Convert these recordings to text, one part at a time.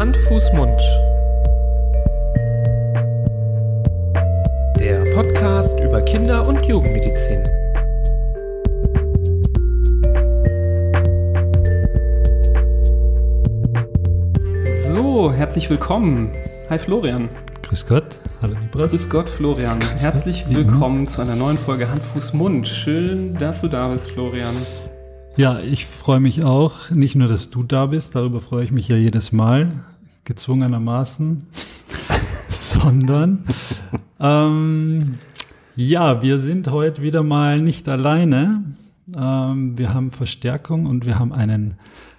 Hand, Fuß, Mund. Der Podcast über Kinder- und Jugendmedizin. So, herzlich willkommen. Hi Florian. Grüß Gott. Hallo Libras. Grüß Gott, Florian. Grüß Herzlich Gott. willkommen zu einer neuen Folge Hand, Fuß, Mund. Schön, dass du da bist, Florian. Ja, ich freue mich auch. Nicht nur, dass du da bist, darüber freue ich mich ja jedes Mal, gezwungenermaßen, sondern ähm, ja, wir sind heute wieder mal nicht alleine. Ähm, wir haben Verstärkung und wir haben einen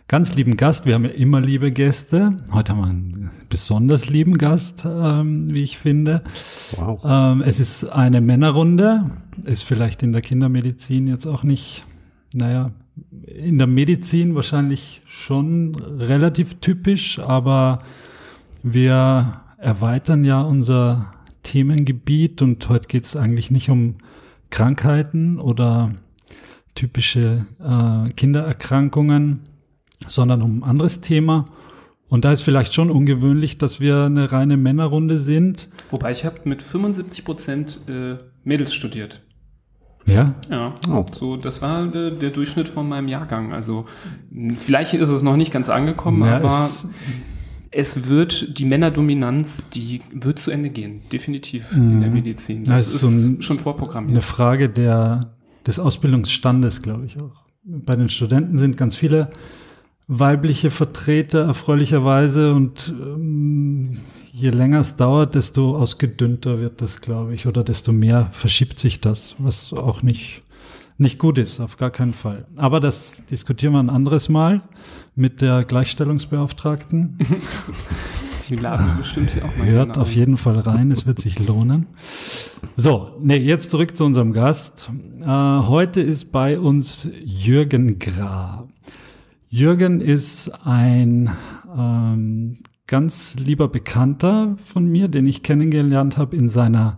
ganz lieben Gast. Wir haben ja immer liebe Gäste. Heute haben wir einen besonders lieben Gast, ähm, wie ich finde. Wow. Ähm, es ist eine Männerrunde, ist vielleicht in der Kindermedizin jetzt auch nicht, naja, in der Medizin wahrscheinlich schon relativ typisch, aber wir erweitern ja unser Themengebiet und heute geht es eigentlich nicht um Krankheiten oder typische äh, Kindererkrankungen, sondern um ein anderes Thema. Und da ist vielleicht schon ungewöhnlich, dass wir eine reine Männerrunde sind. Wobei ich habe mit 75 Prozent äh, Mädels studiert. Ja, Ja, Oh. so das war äh, der Durchschnitt von meinem Jahrgang. Also mh, vielleicht ist es noch nicht ganz angekommen, Ja, aber es- es wird die Männerdominanz, die wird zu Ende gehen, definitiv in der Medizin. Mhm. Ja, Das ist so ein- schon eine vorprogrammiert. Frage der, des Ausbildungsstandes, glaube ich auch. Bei den Studenten sind ganz viele weibliche Vertreter erfreulicherweise und ähm, je länger es dauert, desto ausgedünnter wird das, glaube ich, oder desto mehr verschiebt sich das, was auch nicht, nicht gut ist, auf gar keinen Fall. Aber das diskutieren wir ein anderes Mal mit der Gleichstellungsbeauftragten. Die laden bestimmt hier auch mal Hört auf jeden Fall rein, es wird sich lohnen. So, nee, jetzt zurück zu unserem Gast. Äh, heute ist bei uns Jürgen Gra. Jürgen ist ein ähm, ganz lieber Bekannter von mir, den ich kennengelernt habe in seiner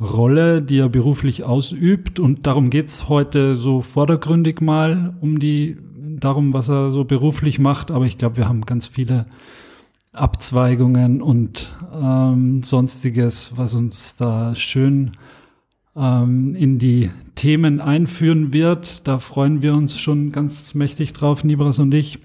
Rolle, die er beruflich ausübt. Und darum geht's heute so vordergründig mal um die, darum, was er so beruflich macht. Aber ich glaube, wir haben ganz viele Abzweigungen und ähm, sonstiges, was uns da schön ähm, in die Themen einführen wird. Da freuen wir uns schon ganz mächtig drauf, Nibras und ich.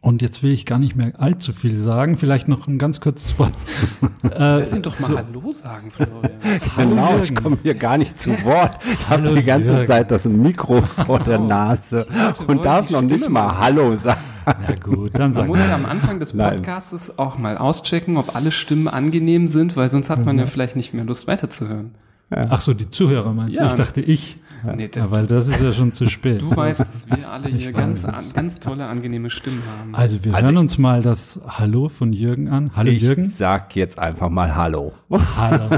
Und jetzt will ich gar nicht mehr allzu viel sagen. Vielleicht noch ein ganz kurzes Wort. äh, Lass ihn doch mal so- Hallo sagen, Florian. Genau, ich komme hier gar nicht zu Wort. Ich habe die ganze Jürgen. Zeit das Mikro vor der Nase wollte und darf noch nicht mal machen. Hallo sagen. Na gut, dann Man sag muss ja am Anfang des Nein. Podcasts auch mal auschecken, ob alle Stimmen angenehm sind, weil sonst hat Mhm. man ja vielleicht nicht mehr Lust weiterzuhören. Ach so, die Zuhörer meinst du? Ja. Ich dachte ich. Nee, Ja, weil das ist ja schon zu spät. du weißt, dass wir alle hier Ich ganz, an, ganz tolle, angenehme Stimmen haben. Also wir Also hören ich- uns mal das Hallo von Jürgen an. Hallo ich Jürgen. sag jetzt einfach mal Hallo. Hallo.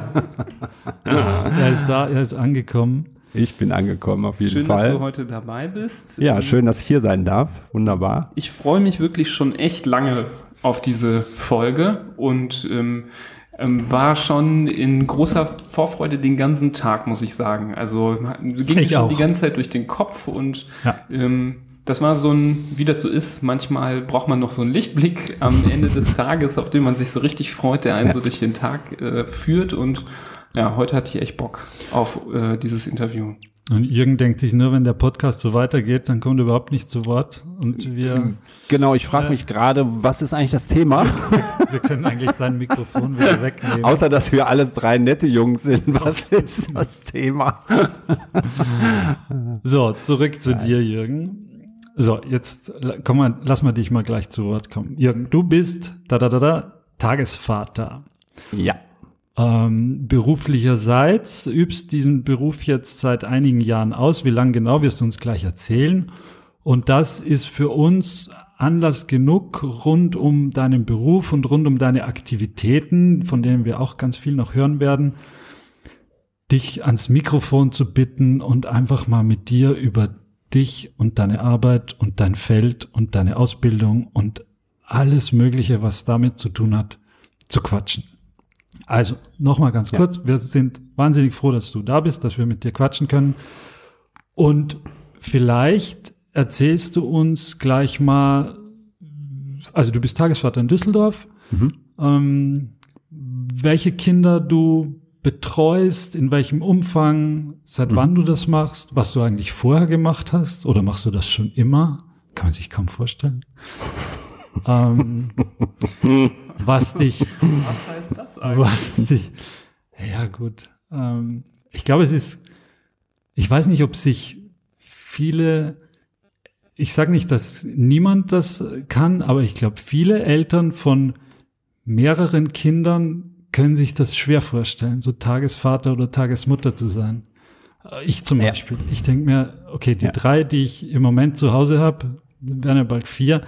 Ja, er ist da, er ist angekommen. Ich bin angekommen auf jeden Schön, dass du Fall. heute dabei bist. Ja, schön, dass ich hier sein darf. Wunderbar. Ich freue mich wirklich schon echt lange auf diese Folge und ähm, ähm, war schon in großer Vorfreude den ganzen Tag, muss ich sagen. Also ging mir Ich schon auch. die ganze Zeit durch den Kopf und Ja. ähm, das war so ein, wie das so ist, manchmal braucht man noch so einen Lichtblick am Ende des Tages, auf den man sich so richtig freut, der einen so durch den Tag äh, führt und ja, heute hatte ich echt Bock auf äh, dieses Interview. Und Jürgen denkt sich nur, wenn der Podcast so weitergeht, dann kommt er überhaupt nicht zu Wort. Und wir, Genau, ich frage mich gerade, was ist eigentlich das Thema? wir können eigentlich dein Mikrofon wieder wegnehmen. Außer, dass wir alles drei nette Jungs sind. Was ist das Thema? So, zurück zu dir, Jürgen. So, jetzt komm mal, lass mal dich mal gleich zu Wort kommen. Jürgen, du bist da da da da Tagesvater. Ja. Ähm, beruflicherseits übst diesen Beruf jetzt seit einigen Jahren aus. Wie lange genau, wirst du uns gleich erzählen. Und das ist für uns Anlass genug rund um deinen Beruf und rund um deine Aktivitäten, von denen wir auch ganz viel noch hören werden, dich ans Mikrofon zu bitten und einfach mal mit dir über dich und deine Arbeit und dein Feld und deine Ausbildung und alles Mögliche, was damit zu tun hat, zu quatschen. Also, nochmal ganz Ja. kurz. Wir sind wahnsinnig froh, dass du da bist, dass wir mit dir quatschen können. Und vielleicht erzählst du uns gleich mal, also du bist Tagesvater in Düsseldorf. ähm, welche Kinder du betreust, in welchem Umfang, seit wann du das machst, was du eigentlich vorher gemacht hast oder machst du das schon immer? Kann man sich kaum vorstellen. ähm, was dich, Was heißt das eigentlich? was dich, ja gut. Ähm, ich glaube, es ist, ich weiß nicht, ob sich viele, ich sage nicht, dass niemand das kann, aber ich glaube, viele Eltern von mehreren Kindern können sich das schwer vorstellen, so Tagesvater oder Tagesmutter zu sein. Äh, Ich zum Ja. Beispiel. Ich denke mir, okay, die Ja. drei, die ich im Moment zu Hause habe, werden ja bald vier,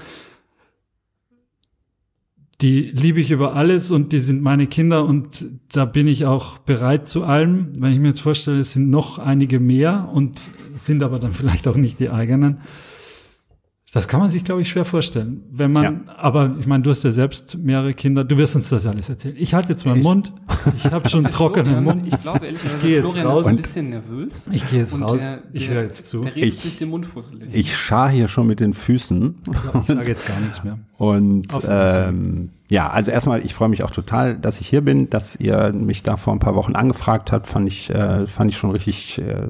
die liebe ich über alles und die sind meine Kinder und da bin ich auch bereit zu allem. Wenn ich mir jetzt vorstelle, es sind noch einige mehr und sind aber dann vielleicht auch nicht die eigenen. Das kann man sich, glaube ich, schwer vorstellen. Wenn man, aber ich meine, du hast ja selbst mehrere Kinder, du wirst uns das alles erzählen. Ich halte jetzt meinen Ich- Mund, ich habe schon trockenen Florian, Mund. Ich glaube ehrlich gesagt, gehe jetzt Florian raus ist ein bisschen nervös. Ich gehe jetzt Und raus, der- ich der- höre jetzt zu. Der redet Ich- sich den Mund fusselig. Ich schar hier schon mit den Füßen. Ich sage jetzt gar nichts mehr. Und ähm, ja, also erstmal, ich freue mich auch total, dass ich hier bin, dass ihr mich da vor ein paar Wochen angefragt habt, fand ich, äh, fand ich schon richtig äh,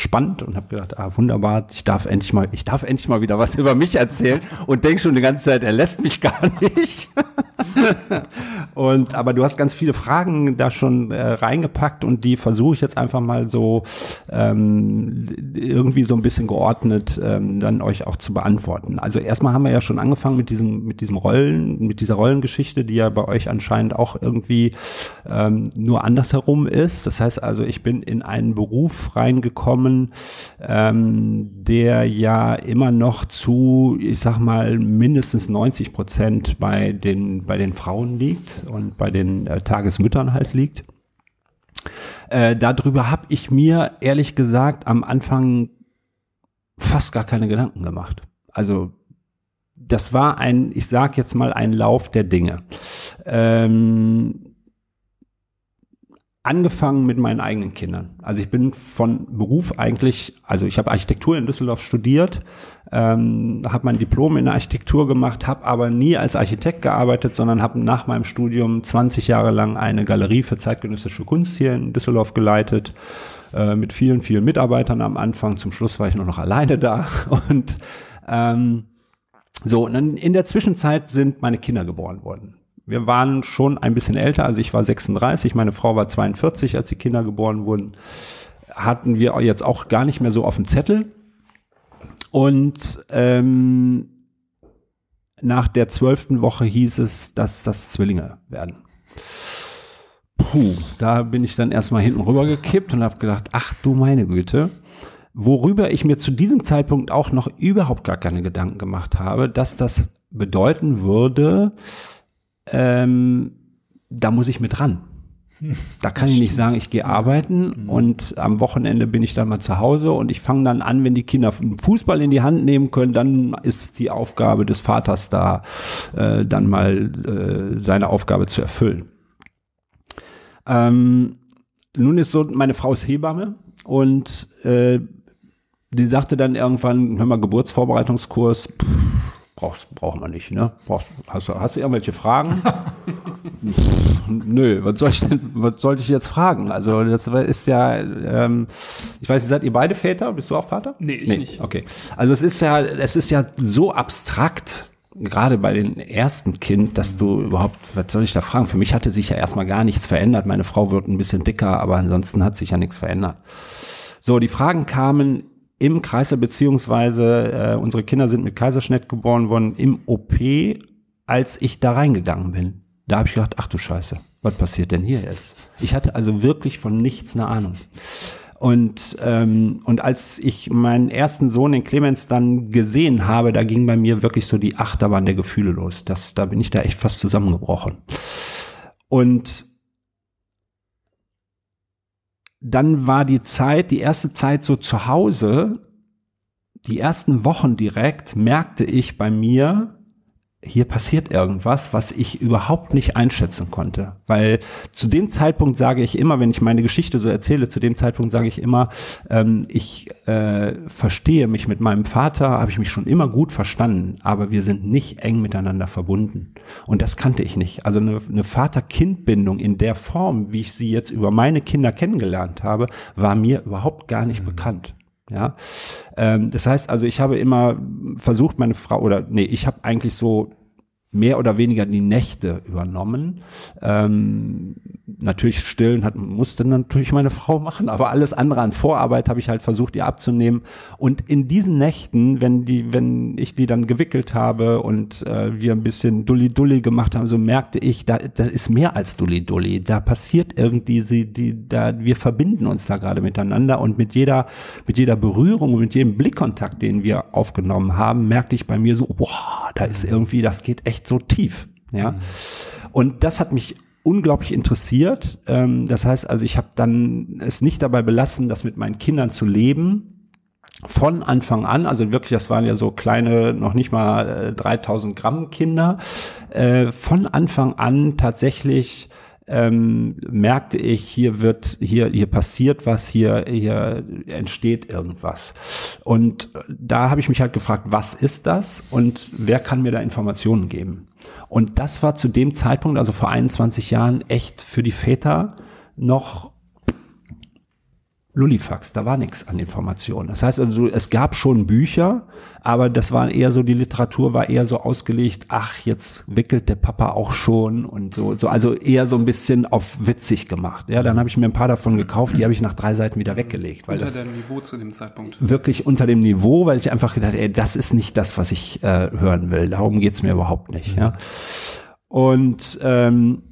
spannend und habe gedacht, ah wunderbar, ich darf endlich mal, ich darf endlich mal wieder was über mich erzählen und denk schon die ganze Zeit, er lässt mich gar nicht. und aber du hast ganz viele Fragen da schon äh, reingepackt und die versuche ich jetzt einfach mal so ähm, irgendwie so ein bisschen geordnet ähm, dann euch auch zu beantworten. Also erstmal haben wir ja schon angefangen mit diesem mit diesem Rollen, mit dieser Rollengeschichte, die ja bei euch anscheinend auch irgendwie ähm, nur andersherum ist. Das heißt also, ich bin in einen Beruf reingekommen, ähm, der ja immer noch zu, ich sag mal, mindestens 90 Prozent bei den, bei den Frauen liegt und bei den äh, Tagesmüttern halt liegt. Äh, darüber habe ich mir ehrlich gesagt am Anfang fast gar keine Gedanken gemacht. Also das war ein, ich sag jetzt mal, ein Lauf der Dinge. Ähm, angefangen mit meinen eigenen Kindern. Also ich bin von Beruf eigentlich, also ich habe Architektur in Düsseldorf studiert, ähm, habe mein Diplom in der Architektur gemacht, habe aber nie als Architekt gearbeitet, sondern habe nach meinem Studium 20 Jahre lang eine Galerie für zeitgenössische Kunst hier in Düsseldorf geleitet, äh, mit vielen, vielen Mitarbeitern am Anfang. Zum Schluss war ich nur noch alleine da und ähm, so, und dann in der Zwischenzeit sind meine Kinder geboren worden. Wir waren schon ein bisschen älter, also ich war 36, meine Frau war 42, als die Kinder geboren wurden. Hatten wir jetzt auch gar nicht mehr so auf dem Zettel. Und ähm, nach der zwölften Woche hieß es, dass das Zwillinge werden. Puh, da bin ich dann erstmal hinten rüber gekippt und habe gedacht, ach du meine Güte, worüber ich mir zu diesem Zeitpunkt auch noch überhaupt gar keine Gedanken gemacht habe, dass das bedeuten würde, ähm, da muss ich mit ran. Da kann ich nicht sagen, ich gehe arbeiten und am Wochenende bin ich dann mal zu Hause und ich fange dann an, wenn die Kinder Fußball in die Hand nehmen können, dann ist die Aufgabe des Vaters da, äh, dann mal äh, seine Aufgabe zu erfüllen. Ähm, nun ist so, meine Frau ist Hebamme und äh, die sagte dann irgendwann, hör mal, Geburtsvorbereitungskurs, pff, brauchst, braucht man nicht, ne? Brauchst, hast, du- hast du irgendwelche Fragen? Pff, Nö, was soll ich denn, was sollte ich jetzt fragen? Also das ist ja, ähm, ich weiß nicht, seid ihr beide Väter? Bist du auch Vater? Nee, ich nicht. Okay. Also es ist ja, es ist ja so abstrakt, gerade bei den ersten Kind, dass du überhaupt, was soll ich da fragen? Für mich hatte sich ja erstmal gar nichts verändert. Meine Frau wird ein bisschen dicker, aber ansonsten hat sich ja nichts verändert. So, die Fragen kamen im Kreise, beziehungsweise äh, unsere Kinder sind mit Kaiserschnitt geboren worden, im OP, als ich da reingegangen bin. Da habe ich gedacht, ach du Scheiße, was passiert denn hier jetzt? Ich hatte also wirklich von nichts eine Ahnung. Und, ähm, und als ich meinen ersten Sohn, den Clemens, dann gesehen habe, da ging bei mir wirklich so die Achterbahn der Gefühle los. Das, da bin ich da echt fast zusammengebrochen. Und dann war die Zeit, die erste Zeit so zu Hause, die ersten Wochen direkt, merkte ich bei mir, hier passiert irgendwas, was ich überhaupt nicht einschätzen konnte. Weil zu dem Zeitpunkt sage ich immer, wenn ich meine Geschichte so erzähle, zu dem Zeitpunkt sage ich immer, ähm, ich äh, verstehe mich mit meinem Vater, habe ich mich schon immer gut verstanden, aber wir sind nicht eng miteinander verbunden. Und das kannte ich nicht. Also eine, eine Vater-Kind-Bindung in der Form, wie ich sie jetzt über meine Kinder kennengelernt habe, war mir überhaupt gar nicht mhm. bekannt. Ja, ähm, das heißt also, ich habe immer versucht, meine Frau oder nee, ich habe eigentlich so mehr oder weniger die Nächte übernommen. Ähm, natürlich stillen hat, musste natürlich meine Frau machen, aber alles andere an Vorarbeit habe ich halt versucht, ihr abzunehmen. Und in diesen Nächten, wenn die, wenn ich die dann gewickelt habe und äh, wir ein bisschen Dulli-Dulli gemacht haben, so merkte ich, da, da ist mehr als Dulli-Dulli. Da passiert irgendwie, die, die, da, wir verbinden uns da gerade miteinander und mit jeder, mit jeder Berührung und mit jedem Blickkontakt, den wir aufgenommen haben, merkte ich bei mir so, boah, da ist irgendwie, das geht echt so tief. Ja. Mhm. Und das hat mich unglaublich interessiert. Ähm, das heißt also, ich habe dann es nicht dabei belassen, das mit meinen Kindern zu leben. Von Anfang an, also wirklich, das waren ja so kleine, noch nicht mal äh, 3000 Gramm Kinder. Äh, von Anfang an tatsächlich ähm, merkte ich, hier wird, hier, hier passiert was, hier, hier entsteht irgendwas. Und da habe ich mich halt gefragt, was ist das und wer kann mir da Informationen geben? Und das war zu dem Zeitpunkt, also vor 21 Jahren, echt für die Väter noch Lullifax, da war nichts an Informationen. Das heißt also, es gab schon Bücher, aber das war eher so, die Literatur war eher so ausgelegt, ach, jetzt wickelt der Papa auch schon und so, so also eher so ein bisschen auf witzig gemacht. Ja, dann habe ich mir ein paar davon gekauft, die habe ich nach drei Seiten wieder weggelegt. Weil unter dem Niveau zu dem Zeitpunkt. Wirklich unter dem Niveau, weil ich einfach gedacht, ey, das ist nicht das, was ich äh, hören will. Darum geht's mir überhaupt nicht. Ja. Und ähm,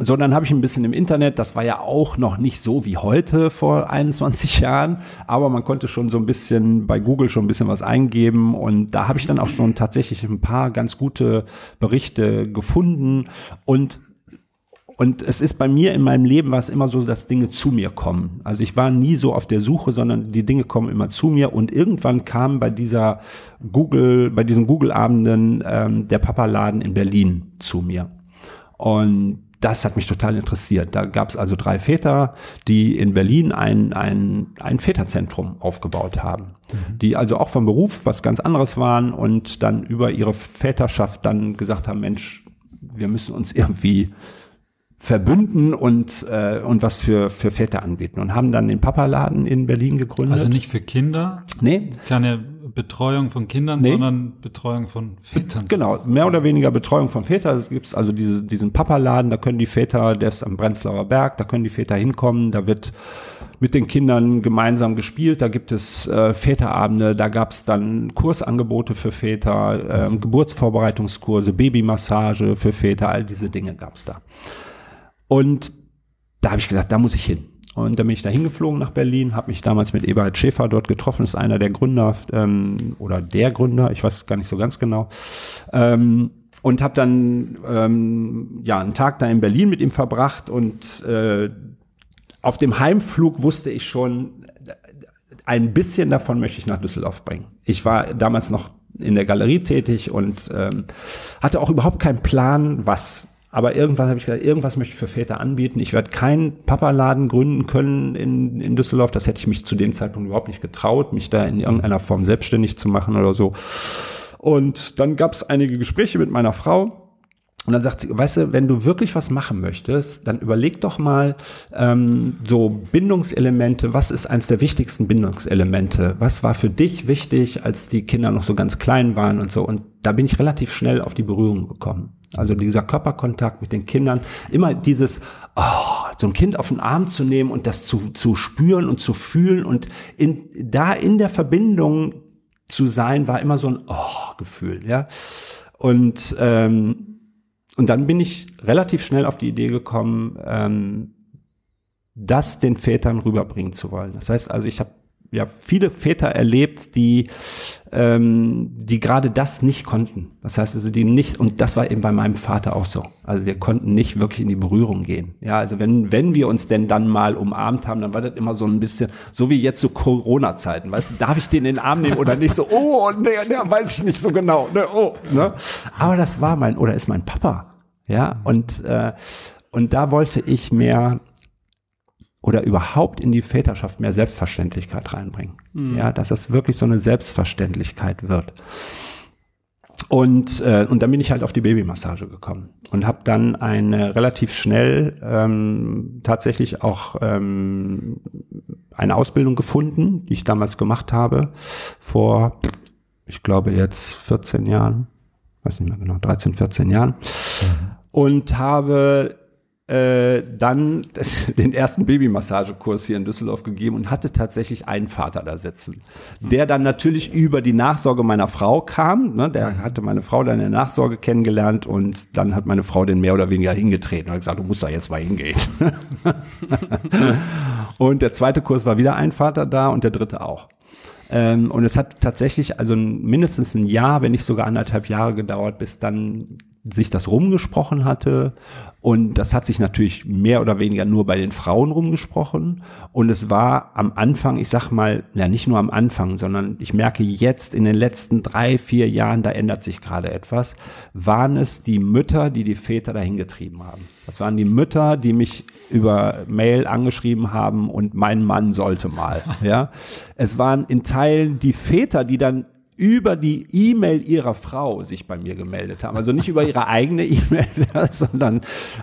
so, dann habe ich ein bisschen im Internet, das war ja auch noch nicht so wie heute vor 21 Jahren, aber man konnte schon so ein bisschen bei Google schon ein bisschen was eingeben und da habe ich dann auch schon tatsächlich ein paar ganz gute Berichte gefunden und und es ist bei mir in meinem Leben war es immer so, dass Dinge zu mir kommen. Also ich war nie so auf der Suche, sondern die Dinge kommen immer zu mir. Und irgendwann kam bei dieser Google, bei diesen Google-Abenden ähm, der Papa-Laden in Berlin zu mir. Und das hat mich total interessiert. Da gab es also drei Väter, die in Berlin ein, ein, ein Väterzentrum aufgebaut haben, mhm. die also auch vom Beruf was ganz anderes waren und dann über ihre Väterschaft dann gesagt haben, Mensch, wir müssen uns irgendwie verbünden und, äh, und was für, für Väter anbieten und haben dann den Papaladen in Berlin gegründet. Also nicht für Kinder? Nee. Keine Betreuung von Kindern, nee. sondern Betreuung von Vätern. Genau, mehr oder weniger Betreuung von Vätern. Es gibt also diese, diesen Papaladen, da können die Väter, der ist am Brenzlauer Berg, da können die Väter hinkommen, da wird mit den Kindern gemeinsam gespielt, da gibt es äh, Väterabende, da gab es dann Kursangebote für Väter, äh, Geburtsvorbereitungskurse, Babymassage für Väter, all diese Dinge gab es da. Und da habe ich gedacht, da muss ich hin. Und dann bin ich da hingeflogen nach Berlin, habe mich damals mit Eberhard Schäfer dort getroffen, ist einer der Gründer ähm, oder der Gründer, ich weiß gar nicht so ganz genau. Ähm, und habe dann ähm, ja einen Tag da in Berlin mit ihm verbracht und äh, auf dem Heimflug wusste ich schon, ein bisschen davon möchte ich nach Düsseldorf bringen. Ich war damals noch in der Galerie tätig und ähm, hatte auch überhaupt keinen Plan, was aber irgendwann habe ich gesagt, irgendwas möchte ich für Väter anbieten. Ich werde keinen Papaladen gründen können in, in Düsseldorf. Das hätte ich mich zu dem Zeitpunkt überhaupt nicht getraut, mich da in irgendeiner Form selbstständig zu machen oder so. Und dann gab es einige Gespräche mit meiner Frau. Und dann sagt sie, weißt du, wenn du wirklich was machen möchtest, dann überleg doch mal ähm, so Bindungselemente. Was ist eins der wichtigsten Bindungselemente? Was war für dich wichtig, als die Kinder noch so ganz klein waren und so? Und da bin ich relativ schnell auf die Berührung gekommen. Also dieser Körperkontakt mit den Kindern, immer dieses, oh, so ein Kind auf den Arm zu nehmen und das zu, zu spüren und zu fühlen und in, da in der Verbindung zu sein, war immer so ein oh, Gefühl, ja. Und ähm, und dann bin ich relativ schnell auf die Idee gekommen, ähm, das den Vätern rüberbringen zu wollen. Das heißt also, ich habe ja viele Väter erlebt, die ähm, die gerade das nicht konnten. Das heißt also, die nicht, und das war eben bei meinem Vater auch so. Also wir konnten nicht wirklich in die Berührung gehen. Ja, also wenn, wenn wir uns denn dann mal umarmt haben, dann war das immer so ein bisschen, so wie jetzt so Corona-Zeiten. Weißt du, darf ich den in den Arm nehmen oder nicht so, oh, nee, nee, weiß ich nicht so genau. Ne, oh, ne? Aber das war mein, oder ist mein Papa. Ja, und, äh, und da wollte ich mehr oder überhaupt in die Väterschaft mehr Selbstverständlichkeit reinbringen. Mhm. Ja, dass es wirklich so eine Selbstverständlichkeit wird. Und, äh, und dann bin ich halt auf die Babymassage gekommen und habe dann eine relativ schnell ähm, tatsächlich auch ähm, eine Ausbildung gefunden, die ich damals gemacht habe, vor, ich glaube jetzt 14 Jahren, weiß nicht mehr genau, 13, 14 Jahren. Mhm. Und habe äh, dann den ersten Babymassagekurs hier in Düsseldorf gegeben und hatte tatsächlich einen Vater da sitzen, der dann natürlich über die Nachsorge meiner Frau kam. Ne? Der hatte meine Frau dann in der Nachsorge kennengelernt und dann hat meine Frau den mehr oder weniger hingetreten und hat gesagt, du musst da jetzt mal hingehen. und der zweite Kurs war wieder ein Vater da und der dritte auch. Ähm, und es hat tatsächlich also mindestens ein Jahr, wenn nicht sogar anderthalb Jahre gedauert, bis dann sich das rumgesprochen hatte. Und das hat sich natürlich mehr oder weniger nur bei den Frauen rumgesprochen. Und es war am Anfang, ich sag mal, ja nicht nur am Anfang, sondern ich merke jetzt in den letzten drei, vier Jahren, da ändert sich gerade etwas, waren es die Mütter, die die Väter dahin getrieben haben. Das waren die Mütter, die mich über Mail angeschrieben haben und mein Mann sollte mal. Ja, es waren in Teilen die Väter, die dann über die E-Mail ihrer Frau sich bei mir gemeldet haben. Also nicht über ihre eigene E-Mail, sondern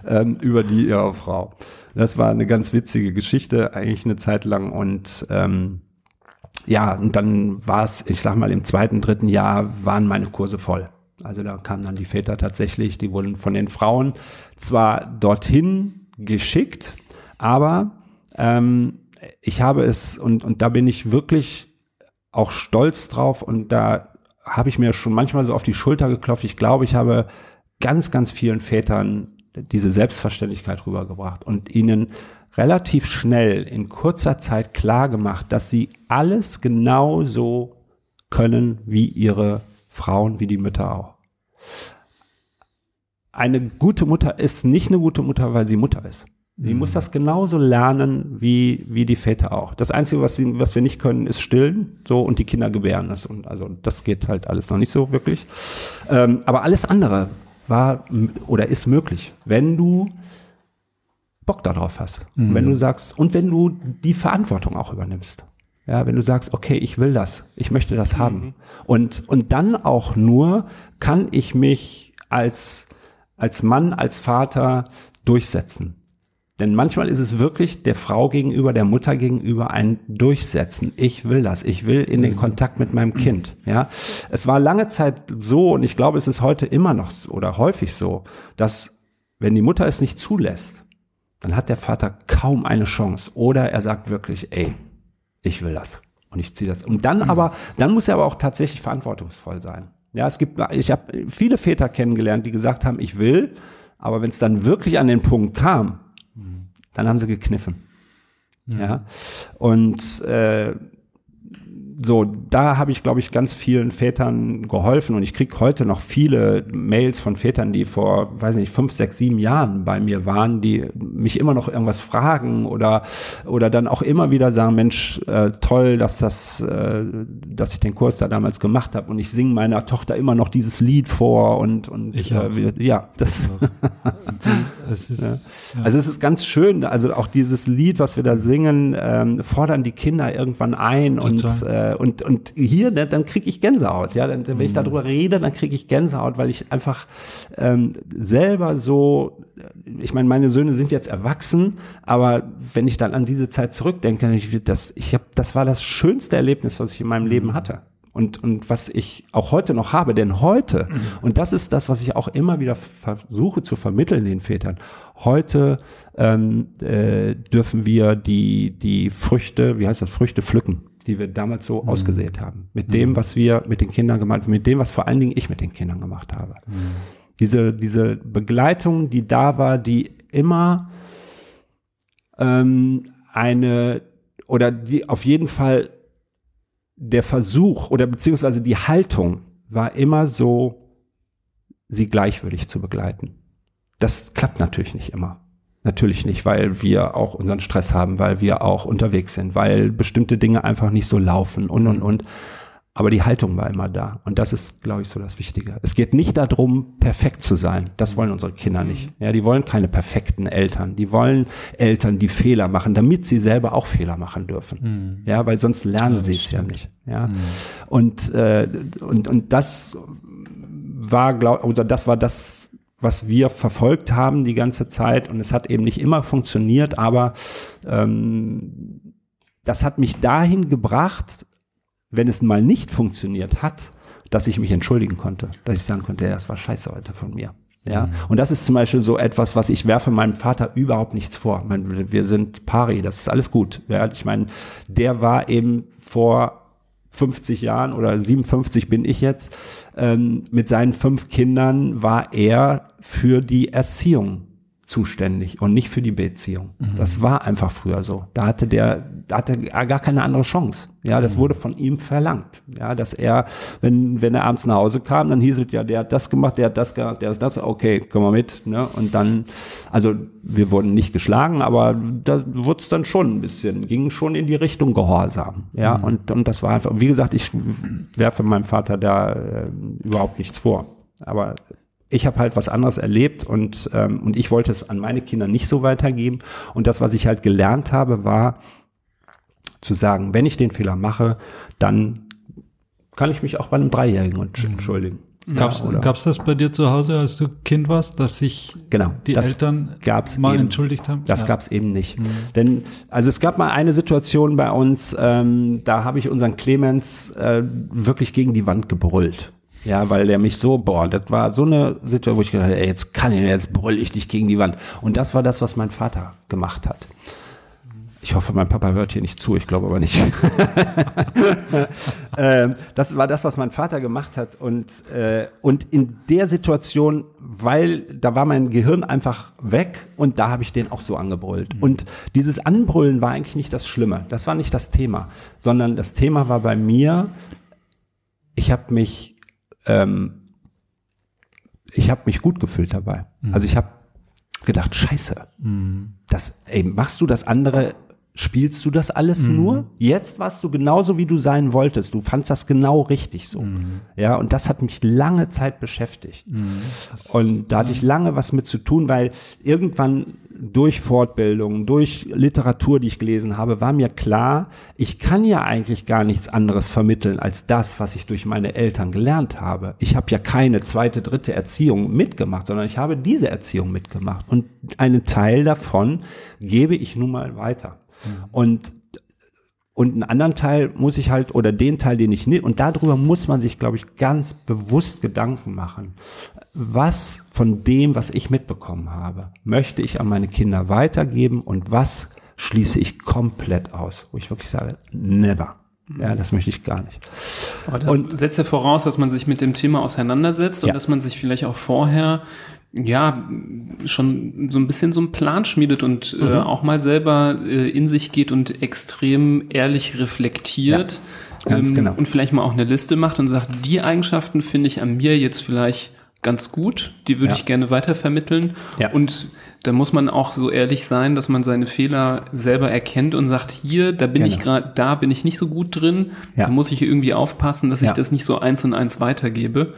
ähm, über die ihrer Frau. Das war eine ganz witzige Geschichte, eigentlich eine Zeit lang. Und ähm, ja, und dann war es, ich sag mal, im zweiten, dritten Jahr waren meine Kurse voll. Also da kamen dann die Väter tatsächlich, die wurden von den Frauen zwar dorthin geschickt, aber ähm, ich habe es, und, und da bin ich wirklich auch stolz drauf und da habe ich mir schon manchmal so auf die Schulter geklopft. Ich glaube, ich habe ganz, ganz vielen Vätern diese Selbstverständlichkeit rübergebracht und ihnen relativ schnell in kurzer Zeit klar gemacht, dass sie alles genauso können wie ihre Frauen, wie die Mütter auch. Eine gute Mutter ist nicht eine gute Mutter, weil sie Mutter ist. Sie mhm. muss das genauso lernen wie, wie die Väter auch. Das Einzige, was, sie, was wir nicht können, ist stillen, so, und die Kinder gebären das. Und also, das geht halt alles noch nicht so wirklich. Ähm, aber alles andere war oder ist möglich, wenn du Bock darauf hast. Mhm. Wenn du sagst, und wenn du die Verantwortung auch übernimmst. Ja, wenn du sagst, okay, ich will das, ich möchte das mhm. haben. Und, und dann auch nur kann ich mich als, als Mann, als Vater durchsetzen. Denn manchmal ist es wirklich der Frau gegenüber, der Mutter gegenüber ein Durchsetzen. Ich will das. Ich will in den mhm. Kontakt mit meinem Kind. Ja, es war lange Zeit so und ich glaube, es ist heute immer noch oder häufig so, dass wenn die Mutter es nicht zulässt, dann hat der Vater kaum eine Chance oder er sagt wirklich, ey, ich will das und ich ziehe das. Und dann mhm. aber, dann muss er aber auch tatsächlich verantwortungsvoll sein. Ja, es gibt, ich habe viele Väter kennengelernt, die gesagt haben, ich will, aber wenn es dann wirklich an den Punkt kam, dann haben sie gekniffen. Ja. ja. Und äh, so, da habe ich, glaube ich, ganz vielen Vätern geholfen und ich kriege heute noch viele Mails von Vätern, die vor, weiß nicht, fünf, sechs, sieben Jahren bei mir waren, die mich immer noch irgendwas fragen oder oder dann auch immer wieder sagen, Mensch, äh, toll, dass das, äh, dass ich den Kurs da damals gemacht habe und ich singe meiner Tochter immer noch dieses Lied vor und und ich äh, ja, das. es ist, ja. Ja. Also es ist ganz schön, also auch dieses Lied, was wir da singen, ähm, fordern die Kinder irgendwann ein Total. und äh, äh, und, und hier, ne, dann kriege ich Gänsehaut. Ja, dann, wenn ich mhm. darüber rede, dann kriege ich Gänsehaut, weil ich einfach ähm, selber so, ich meine, meine Söhne sind jetzt erwachsen, aber wenn ich dann an diese Zeit zurückdenke, ich, das, ich hab, das war das schönste Erlebnis, was ich in meinem Leben mhm. hatte und, und was ich auch heute noch habe. Denn heute, mhm. und das ist das, was ich auch immer wieder versuche zu vermitteln den Vätern, heute ähm, äh, dürfen wir die, die Früchte, wie heißt das, Früchte pflücken die wir damals so mhm. ausgesät haben. Mit mhm. dem, was wir mit den Kindern gemacht haben, mit dem, was vor allen Dingen ich mit den Kindern gemacht habe. Mhm. Diese, diese Begleitung, die da war, die immer ähm, eine oder die auf jeden Fall der Versuch oder beziehungsweise die Haltung war immer so, sie gleichwürdig zu begleiten. Das klappt natürlich nicht immer. Natürlich nicht, weil wir auch unseren Stress haben, weil wir auch unterwegs sind, weil bestimmte Dinge einfach nicht so laufen und und und. Aber die Haltung war immer da. Und das ist, glaube ich, so das Wichtige. Es geht nicht darum, perfekt zu sein. Das wollen unsere Kinder nicht. Ja, die wollen keine perfekten Eltern. Die wollen Eltern, die Fehler machen, damit sie selber auch Fehler machen dürfen. Mhm. Ja, weil sonst lernen ja, sie es ja nicht. Ja. Mhm. Und, äh, und, und das war, glaube oder das war das, was wir verfolgt haben die ganze Zeit. Und es hat eben nicht immer funktioniert, aber ähm, das hat mich dahin gebracht, wenn es mal nicht funktioniert hat, dass ich mich entschuldigen konnte, dass ich sagen konnte, ja, das war scheiße heute von mir. Ja, mhm. und das ist zum Beispiel so etwas, was ich werfe meinem Vater überhaupt nichts vor. Meine, wir sind pari, das ist alles gut. Ja, ich meine, der war eben vor 50 Jahren oder 57 bin ich jetzt, ähm, mit seinen fünf Kindern war er für die Erziehung zuständig und nicht für die Beziehung. Mhm. Das war einfach früher so. Da hatte der, da hatte er gar keine andere Chance. Ja, das mhm. wurde von ihm verlangt. Ja, dass er, wenn, wenn er abends nach Hause kam, dann hieß es ja, der hat das gemacht, der hat das gemacht, der hat das, okay, komm mal mit, ne? Und dann, also wir wurden nicht geschlagen, aber da wurde es dann schon ein bisschen, ging schon in die Richtung Gehorsam. Ja, mhm. und, und das war einfach, wie gesagt, ich werfe meinem Vater da äh, überhaupt nichts vor. Aber ich habe halt was anderes erlebt und, ähm, und ich wollte es an meine Kinder nicht so weitergeben. Und das, was ich halt gelernt habe, war zu sagen, wenn ich den Fehler mache, dann kann ich mich auch bei einem Dreijährigen mhm. entschuldigen. Gab's, ja, gab's das bei dir zu Hause, als du Kind warst, dass sich genau, die Eltern mal eben, entschuldigt haben? Das ja. gab's eben nicht. Mhm. Denn, also es gab mal eine Situation bei uns, ähm, da habe ich unseren Clemens äh, wirklich gegen die Wand gebrüllt. Ja, weil der mich so, boah, das war so eine Situation, wo ich gedacht habe, ey, jetzt kann ich, jetzt brüll ich dich gegen die Wand. Und das war das, was mein Vater gemacht hat. Ich hoffe, mein Papa hört hier nicht zu, ich glaube aber nicht. ähm, das war das, was mein Vater gemacht hat. Und, äh, und in der Situation, weil da war mein Gehirn einfach weg und da habe ich den auch so angebrüllt. Mhm. Und dieses Anbrüllen war eigentlich nicht das Schlimme. Das war nicht das Thema, sondern das Thema war bei mir, ich habe mich ähm, ich habe mich gut gefühlt dabei. Mhm. Also ich habe gedacht, scheiße, mhm. das, ey, machst du das andere Spielst du das alles mhm. nur? Jetzt warst du genauso, wie du sein wolltest. Du fandst das genau richtig so. Mhm. Ja, und das hat mich lange Zeit beschäftigt. Mhm. Und da hatte ich lange was mit zu tun, weil irgendwann durch Fortbildung, durch Literatur, die ich gelesen habe, war mir klar, ich kann ja eigentlich gar nichts anderes vermitteln als das, was ich durch meine Eltern gelernt habe. Ich habe ja keine zweite, dritte Erziehung mitgemacht, sondern ich habe diese Erziehung mitgemacht. Und einen Teil davon gebe ich nun mal weiter. Mhm. Und und einen anderen Teil muss ich halt, oder den Teil, den ich nicht, und darüber muss man sich, glaube ich, ganz bewusst Gedanken machen. Was von dem, was ich mitbekommen habe, möchte ich an meine Kinder weitergeben und was schließe ich komplett aus? Wo ich wirklich sage, never. Ja, das möchte ich gar nicht. Aber das und, setzt ja voraus, dass man sich mit dem Thema auseinandersetzt ja. und dass man sich vielleicht auch vorher ja, schon so ein bisschen so einen Plan schmiedet und äh, mhm. äh, auch mal selber äh, in sich geht und extrem ehrlich reflektiert. Ja, ähm, genau. Und vielleicht mal auch eine Liste macht und sagt, die Eigenschaften finde ich an mir jetzt vielleicht ganz gut, die würde ja. ich gerne weitervermitteln. Ja. Und da muss man auch so ehrlich sein, dass man seine Fehler selber erkennt und sagt, hier, da bin genau. ich gerade, da bin ich nicht so gut drin, ja. da muss ich irgendwie aufpassen, dass ich das nicht so eins und eins weitergebe.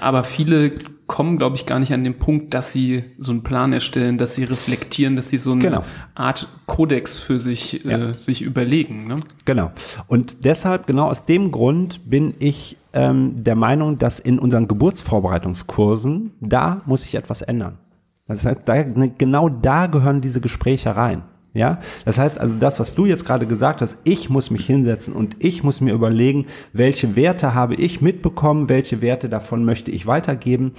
Aber viele kommen, glaube ich, gar nicht an den Punkt, dass sie so einen Plan erstellen, dass sie reflektieren, dass sie so eine genau. Art Kodex für sich, äh, ja. äh, sich überlegen. Ne? Genau. Und deshalb, genau aus dem Grund bin ich ähm, der Meinung, dass in unseren Geburtsvorbereitungskursen, da muss sich etwas ändern. Das heißt, da, genau da gehören diese Gespräche rein. Ja, das heißt also das, was du jetzt gerade gesagt hast, ich muss mich hinsetzen und ich muss mir überlegen, welche Werte habe ich mitbekommen, welche Werte davon möchte ich weitergeben,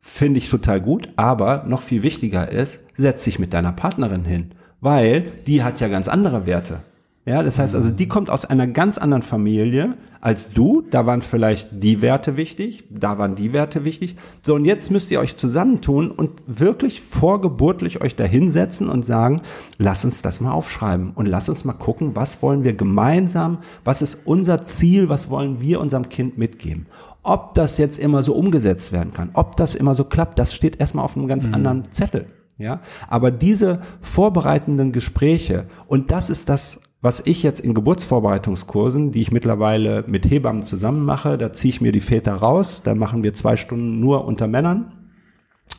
finde ich total gut, aber noch viel wichtiger ist, setz dich mit deiner Partnerin hin, weil die hat ja ganz andere Werte. Ja, das heißt also, die kommt aus einer ganz anderen Familie, als du. Da waren vielleicht die Werte wichtig, da waren die Werte wichtig. So, und jetzt müsst ihr euch zusammentun und wirklich vorgeburtlich euch dahinsetzen und sagen, lass uns das mal aufschreiben und lass uns mal gucken, was wollen wir gemeinsam, was ist unser Ziel, was wollen wir unserem Kind mitgeben. Ob das jetzt immer so umgesetzt werden kann, ob das immer so klappt, das steht erstmal auf einem ganz mhm. anderen Zettel. Ja, aber diese vorbereitenden Gespräche und das ist das, was ich jetzt in Geburtsvorbereitungskursen, die ich mittlerweile mit Hebammen zusammen mache, da ziehe ich mir die Väter raus, da machen wir zwei Stunden nur unter Männern.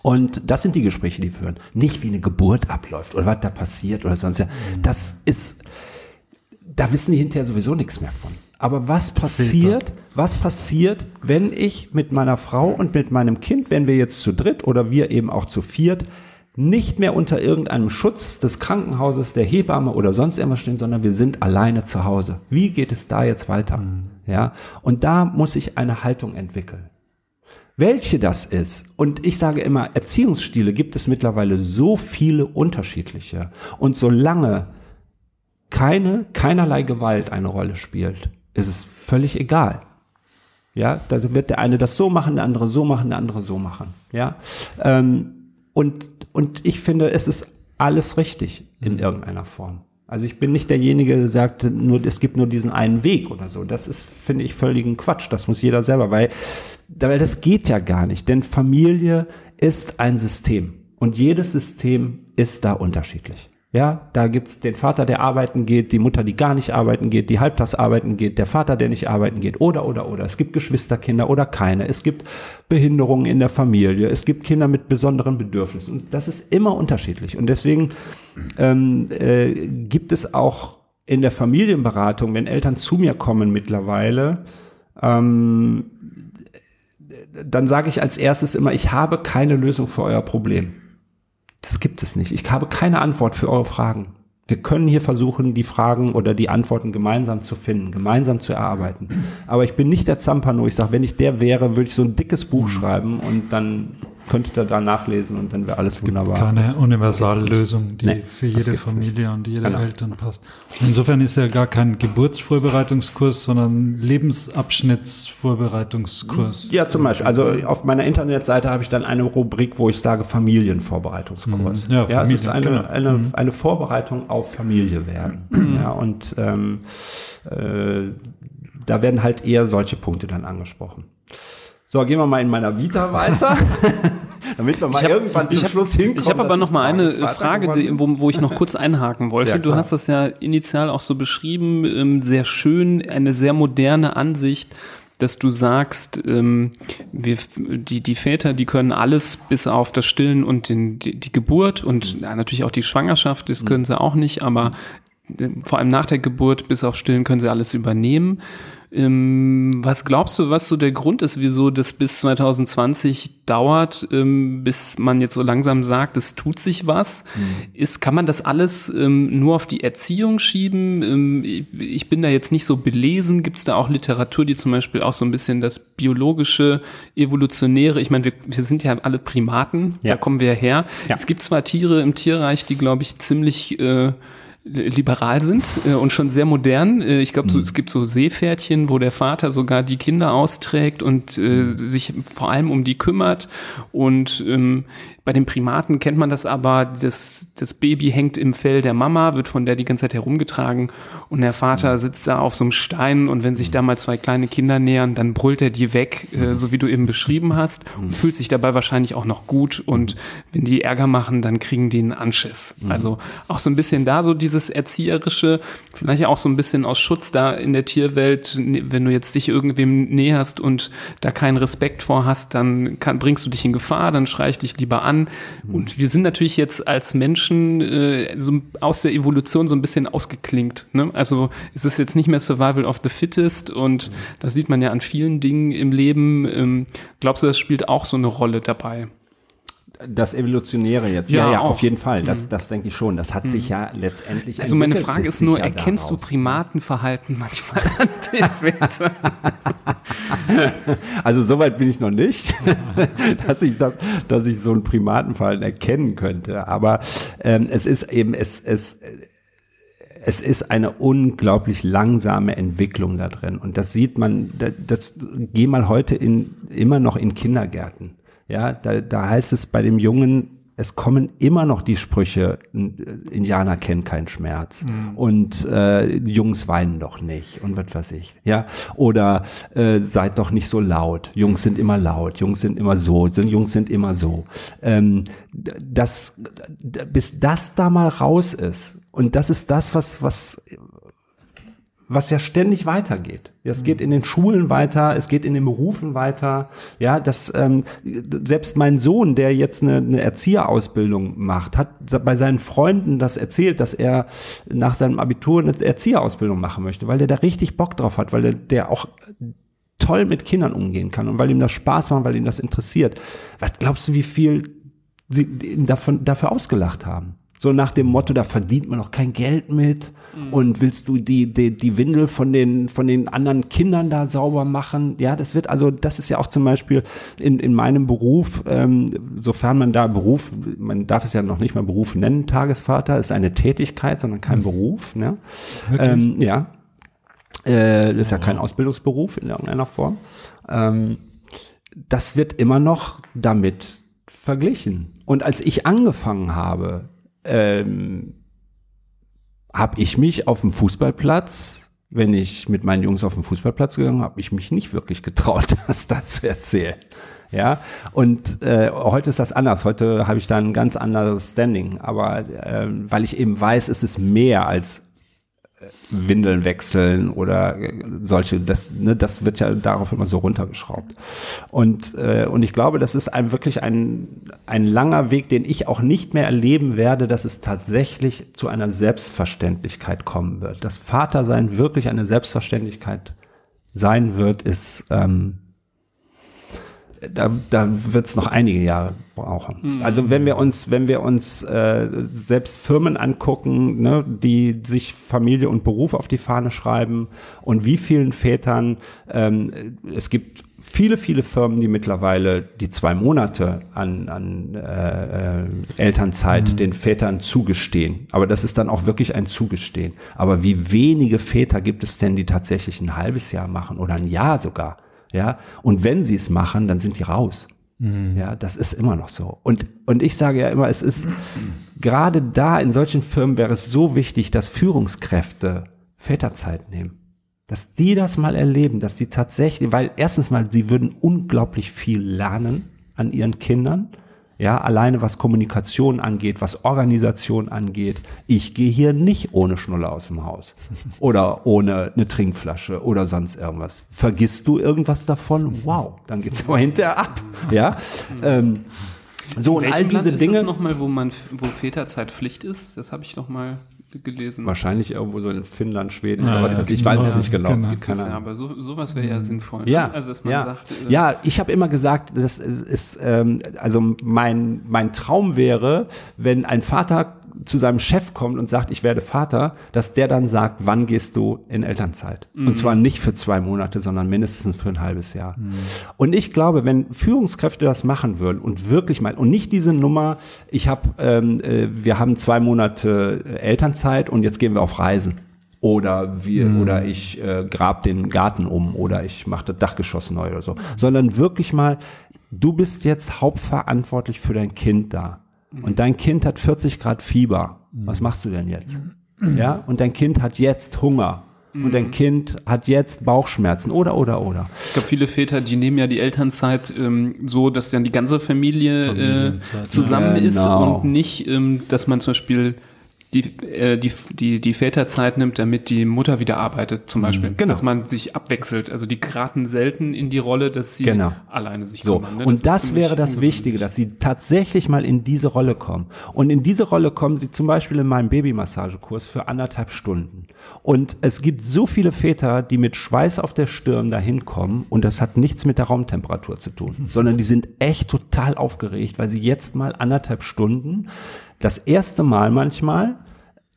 Und das sind die Gespräche, die führen. Nicht wie eine Geburt abläuft oder was da passiert oder sonst. Das ist, da wissen die hinterher sowieso nichts mehr von. Aber was passiert, was passiert, wenn ich mit meiner Frau und mit meinem Kind, wenn wir jetzt zu dritt oder wir eben auch zu viert, nicht mehr unter irgendeinem Schutz des Krankenhauses, der Hebamme oder sonst irgendwas stehen, sondern wir sind alleine zu Hause. Wie geht es da jetzt weiter? Mhm. Ja, und da muss ich eine Haltung entwickeln. Welche das ist, und ich sage immer, Erziehungsstile gibt es mittlerweile so viele unterschiedliche. Und solange keine, keinerlei Gewalt eine Rolle spielt, ist es völlig egal. Ja, da wird der eine das so machen, der andere so machen, der andere so machen. Ja, ähm, und, und ich finde, es ist alles richtig in irgendeiner Form. Also ich bin nicht derjenige, der sagt, nur, es gibt nur diesen einen Weg oder so. Das ist, finde ich, völligen Quatsch. Das muss jeder selber, weil, weil das geht ja gar nicht. Denn Familie ist ein System. Und jedes System ist da unterschiedlich. Ja, da gibt's den Vater, der arbeiten geht, die Mutter, die gar nicht arbeiten geht, die halbtags arbeiten geht, der Vater, der nicht arbeiten geht, oder, oder, oder. Es gibt Geschwisterkinder oder keine. Es gibt Behinderungen in der Familie. Es gibt Kinder mit besonderen Bedürfnissen. Und das ist immer unterschiedlich. Und deswegen ähm, äh, gibt es auch in der Familienberatung, wenn Eltern zu mir kommen mittlerweile, ähm, dann sage ich als erstes immer, ich habe keine Lösung für euer Problem. Das gibt es nicht. Ich habe keine Antwort für eure Fragen. Wir können hier versuchen, die Fragen oder die Antworten gemeinsam zu finden, gemeinsam zu erarbeiten. Aber ich bin nicht der Zampano. Ich sage, wenn ich der wäre, würde ich so ein dickes Buch schreiben und dann könntet ihr da nachlesen und dann wäre alles es wunderbar. Keine das, Universallösung, die nee, für jede Familie nicht. und jede genau. Eltern passt. insofern ist ja gar kein Geburtsvorbereitungskurs, sondern Lebensabschnittsvorbereitungskurs. Ja, zum Beispiel. Also auf meiner Internetseite habe ich dann eine Rubrik, wo ich sage Familienvorbereitungskurs. Mhm. Ja, ja Familien, es ist eine, genau. eine, mhm. eine Vorbereitung auf Familie werden. Mhm. ja, und ähm, äh, da werden halt eher solche Punkte dann angesprochen. So, gehen wir mal in meiner Vita weiter. damit wir mal hab, irgendwann zum Schluss hinkommen. Ich habe aber noch mal eine Frage, die, wo, wo, ich noch kurz einhaken wollte. Ja, du hast das ja initial auch so beschrieben, ähm, sehr schön, eine sehr moderne Ansicht dass du sagst, ähm, wir, die, die Väter, die können alles bis auf das Stillen und den, die, die Geburt und ja, natürlich auch die Schwangerschaft, das können sie auch nicht, aber äh, vor allem nach der Geburt bis auf Stillen können sie alles übernehmen. Ähm, was glaubst du, was so der Grund ist, wieso das bis 2020 dauert, ähm, bis man jetzt so langsam sagt, es tut sich was? Mhm. Ist, kann man das alles ähm, nur auf die Erziehung schieben? Ich bin da jetzt nicht so belesen. Gibt es da auch Literatur, die zum Beispiel auch so ein bisschen das biologische, evolutionäre, ich meine, wir, wir sind ja alle Primaten, ja. da kommen wir her. Ja. Es gibt zwar Tiere im Tierreich, die, glaube ich, ziemlich äh, liberal sind äh, und schon sehr modern. Äh, ich glaube, so, mhm. es gibt so Seepferdchen, wo der Vater sogar die Kinder austrägt und äh, sich vor allem um die kümmert. Und ähm, bei den Primaten kennt man das aber, das, das Baby hängt im Fell der Mama, wird von der die ganze Zeit herumgetragen und der Vater mhm. sitzt da auf so einem Stein und wenn sich da mal zwei kleine Kinder nähern, dann brüllt er die weg, äh, mhm. so wie du eben beschrieben hast und mhm. fühlt sich dabei wahrscheinlich auch noch gut und wenn die Ärger machen, dann kriegen die einen Anschiss. Also auch so ein bisschen da so dieses Erzieherische, vielleicht auch so ein bisschen aus Schutz da in der Tierwelt, ne, wenn du jetzt dich irgendwem näherst und da keinen Respekt vor hast, dann kann, bringst du dich in Gefahr, dann schrei ich dich lieber an an. Und wir sind natürlich jetzt als Menschen äh, so aus der Evolution so ein bisschen ausgeklingt. Ne? Also es ist jetzt nicht mehr Survival of the Fittest und das sieht man ja an vielen Dingen im Leben. Ähm, glaubst du, das spielt auch so eine Rolle dabei? Das Evolutionäre jetzt. Ja, ja, ja auf jeden Fall. Das, mhm. das denke ich schon. Das hat sich mhm. ja letztendlich. Also meine Frage ist nur, erkennst daraus. du Primatenverhalten manchmal an den Also soweit bin ich noch nicht, dass ich das, dass ich so ein Primatenverhalten erkennen könnte. Aber ähm, es ist eben, es, es es ist eine unglaublich langsame Entwicklung da drin. Und das sieht man, das, das geh mal heute in, immer noch in Kindergärten. Ja, da, da heißt es bei dem Jungen, es kommen immer noch die Sprüche, Indianer kennen keinen Schmerz mhm. und äh, Jungs weinen doch nicht und was weiß ich. Ja, oder äh, seid doch nicht so laut. Jungs sind immer laut, Jungs sind immer so, sind, Jungs sind immer so. Ähm, das, bis das da mal raus ist und das ist das, was, was, was ja ständig weitergeht. Es geht in den Schulen weiter, es geht in den Berufen weiter. Ja, das ähm, selbst mein Sohn, der jetzt eine, eine Erzieherausbildung macht, hat bei seinen Freunden das erzählt, dass er nach seinem Abitur eine Erzieherausbildung machen möchte, weil er da richtig Bock drauf hat, weil er der auch toll mit Kindern umgehen kann und weil ihm das Spaß macht, weil ihm das interessiert. Was glaubst du, wie viel sie davon, dafür ausgelacht haben? So nach dem Motto, da verdient man noch kein Geld mit Mhm. Und willst du die, die, die Windel von den, von den anderen Kindern da sauber machen? Ja, das wird also, das ist ja auch zum Beispiel in, in meinem Beruf, ähm, sofern man da Beruf, man darf es ja noch nicht mal Beruf nennen, Tagesvater ist eine Tätigkeit, sondern kein mhm. Beruf. Ne? Ähm, ja. Äh, das ist ja kein Ausbildungsberuf in irgendeiner Form. Ähm, das wird immer noch damit verglichen. Und als ich angefangen habe, ähm, habe ich mich auf dem Fußballplatz, wenn ich mit meinen Jungs auf dem Fußballplatz gegangen habe, ich mich nicht wirklich getraut, das da zu erzählen. Ja, und äh, heute ist das anders. Heute habe ich da ein ganz anderes Standing. Aber äh, weil ich eben weiß, es ist mehr als Windeln wechseln oder solche, das, ne, das wird ja darauf immer so runtergeschraubt. Und, äh, und ich glaube, das ist ein, wirklich ein, ein langer Weg, den ich auch nicht mehr erleben werde, dass es tatsächlich zu einer Selbstverständlichkeit kommen wird. Das Vatersein wirklich eine Selbstverständlichkeit sein wird, ist, ähm, da, da wird es noch einige Jahre brauchen. Mhm. Also wenn wir uns, wenn wir uns äh, selbst Firmen angucken, ne, die sich Familie und Beruf auf die Fahne schreiben und wie vielen Vätern ähm, es gibt viele, viele Firmen, die mittlerweile die zwei Monate an, an äh, äh, Elternzeit mhm. den Vätern zugestehen. Aber das ist dann auch wirklich ein Zugestehen. Aber wie wenige Väter gibt es denn, die tatsächlich ein halbes Jahr machen oder ein Jahr sogar? Ja, und wenn sie es machen, dann sind die raus. Mhm. Ja, das ist immer noch so. Und, und ich sage ja immer, es ist gerade da in solchen Firmen wäre es so wichtig, dass Führungskräfte Väterzeit nehmen. Dass die das mal erleben, dass die tatsächlich, weil erstens mal, sie würden unglaublich viel lernen an ihren Kindern ja, alleine was Kommunikation angeht, was Organisation angeht. Ich gehe hier nicht ohne Schnuller aus dem Haus oder ohne eine Trinkflasche oder sonst irgendwas. Vergisst du irgendwas davon? Wow, dann geht's aber hinterher ab. Ja. Ähm, so und all diese Land Dinge. Ist das nochmal, wo man, wo Väterzeit Pflicht ist? Das habe ich noch mal gelesen. Wahrscheinlich irgendwo so in Finnland, Schweden, ja, aber das, ich weiß es nicht genau. genau. Es keine ja, aber so, sowas wäre ja sinnvoll. Ne? Ja, also dass man ja. sagt. Äh, ja, ich habe immer gesagt, das ist ähm, also mein mein Traum wäre, wenn ein Vater zu seinem Chef kommt und sagt, ich werde Vater, dass der dann sagt, wann gehst du in Elternzeit? Mhm. Und zwar nicht für zwei Monate, sondern mindestens für ein halbes Jahr. Mhm. Und ich glaube, wenn Führungskräfte das machen würden und wirklich mal, und nicht diese Nummer, ich habe, ähm, äh, wir haben zwei Monate Elternzeit und jetzt gehen wir auf Reisen oder wir mhm. oder ich äh, grab den Garten um oder ich mache das Dachgeschoss neu oder so, sondern wirklich mal, du bist jetzt hauptverantwortlich für dein Kind da und dein Kind hat 40 Grad Fieber, was machst du denn jetzt? Ja, und dein Kind hat jetzt Hunger. Und dein Kind hat jetzt Bauchschmerzen oder oder oder. Ich glaube, viele Väter, die nehmen ja die Elternzeit ähm, so, dass dann die ganze Familie äh, zusammen genau. ist und nicht, ähm, dass man zum Beispiel die, äh, die, die, die Väterzeit nimmt, damit die Mutter wieder arbeitet, zum mhm. Beispiel. Genau. Dass man sich abwechselt. Also die geraten selten in die Rolle, dass sie genau. alleine sich so. kümmern. Ne? Und das, das wäre das Wichtige, dass sie tatsächlich mal in diese Rolle kommen. Und in diese Rolle kommen sie zum Beispiel in meinem Babymassagekurs für anderthalb Stunden. Und es gibt so viele Väter, die mit Schweiß auf der Stirn dahin kommen und das hat nichts mit der Raumtemperatur zu tun, sondern die sind echt total aufgeregt, weil sie jetzt mal anderthalb Stunden das erste Mal manchmal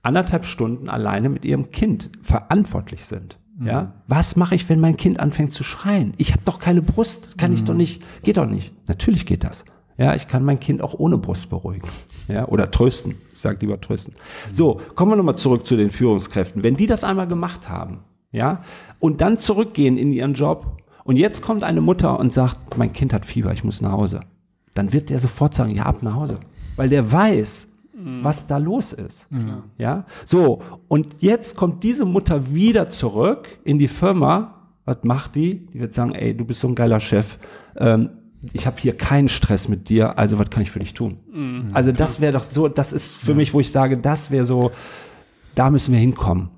anderthalb Stunden alleine mit ihrem Kind verantwortlich sind. Mhm. Ja, was mache ich, wenn mein Kind anfängt zu schreien? Ich habe doch keine Brust, kann mhm. ich doch nicht, geht doch nicht. Natürlich geht das. Ja, ich kann mein Kind auch ohne Brust beruhigen. Ja, oder trösten. Ich sage lieber trösten. So, kommen wir nochmal zurück zu den Führungskräften. Wenn die das einmal gemacht haben, ja, und dann zurückgehen in ihren Job und jetzt kommt eine Mutter und sagt, mein Kind hat Fieber, ich muss nach Hause, dann wird der sofort sagen, ja, ab nach Hause. Weil der weiß, was da los ist. Ja, so. Und jetzt kommt diese Mutter wieder zurück in die Firma. Was macht die? Die wird sagen, ey, du bist so ein geiler Chef. Ähm, ich habe hier keinen Stress mit dir, also was kann ich für dich tun? also das wäre doch so, das ist für mich, wo ich sage, das wäre so, da müssen wir hinkommen.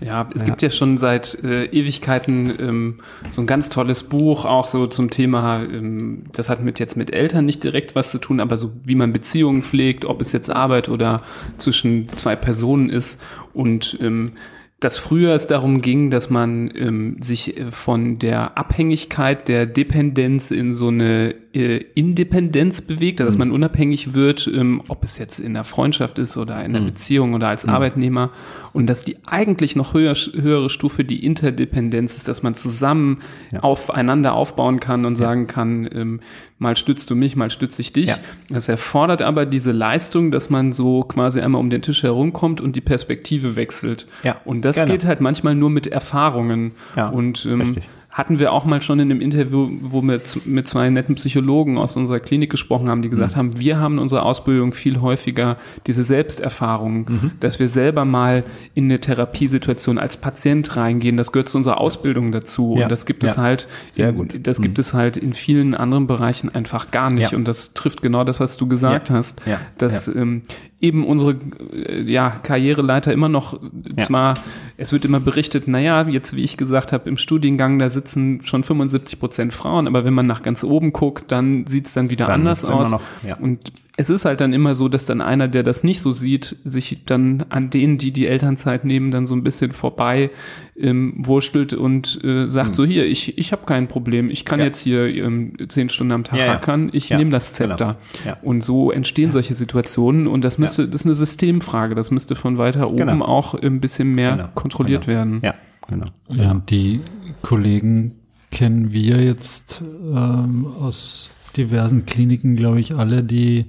Ja, es gibt ja schon seit äh, Ewigkeiten ähm, so ein ganz tolles Buch, auch so zum Thema, ähm, das hat mit jetzt mit Eltern nicht direkt was zu tun, aber so wie man Beziehungen pflegt, ob es jetzt Arbeit oder zwischen zwei Personen ist. Und ähm, dass früher es darum ging, dass man ähm, sich äh, von der Abhängigkeit, der Dependenz in so eine äh, Independenz bewegt, also dass man unabhängig wird, ähm, ob es jetzt in der Freundschaft ist oder in der Beziehung oder als Arbeitnehmer und dass die eigentlich noch höher, höhere Stufe die Interdependenz ist, dass man zusammen aufeinander aufbauen kann und sagen kann, ähm, mal stützt du mich, mal stütze ich dich. Ja. Das erfordert aber diese Leistung, dass man so quasi einmal um den Tisch herumkommt und die Perspektive wechselt. Ja, Und das genau. geht halt manchmal nur mit Erfahrungen. Ja, und ähm, richtig. Hatten wir auch mal schon in einem Interview, wo wir mit zwei netten Psychologen aus unserer Klinik gesprochen haben, die gesagt Mhm. haben, wir haben in unserer Ausbildung viel häufiger diese Selbsterfahrung, Mhm. dass wir selber mal in eine Therapiesituation als Patient reingehen. Das gehört zu unserer Ausbildung dazu. Ja, Und das gibt es ja. halt, Sehr in, gut. Mhm. das gibt es halt in vielen anderen Bereichen einfach gar nicht. Ja. Und das trifft genau das, was du gesagt hast, dass ähm, eben unsere äh, ja, Karriereleiter immer noch Ja. zwar, es wird immer berichtet, naja, jetzt wie ich gesagt habe, im Studiengang, da sitzen schon 75 Prozent Frauen, aber wenn man nach ganz oben guckt, dann sieht es dann wieder Dann anders aus. noch- ja. Und es ist halt dann immer so, dass dann einer, der das nicht so sieht, sich dann an denen, die die Elternzeit nehmen, dann so ein bisschen vorbei ähm, wurschtelt und äh, sagt so, hier, ich, ich habe kein Problem, ich kann. Ja. jetzt hier ähm, zehn Stunden am Tag Ja, rackern, ich Ja, nehme das genau. Zepter. Ja. Und so entstehen solche Situationen und das müsste, das ist eine Systemfrage, das müsste von weiter oben Genau. auch ein bisschen mehr Genau. kontrolliert Genau. werden. Ja, genau. Ja, und die Kollegen kennen wir jetzt ähm, aus diversen Kliniken, glaube ich, alle, die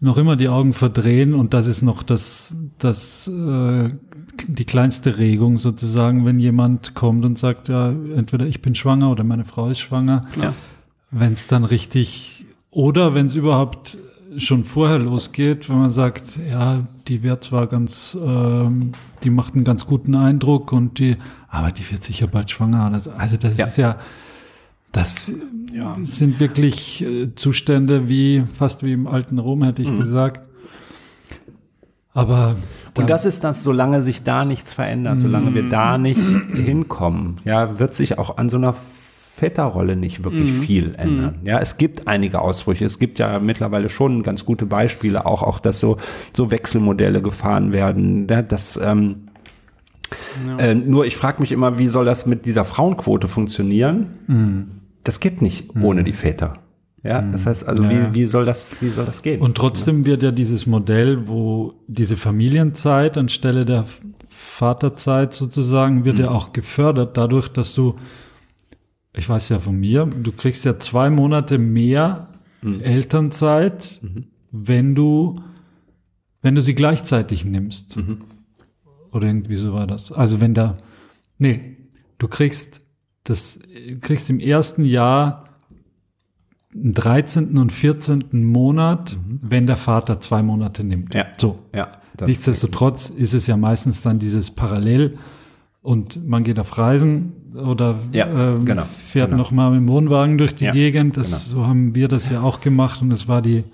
noch immer die Augen verdrehen und das ist noch das, das äh, die kleinste Regung sozusagen, wenn jemand kommt und sagt, ja, entweder ich bin schwanger oder meine Frau ist schwanger. Ja. Wenn es dann richtig oder wenn es überhaupt schon vorher losgeht, wenn man sagt, ja, die wird zwar ganz, ähm, die macht einen ganz guten Eindruck und die, aber die wird sicher bald schwanger. Also, also das Ja. ist ja, das sind wirklich äh, Zustände wie fast wie im alten Rom, hätte ich gesagt. Aber da, Und das ist das, solange sich da nichts verändert, solange wir da nicht hinkommen, ja, wird sich auch an so einer Väterrolle nicht wirklich viel ändern. Ja, es gibt einige Ausbrüche. Es gibt ja mittlerweile schon ganz gute Beispiele, auch, auch, dass so, so Wechselmodelle gefahren werden, ja, dass, ähm, äh, nur ich frage mich immer, wie soll das mit dieser Frauenquote funktionieren? Das geht nicht ohne die Väter. Ja, das heißt also, Ja, wie, wie soll das, wie soll das gehen? Und trotzdem wird ja dieses Modell, wo diese Familienzeit anstelle der Vaterzeit sozusagen, wird ja auch gefördert dadurch, dass du, ich weiß ja von mir, du kriegst ja zwei Monate mehr Elternzeit, wenn du, wenn du sie gleichzeitig nimmst. Oder irgendwie so war das. Also wenn da, nee, du kriegst das, kriegst im ersten Jahr einen 13. und 14. Monat, wenn der Vater zwei Monate nimmt. Ja. So. ja, Nichtsdestotrotz ist es ja meistens dann dieses Parallel und man geht auf Reisen oder Ja, ähm, genau, fährt genau. noch mal mit dem Wohnwagen durch die Ja, Gegend. Das, So haben wir das ja auch gemacht und es war die,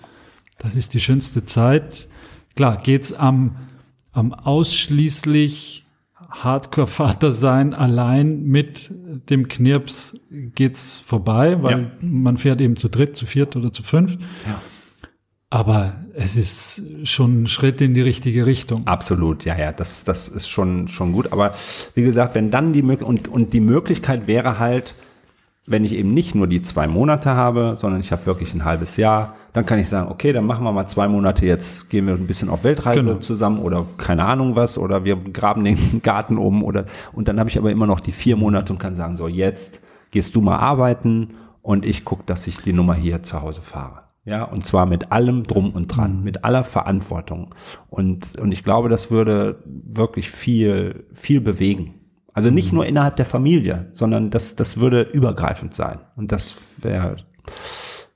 das ist die schönste Zeit. Klar, geht's am, am ausschließlich Hardcore-Vater sein allein mit dem Knirps geht's vorbei, weil Ja. man fährt eben zu dritt, zu viert oder zu fünft. Ja. Aber es ist schon ein Schritt in die richtige Richtung. Absolut, ja, ja, das, das ist schon, schon gut. Aber wie gesagt, wenn dann die Möglichkeit, und, und die Möglichkeit wäre halt, wenn ich eben nicht nur die zwei Monate habe, sondern ich habe wirklich ein halbes Jahr, dann kann ich sagen, okay, dann machen wir mal zwei Monate jetzt, gehen wir ein bisschen auf Weltreise Genau. zusammen oder keine Ahnung was, oder wir graben den Garten um oder, und dann habe ich aber immer noch die vier Monate und kann sagen, so jetzt gehst du mal arbeiten und ich gucke, dass ich die Nummer hier zu Hause fahre. Ja, und zwar mit allem drum und dran, Mhm. mit aller Verantwortung. Und, und ich glaube, das würde wirklich viel, viel bewegen. Also nicht Mhm. nur innerhalb der Familie, sondern das, das würde übergreifend sein. Und das wäre,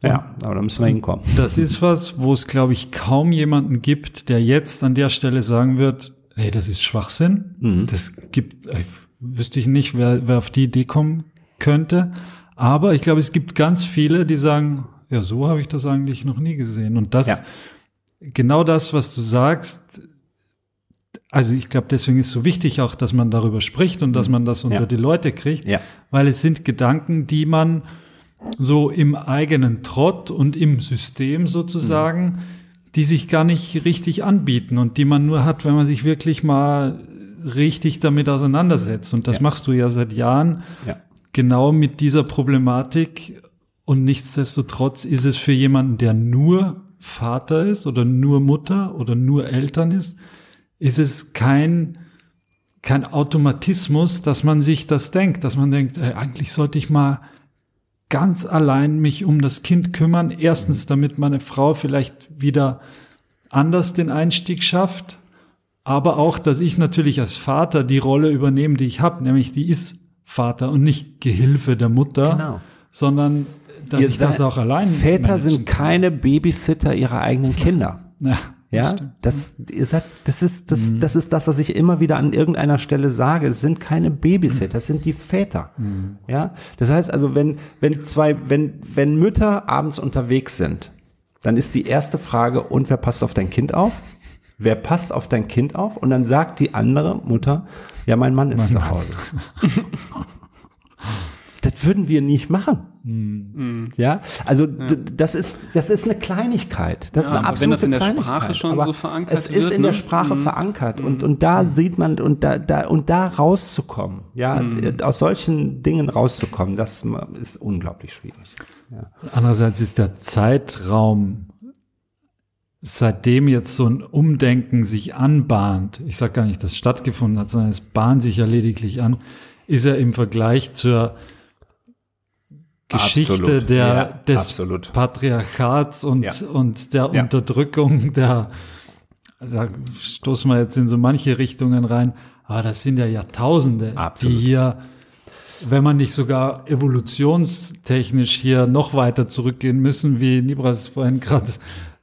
ja, aber da müssen wir hinkommen. Das ist was, wo es, glaube ich, kaum jemanden gibt, der jetzt an der Stelle sagen wird, hey, das ist Schwachsinn. Mhm. Das gibt, äh, wüsste ich nicht, wer, wer auf die Idee kommen könnte. Aber ich glaube, es gibt ganz viele, die sagen, ja, so habe ich das eigentlich noch nie gesehen. Und das, Ja. genau das, was du sagst, also ich glaube, deswegen ist so wichtig auch, dass man darüber spricht und dass man das unter Mhm. Ja. die Leute kriegt, Ja. weil es sind Gedanken, die man so im eigenen Trott und im System sozusagen, die sich gar nicht richtig anbieten und die man nur hat, wenn man sich wirklich mal richtig damit auseinandersetzt. Und das Ja. machst du ja seit Jahren Ja. genau mit dieser Problematik. Und nichtsdestotrotz ist es für jemanden, der nur Vater ist oder nur Mutter oder nur Eltern ist, ist es kein, kein Automatismus, dass man sich das denkt, dass man denkt, ey, eigentlich sollte ich mal ganz allein mich um das Kind kümmern. Erstens, damit meine Frau vielleicht wieder anders den Einstieg schafft, aber auch, dass ich natürlich als Vater die Rolle übernehme, die ich habe, nämlich die ist Vater und nicht Gehilfe der Mutter, Genau. sondern dass Ihr ich das auch allein Väter sind keine Babysitter ihrer eigenen Kinder. Ja, Ja, stimmt. das, ihr seid, das ist, das, das ist das, was ich immer wieder an irgendeiner Stelle sage. Es sind keine Babysitter, es sind die Väter. Ja, das heißt also, wenn, wenn zwei, wenn, wenn Mütter abends unterwegs sind, dann ist die erste Frage, und wer passt auf dein Kind auf? Wer passt auf dein Kind auf? Und dann sagt die andere Mutter, ja, mein Mann ist zu Hause. das würden wir nicht machen. Ja, also d- das ist das ist eine Kleinigkeit. Das Ja, ist eine aber absolute wenn das in der Kleinigkeit. Sprache schon Aber so verankert es ist wird, in der ne? Sprache Mhm. verankert und und da sieht man und da da und da rauszukommen, ja, Mhm. aus solchen Dingen rauszukommen, das ist unglaublich schwierig. Ja. Andererseits ist der Zeitraum, seitdem jetzt so ein Umdenken sich anbahnt, ich sage gar nicht, dass stattgefunden hat, sondern es bahnt sich ja lediglich an, ist er im Vergleich zur Geschichte Absolut. der, Ja, des absolut. Patriarchats und, Ja. und der Ja. Unterdrückung der, da stoßen wir jetzt in so manche Richtungen rein, aber das sind ja Jahrtausende, Absolut. die hier wenn man nicht sogar evolutionstechnisch hier noch weiter zurückgehen müssen, wie Nibras vorhin gerade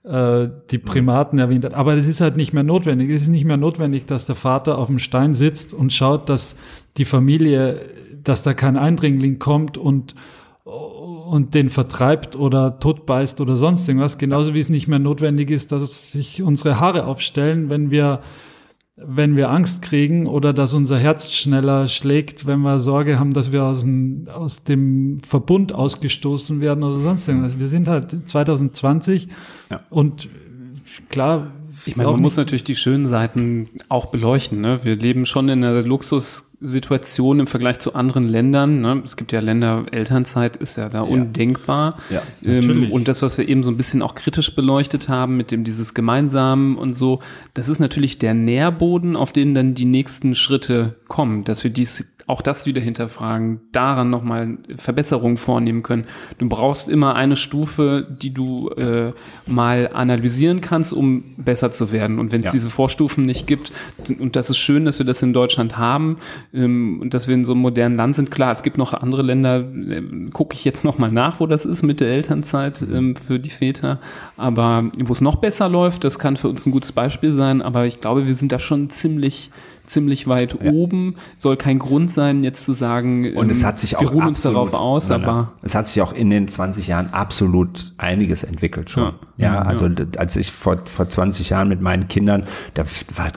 äh, die Primaten erwähnt hat. Aber das ist halt nicht mehr notwendig. Es ist nicht mehr notwendig, dass der Vater auf dem Stein sitzt und schaut, dass die Familie, dass da kein Eindringling kommt und und den vertreibt oder totbeißt oder sonst irgendwas. Genauso wie es nicht mehr notwendig ist, dass sich unsere Haare aufstellen, wenn wir wenn wir Angst kriegen oder dass unser Herz schneller schlägt, wenn wir Sorge haben, dass wir aus dem, aus dem Verbund ausgestoßen werden oder sonst irgendwas. Wir sind halt 2020 Ja. und klar, Ich meine, man muss natürlich die schönen Seiten auch beleuchten. Ne? Wir leben schon in einer Luxussituation im Vergleich zu anderen Ländern. Ne? Es gibt ja Länder, Elternzeit ist ja da undenkbar. Ja, ähm, und das, was wir eben so ein bisschen auch kritisch beleuchtet haben mit dem dieses Gemeinsamen und so, das ist natürlich der Nährboden, auf den dann die nächsten Schritte kommen, dass wir dies auch das wieder hinterfragen, daran nochmal Verbesserungen vornehmen können. Du brauchst immer eine Stufe, die du äh, mal analysieren kannst, um besser zu werden. Und wenn es Ja. diese Vorstufen nicht gibt, und das ist schön, dass wir das in Deutschland haben ähm, und dass wir in so einem modernen Land sind, klar, es gibt noch andere Länder, ähm, gucke ich jetzt nochmal nach, wo das ist mit der Elternzeit ähm, für die Väter. Aber wo es noch besser läuft, das kann für uns ein gutes Beispiel sein, aber ich glaube, wir sind da schon ziemlich ziemlich weit Ja. oben. Soll kein Grund sein, jetzt zu sagen, Und es ähm, hat sich auch wir ruhen uns absolut- darauf aus, Nein, nein. aber es hat sich auch in den 20 Jahren absolut einiges entwickelt schon. Ja, Ja. also als ich vor, vor 20 Jahren mit meinen Kindern, da,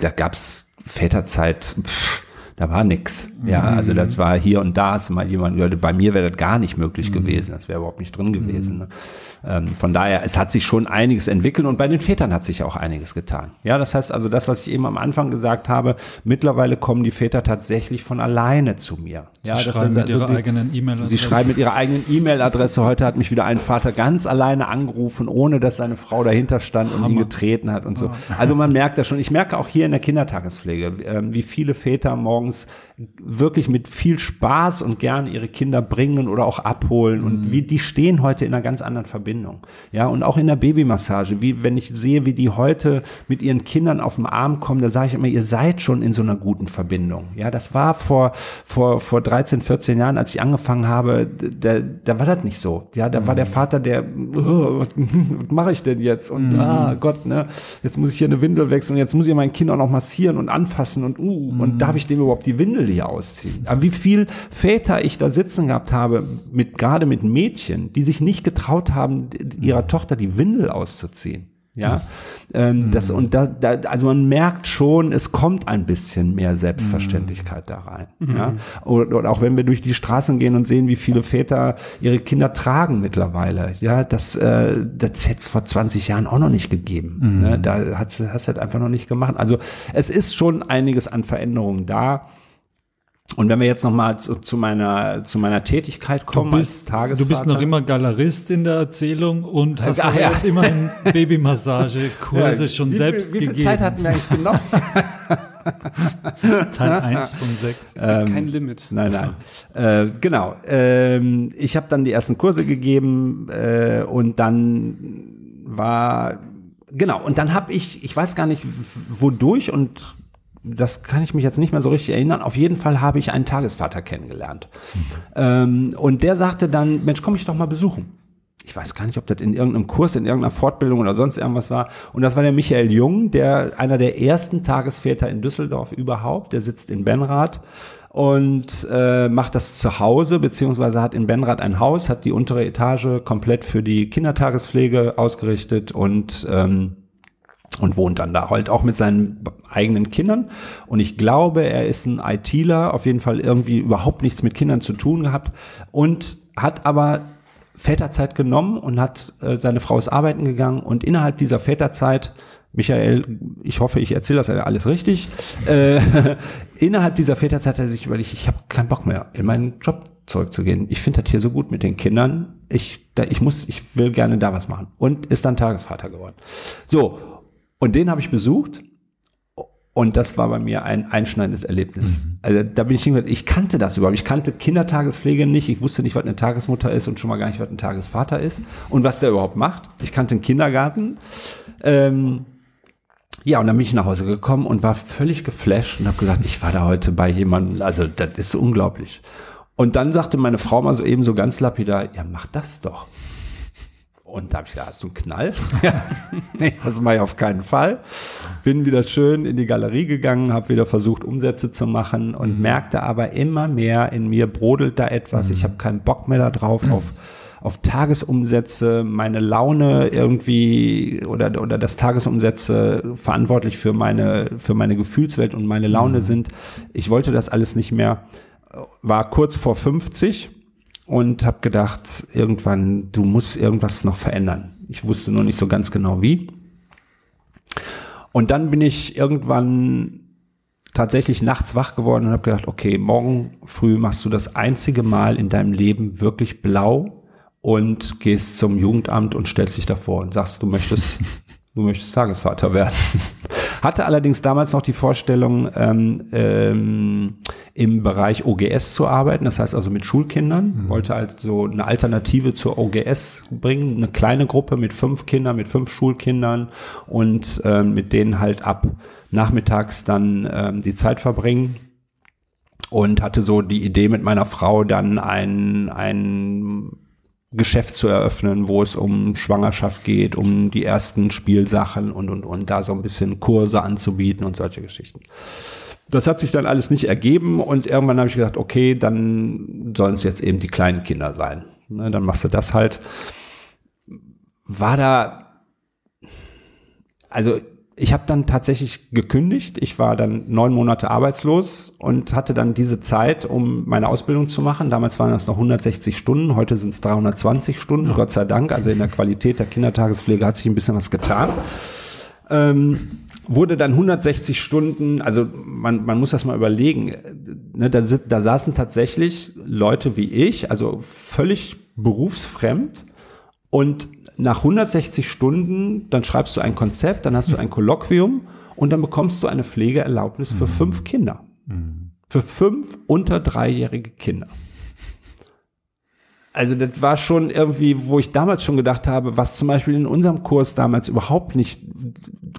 da gab's Väterzeit, pff, da war nix. Ja, also das war hier und da ist mal jemand, bei mir wäre das gar nicht möglich gewesen. Das wäre überhaupt nicht drin gewesen. Ne? Ähm, von daher, es hat sich schon einiges entwickelt und bei den Vätern hat sich auch einiges getan. Ja, das heißt also das, was ich eben am Anfang gesagt habe, mittlerweile kommen die Väter tatsächlich von alleine zu mir. Sie ja, das schreiben sind mit also ihrer die- eigenen E-Mail-Adresse. Sie schreiben mit ihrer eigenen E-Mail-Adresse. Heute hat mich wieder ein Vater ganz alleine angerufen, ohne dass seine Frau dahinter stand und ihn getreten hat und so. Also man merkt das schon. Ich merke auch hier in der Kindertagespflege, ähm, wie viele Väter morgens wirklich mit viel Spaß und gerne ihre Kinder bringen oder auch abholen. Und wie die stehen heute in einer ganz anderen Verbindung. Ja, und auch in der Babymassage, wie wenn ich sehe, wie die heute mit ihren Kindern auf dem Arm kommen, da sage ich immer, ihr seid schon in so einer guten Verbindung. Ja, das war vor vor vor 13, 14 Jahren, als ich angefangen habe, da, da war das nicht so. Ja, da war der Vater, der oh, was, mache ich denn jetzt? Und ah Gott, ne, jetzt muss ich hier eine Windel wechseln und jetzt muss ich mein Kind auch noch massieren und anfassen und uh, und darf ich dem überhaupt die Windel hier ausziehen? Aber wie viel Väter ich da sitzen gehabt habe, mit gerade mit Mädchen, die sich nicht getraut haben, ihrer Tochter die Windel auszuziehen. Ja, ähm, das und da, da, also man merkt schon, es kommt ein bisschen mehr Selbstverständlichkeit da rein. Ja, oder, oder auch wenn wir durch die Straßen gehen und sehen, wie viele Väter ihre Kinder tragen mittlerweile. Ja, das, äh, das hätte vor 20 Jahren auch noch nicht gegeben. Ne? Da hast du hast du das einfach noch nicht gemacht. Also es ist schon einiges an Veränderungen da. Und wenn wir jetzt noch mal zu, zu meiner zu meiner Tätigkeit kommen Du bist, als du bist noch immer Galerist in der Erzählung und hast Ah, aber ja. jetzt immerhin Babymassage-Kurse Ja, schon wie selbst viel, wie viel gegeben. Zeit hatten wir eigentlich genommen? Teil 1 von 6. Es gibt kein Limit. Nein, nein. Äh, genau. Ähm, ich habe dann die ersten Kurse gegeben äh, und dann war genau und dann habe ich, ich weiß gar nicht wodurch und das kann ich mich jetzt nicht mehr so richtig erinnern. Auf jeden Fall habe ich einen Tagesvater kennengelernt. Ähm, und der sagte dann, Mensch, komm ich doch mal besuchen. Ich weiß gar nicht, ob das in irgendeinem Kurs, in irgendeiner Fortbildung oder sonst irgendwas war. Und das war der Michael Jung, der einer der ersten Tagesväter in Düsseldorf überhaupt. Der sitzt in Benrath und äh, macht das zu Hause, beziehungsweise hat in Benrath ein Haus, hat die untere Etage komplett für die Kindertagespflege ausgerichtet und ähm, und wohnt dann da halt auch mit seinen eigenen Kindern. Und ich glaube, er ist ein ITler, auf jeden Fall irgendwie überhaupt nichts mit Kindern zu tun gehabt und hat aber Väterzeit genommen und hat äh, seine Frau ist arbeiten gegangen und innerhalb dieser Väterzeit Michael, ich hoffe, ich erzähle das alles richtig. Äh, innerhalb dieser Väterzeit hat er sich überlegt, ich habe keinen Bock mehr, in meinen Job zurückzugehen. Ich finde das hier so gut mit den Kindern. Ich, da, ich muss, ich will gerne da was machen. Und ist dann Tagesvater geworden. So, und den habe ich besucht. Und das war bei mir ein einschneidendes Erlebnis. Also da bin ich hingegangen, ich kannte das überhaupt. Ich kannte Kindertagespflege nicht. Ich wusste nicht, was eine Tagesmutter ist und schon mal gar nicht, was ein Tagesvater ist und was der überhaupt macht. Ich kannte den Kindergarten. Ähm, ja, und dann bin ich nach Hause gekommen und war völlig geflasht und habe gesagt, ich war da heute bei jemandem, also das ist so unglaublich. Und dann sagte meine Frau mal so eben so ganz lapidar, ja, mach das doch. Und da habe ich gesagt, hast du einen Knall? ja, nee, das mache ich auf keinen Fall. Bin wieder schön in die Galerie gegangen, habe wieder versucht, Umsätze zu machen und merkte aber immer mehr, in mir brodelt da etwas. Ich habe keinen Bock mehr darauf, auf auf Tagesumsätze, meine Laune irgendwie oder, oder das Tagesumsätze verantwortlich für meine, für meine Gefühlswelt und meine Laune sind. Ich wollte das alles nicht mehr. War kurz vor 50 und habe gedacht, irgendwann, du musst irgendwas noch verändern. Ich wusste nur nicht so ganz genau wie. Und dann bin ich irgendwann tatsächlich nachts wach geworden und habe gedacht, okay, morgen früh machst du das einzige Mal in deinem Leben wirklich blau und gehst zum Jugendamt und stellst dich davor und sagst, du möchtest, du möchtest Tagesvater werden. Hatte allerdings damals noch die Vorstellung, ähm, ähm, im Bereich OGS zu arbeiten, das heißt also mit Schulkindern, wollte halt so eine Alternative zur OGS bringen, eine kleine Gruppe mit fünf Kindern, mit fünf Schulkindern und ähm, mit denen halt ab nachmittags dann ähm, die Zeit verbringen. Und hatte so die Idee mit meiner Frau dann ein, ein Geschäft zu eröffnen, wo es um Schwangerschaft geht, um die ersten Spielsachen und, und, und da so ein bisschen Kurse anzubieten und solche Geschichten. Das hat sich dann alles nicht ergeben und irgendwann habe ich gedacht, okay, dann sollen es jetzt eben die kleinen Kinder sein. Ne, dann machst du das halt. War da, also ich habe dann tatsächlich gekündigt. Ich war dann neun Monate arbeitslos und hatte dann diese Zeit, um meine Ausbildung zu machen. Damals waren das noch 160 Stunden, heute sind es 320 Stunden, Gott sei Dank. Also in der Qualität der Kindertagespflege hat sich ein bisschen was getan. Ähm, wurde dann 160 Stunden, also man, man muss das mal überlegen, ne, da, da saßen tatsächlich Leute wie ich, also völlig berufsfremd und nach 160 Stunden, dann schreibst du ein Konzept, dann hast du ein Kolloquium und dann bekommst du eine Pflegeerlaubnis für fünf Kinder. Für fünf unter dreijährige Kinder. Also das war schon irgendwie, wo ich damals schon gedacht habe, was zum Beispiel in unserem Kurs damals überhaupt nicht,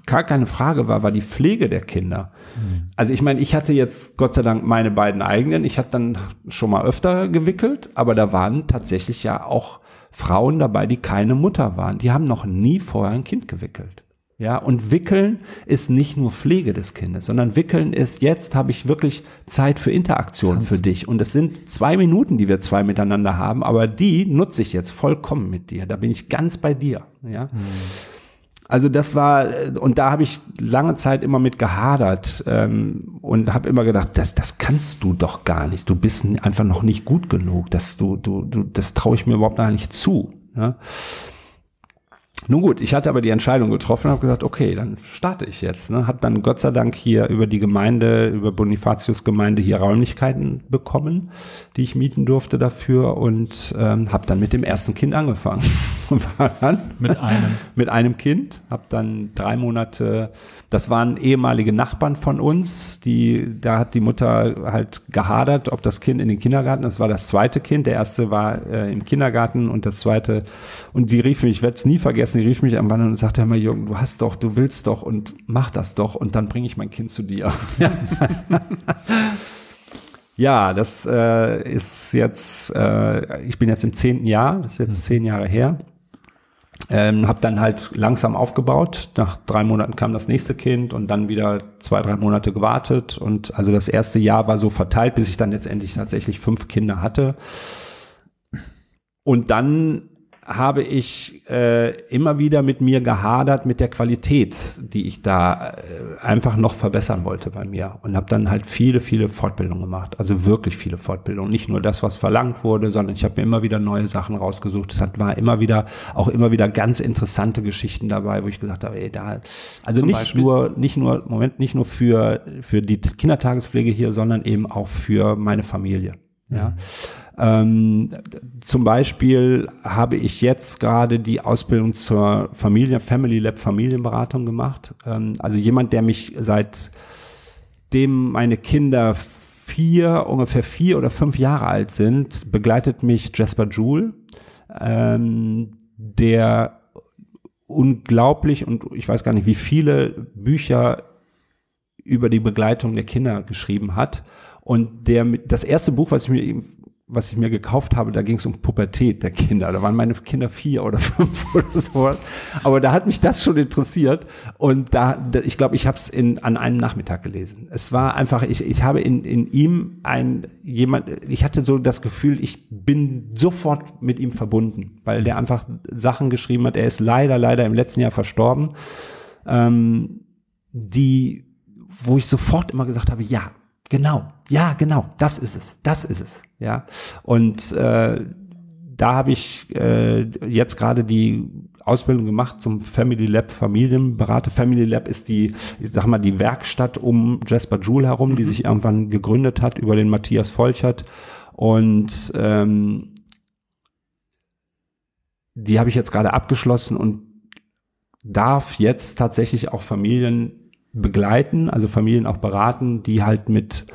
gar keine Frage war, war die Pflege der Kinder. Mhm. Also ich meine, ich hatte jetzt Gott sei Dank meine beiden eigenen, ich hatte dann schon mal öfter gewickelt, aber da waren tatsächlich ja auch Frauen dabei, die keine Mutter waren. Die haben noch nie vorher ein Kind gewickelt. Ja, und wickeln ist nicht nur Pflege des Kindes, sondern wickeln ist, jetzt habe ich wirklich Zeit für Interaktion Tanzen. für dich. Und es sind zwei Minuten, die wir zwei miteinander haben, aber die nutze ich jetzt vollkommen mit dir. Da bin ich ganz bei dir. Ja. Mhm. Also das war, und da habe ich lange Zeit immer mit gehadert ähm, und habe immer gedacht, das, das kannst du doch gar nicht. Du bist einfach noch nicht gut genug. Das, du, du, du, das traue ich mir überhaupt gar nicht zu. Ja? Nun gut, ich hatte aber die Entscheidung getroffen und habe gesagt, okay, dann starte ich jetzt. Ne? Habe dann Gott sei Dank hier über die Gemeinde, über Bonifatius Gemeinde hier Räumlichkeiten bekommen, die ich mieten durfte dafür und ähm, habe dann mit dem ersten Kind angefangen. Und war dann mit einem? mit einem Kind. Habe dann drei Monate, das waren ehemalige Nachbarn von uns, die, da hat die Mutter halt gehadert, ob das Kind in den Kindergarten, das war das zweite Kind, der erste war äh, im Kindergarten und das zweite, und die rief mich, ich werde es nie vergessen, sie rief mich am Wand und sagte immer, Jürgen, du hast doch, du willst doch und mach das doch und dann bringe ich mein Kind zu dir. ja, das äh, ist jetzt, äh, ich bin jetzt im zehnten Jahr, das ist jetzt zehn Jahre her. Ähm, habe dann halt langsam aufgebaut. Nach drei Monaten kam das nächste Kind und dann wieder zwei, drei Monate gewartet. Und also das erste Jahr war so verteilt, bis ich dann letztendlich tatsächlich fünf Kinder hatte. Und dann habe ich äh, immer wieder mit mir gehadert mit der Qualität, die ich da äh, einfach noch verbessern wollte bei mir und habe dann halt viele, viele Fortbildungen gemacht, also wirklich viele Fortbildungen, nicht nur das, was verlangt wurde, sondern ich habe mir immer wieder neue Sachen rausgesucht. Es hat, war immer wieder auch immer wieder ganz interessante Geschichten dabei, wo ich gesagt habe, ey, da also Zum nicht Beispiel? nur nicht nur Moment nicht nur für für die Kindertagespflege hier, sondern eben auch für meine Familie. Ja. Mhm. Ähm, zum Beispiel habe ich jetzt gerade die Ausbildung zur Familie, Family Lab Familienberatung gemacht. Ähm, also jemand, der mich seitdem meine Kinder vier, ungefähr vier oder fünf Jahre alt sind, begleitet mich Jasper Joule, ähm, der unglaublich und ich weiß gar nicht, wie viele Bücher über die Begleitung der Kinder geschrieben hat. Und der, das erste Buch, was ich mir was ich mir gekauft habe, da ging es um Pubertät der Kinder. Da waren meine Kinder vier oder fünf oder so. Aber da hat mich das schon interessiert und da, ich glaube, ich habe es an einem Nachmittag gelesen. Es war einfach, ich, ich habe in, in ihm ein jemand, ich hatte so das Gefühl, ich bin sofort mit ihm verbunden, weil der einfach Sachen geschrieben hat. Er ist leider, leider im letzten Jahr verstorben, ähm, die, wo ich sofort immer gesagt habe, ja, Genau, ja, genau, das ist es, das ist es, ja. Und äh, da habe ich äh, jetzt gerade die Ausbildung gemacht zum Family Lab Familienberater. Family Lab ist die, ich sag mal, die Werkstatt um Jasper Joule herum, mhm. die sich irgendwann gegründet hat über den Matthias Volchert. Und ähm, die habe ich jetzt gerade abgeschlossen und darf jetzt tatsächlich auch Familien begleiten, also Familien auch beraten, die halt mit,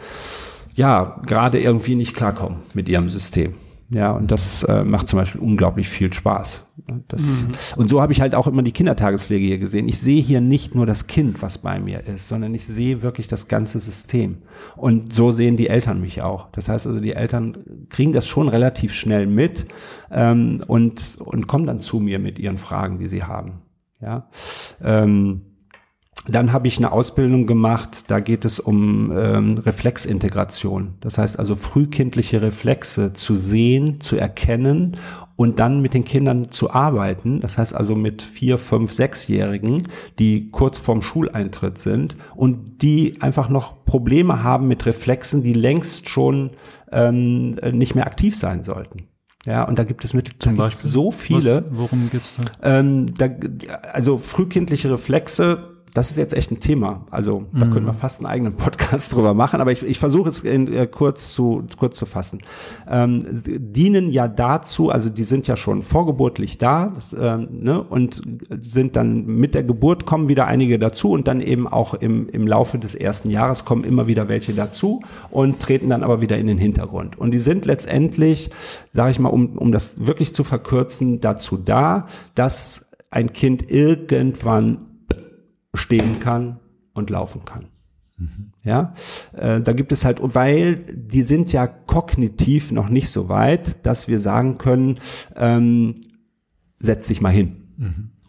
ja, gerade irgendwie nicht klarkommen mit ihrem System. Ja, und das äh, macht zum Beispiel unglaublich viel Spaß. Das, mhm. Und so habe ich halt auch immer die Kindertagespflege hier gesehen. Ich sehe hier nicht nur das Kind, was bei mir ist, sondern ich sehe wirklich das ganze System. Und so sehen die Eltern mich auch. Das heißt also, die Eltern kriegen das schon relativ schnell mit ähm, und, und kommen dann zu mir mit ihren Fragen, die sie haben. Ja. Ähm, dann habe ich eine Ausbildung gemacht, da geht es um ähm, Reflexintegration. Das heißt also frühkindliche Reflexe zu sehen, zu erkennen und dann mit den Kindern zu arbeiten. Das heißt also mit vier, fünf, sechsjährigen, die kurz vorm Schuleintritt sind und die einfach noch Probleme haben mit Reflexen, die längst schon ähm, nicht mehr aktiv sein sollten. Ja, und da gibt es mit Zum Beispiel? so viele. Was, worum geht's da? Ähm, da? Also frühkindliche Reflexe das ist jetzt echt ein Thema. Also da können wir fast einen eigenen Podcast drüber machen, aber ich, ich versuche es in, äh, kurz, zu, kurz zu fassen. Ähm, dienen ja dazu, also die sind ja schon vorgeburtlich da das, ähm, ne, und sind dann mit der Geburt kommen wieder einige dazu und dann eben auch im, im Laufe des ersten Jahres kommen immer wieder welche dazu und treten dann aber wieder in den Hintergrund. Und die sind letztendlich, sage ich mal, um, um das wirklich zu verkürzen, dazu da, dass ein Kind irgendwann stehen kann und laufen kann. Ja, äh, da gibt es halt, weil die sind ja kognitiv noch nicht so weit, dass wir sagen können, ähm, setz dich mal hin.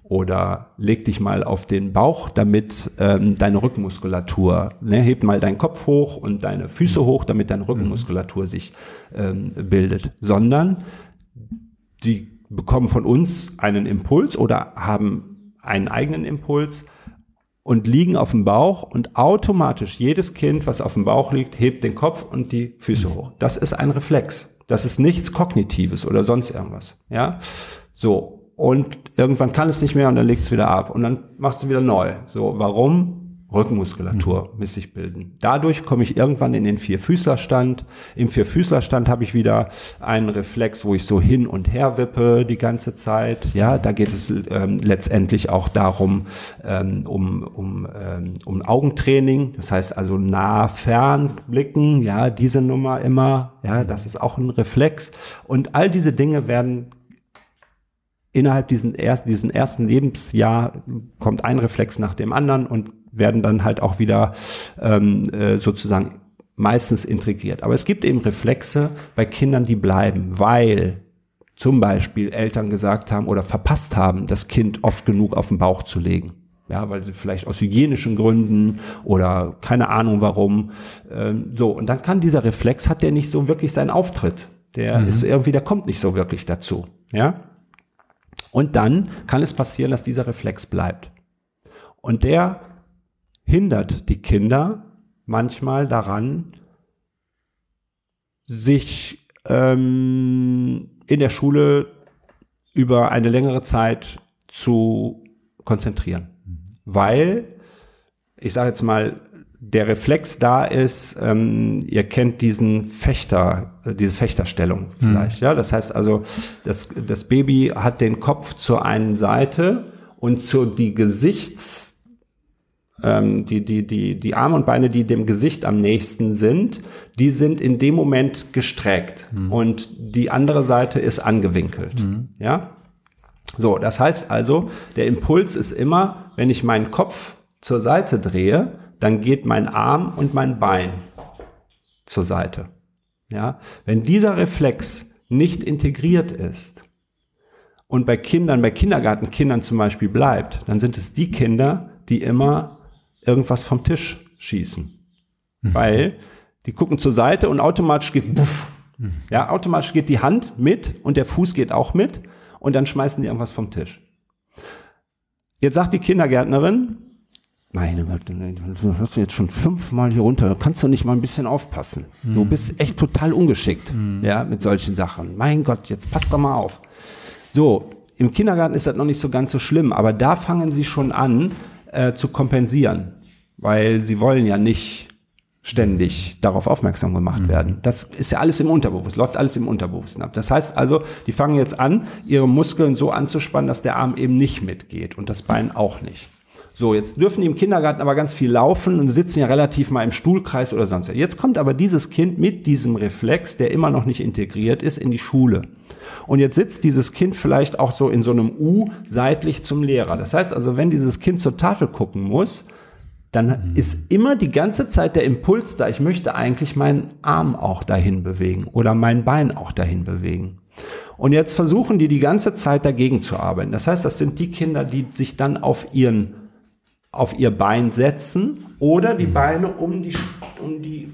Oder leg dich mal auf den Bauch, damit ähm, deine Rückenmuskulatur, ne, heb mal deinen Kopf hoch und deine Füße hoch, damit deine Rückenmuskulatur sich ähm, bildet. Sondern die bekommen von uns einen Impuls oder haben einen eigenen Impuls und liegen auf dem Bauch und automatisch jedes Kind, was auf dem Bauch liegt, hebt den Kopf und die Füße hoch. Das ist ein Reflex. Das ist nichts Kognitives oder sonst irgendwas. Ja, so. Und irgendwann kann es nicht mehr und dann legst du wieder ab und dann machst du wieder neu. So, warum? Rückenmuskulatur muss sich bilden. Dadurch komme ich irgendwann in den Vierfüßlerstand. Im Vierfüßlerstand habe ich wieder einen Reflex, wo ich so hin und her wippe die ganze Zeit. Ja, da geht es ähm, letztendlich auch darum, ähm, um, um, ähm, um Augentraining. Das heißt also nah, fern blicken. Ja, diese Nummer immer. Ja, das ist auch ein Reflex. Und all diese Dinge werden innerhalb diesen, ersten, diesen ersten Lebensjahr kommt ein Reflex nach dem anderen und werden dann halt auch wieder ähm, äh, sozusagen meistens integriert. Aber es gibt eben Reflexe bei Kindern, die bleiben, weil zum Beispiel Eltern gesagt haben oder verpasst haben, das Kind oft genug auf den Bauch zu legen. Ja, weil sie vielleicht aus hygienischen Gründen oder keine Ahnung warum. Ähm, so, und dann kann dieser Reflex, hat der nicht so wirklich seinen Auftritt. Der ist irgendwie, der kommt nicht so wirklich dazu. Ja. Und dann kann es passieren, dass dieser Reflex bleibt. Und der hindert die Kinder manchmal daran, sich ähm, in der Schule über eine längere Zeit zu konzentrieren. Weil, ich sage jetzt mal, der Reflex da ist, ähm, ihr kennt diesen Fechter, diese Fechterstellung vielleicht, ja. Das heißt also, das, das Baby hat den Kopf zur einen Seite und zu die Gesichts, ähm, die, die, die, die Arme und Beine, die dem Gesicht am nächsten sind, die sind in dem Moment gestreckt. Und die andere Seite ist angewinkelt, ja. So, das heißt also, der Impuls ist immer, wenn ich meinen Kopf zur Seite drehe, dann geht mein Arm und mein Bein zur Seite. Ja, wenn dieser Reflex nicht integriert ist und bei Kindern, bei Kindergartenkindern zum Beispiel bleibt, dann sind es die Kinder, die immer irgendwas vom Tisch schießen. Weil die gucken zur Seite und automatisch geht, puff, ja, automatisch geht die Hand mit und der Fuß geht auch mit und dann schmeißen die irgendwas vom Tisch. Jetzt sagt die Kindergärtnerin, meine Gott, du hast jetzt schon fünfmal hier runter, kannst du nicht mal ein bisschen aufpassen. Du bist echt total ungeschickt, ja, mit solchen Sachen. Mein Gott, jetzt pass doch mal auf. So, im Kindergarten ist das noch nicht so ganz so schlimm, aber da fangen sie schon an äh, zu kompensieren, weil sie wollen ja nicht ständig darauf aufmerksam gemacht werden. Das ist ja alles im Unterbewusstsein, läuft alles im Unterbewusstsein ab. Das heißt also, die fangen jetzt an, ihre Muskeln so anzuspannen, dass der Arm eben nicht mitgeht und das Bein auch nicht. So, jetzt dürfen die im Kindergarten aber ganz viel laufen und sitzen ja relativ mal im Stuhlkreis oder sonst. was. Jetzt kommt aber dieses Kind mit diesem Reflex, der immer noch nicht integriert ist, in die Schule. Und jetzt sitzt dieses Kind vielleicht auch so in so einem U seitlich zum Lehrer. Das heißt also, wenn dieses Kind zur Tafel gucken muss, dann ist immer die ganze Zeit der Impuls da, ich möchte eigentlich meinen Arm auch dahin bewegen oder mein Bein auch dahin bewegen. Und jetzt versuchen die die ganze Zeit dagegen zu arbeiten. Das heißt, das sind die Kinder, die sich dann auf ihren auf ihr Bein setzen oder die Beine um die um die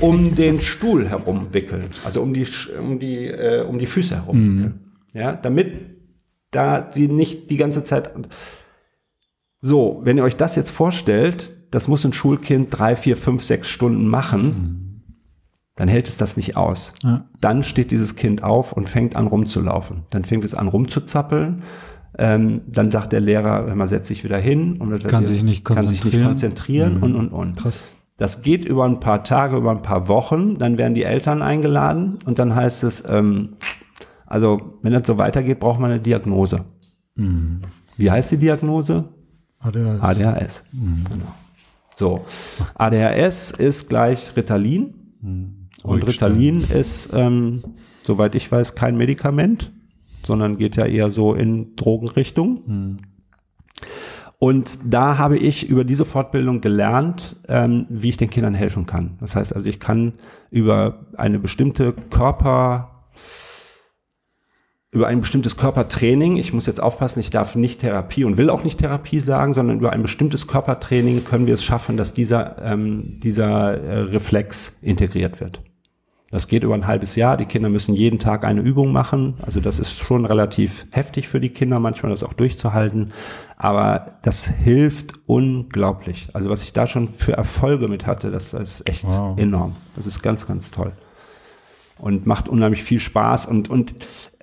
um den Stuhl herum wickeln, also um die um die äh, um die Füße herum wickeln. Ja, damit da sie nicht die ganze Zeit so, wenn ihr euch das jetzt vorstellt, das muss ein Schulkind drei, vier, fünf, sechs Stunden machen, dann hält es das nicht aus. Ja. Dann steht dieses Kind auf und fängt an rumzulaufen. Dann fängt es an rumzuzappeln. Ähm, dann sagt der Lehrer, hör mal, setz dich wieder hin und Kann sich nicht kann sich nicht konzentrieren. konzentrieren und und und. Krass. Das geht über ein paar Tage, über ein paar Wochen, dann werden die Eltern eingeladen und dann heißt es, ähm, also wenn das so weitergeht, braucht man eine Diagnose. Wie heißt die Diagnose? ADHS. ADHS. Genau. So, ADHS ist gleich Ritalin. Und Ruhig stellen. Ritalin ist, ähm, soweit ich weiß, kein Medikament, sondern geht ja eher so in Drogenrichtung. Und da habe ich über diese Fortbildung gelernt, ähm, wie ich den Kindern helfen kann. Das heißt also, ich kann über eine bestimmte Körper, über ein bestimmtes Körpertraining, ich muss jetzt aufpassen, ich darf nicht Therapie und will auch nicht Therapie sagen, sondern über ein bestimmtes Körpertraining können wir es schaffen, dass dieser, ähm, dieser äh, Reflex integriert wird. Das geht über ein halbes Jahr. Die Kinder müssen jeden Tag eine Übung machen. Also das ist schon relativ heftig für die Kinder, manchmal das auch durchzuhalten. Aber das hilft unglaublich. Also was ich da schon für Erfolge mit hatte, das ist echt Wow. enorm. Das ist ganz, ganz toll und macht unheimlich viel Spaß und und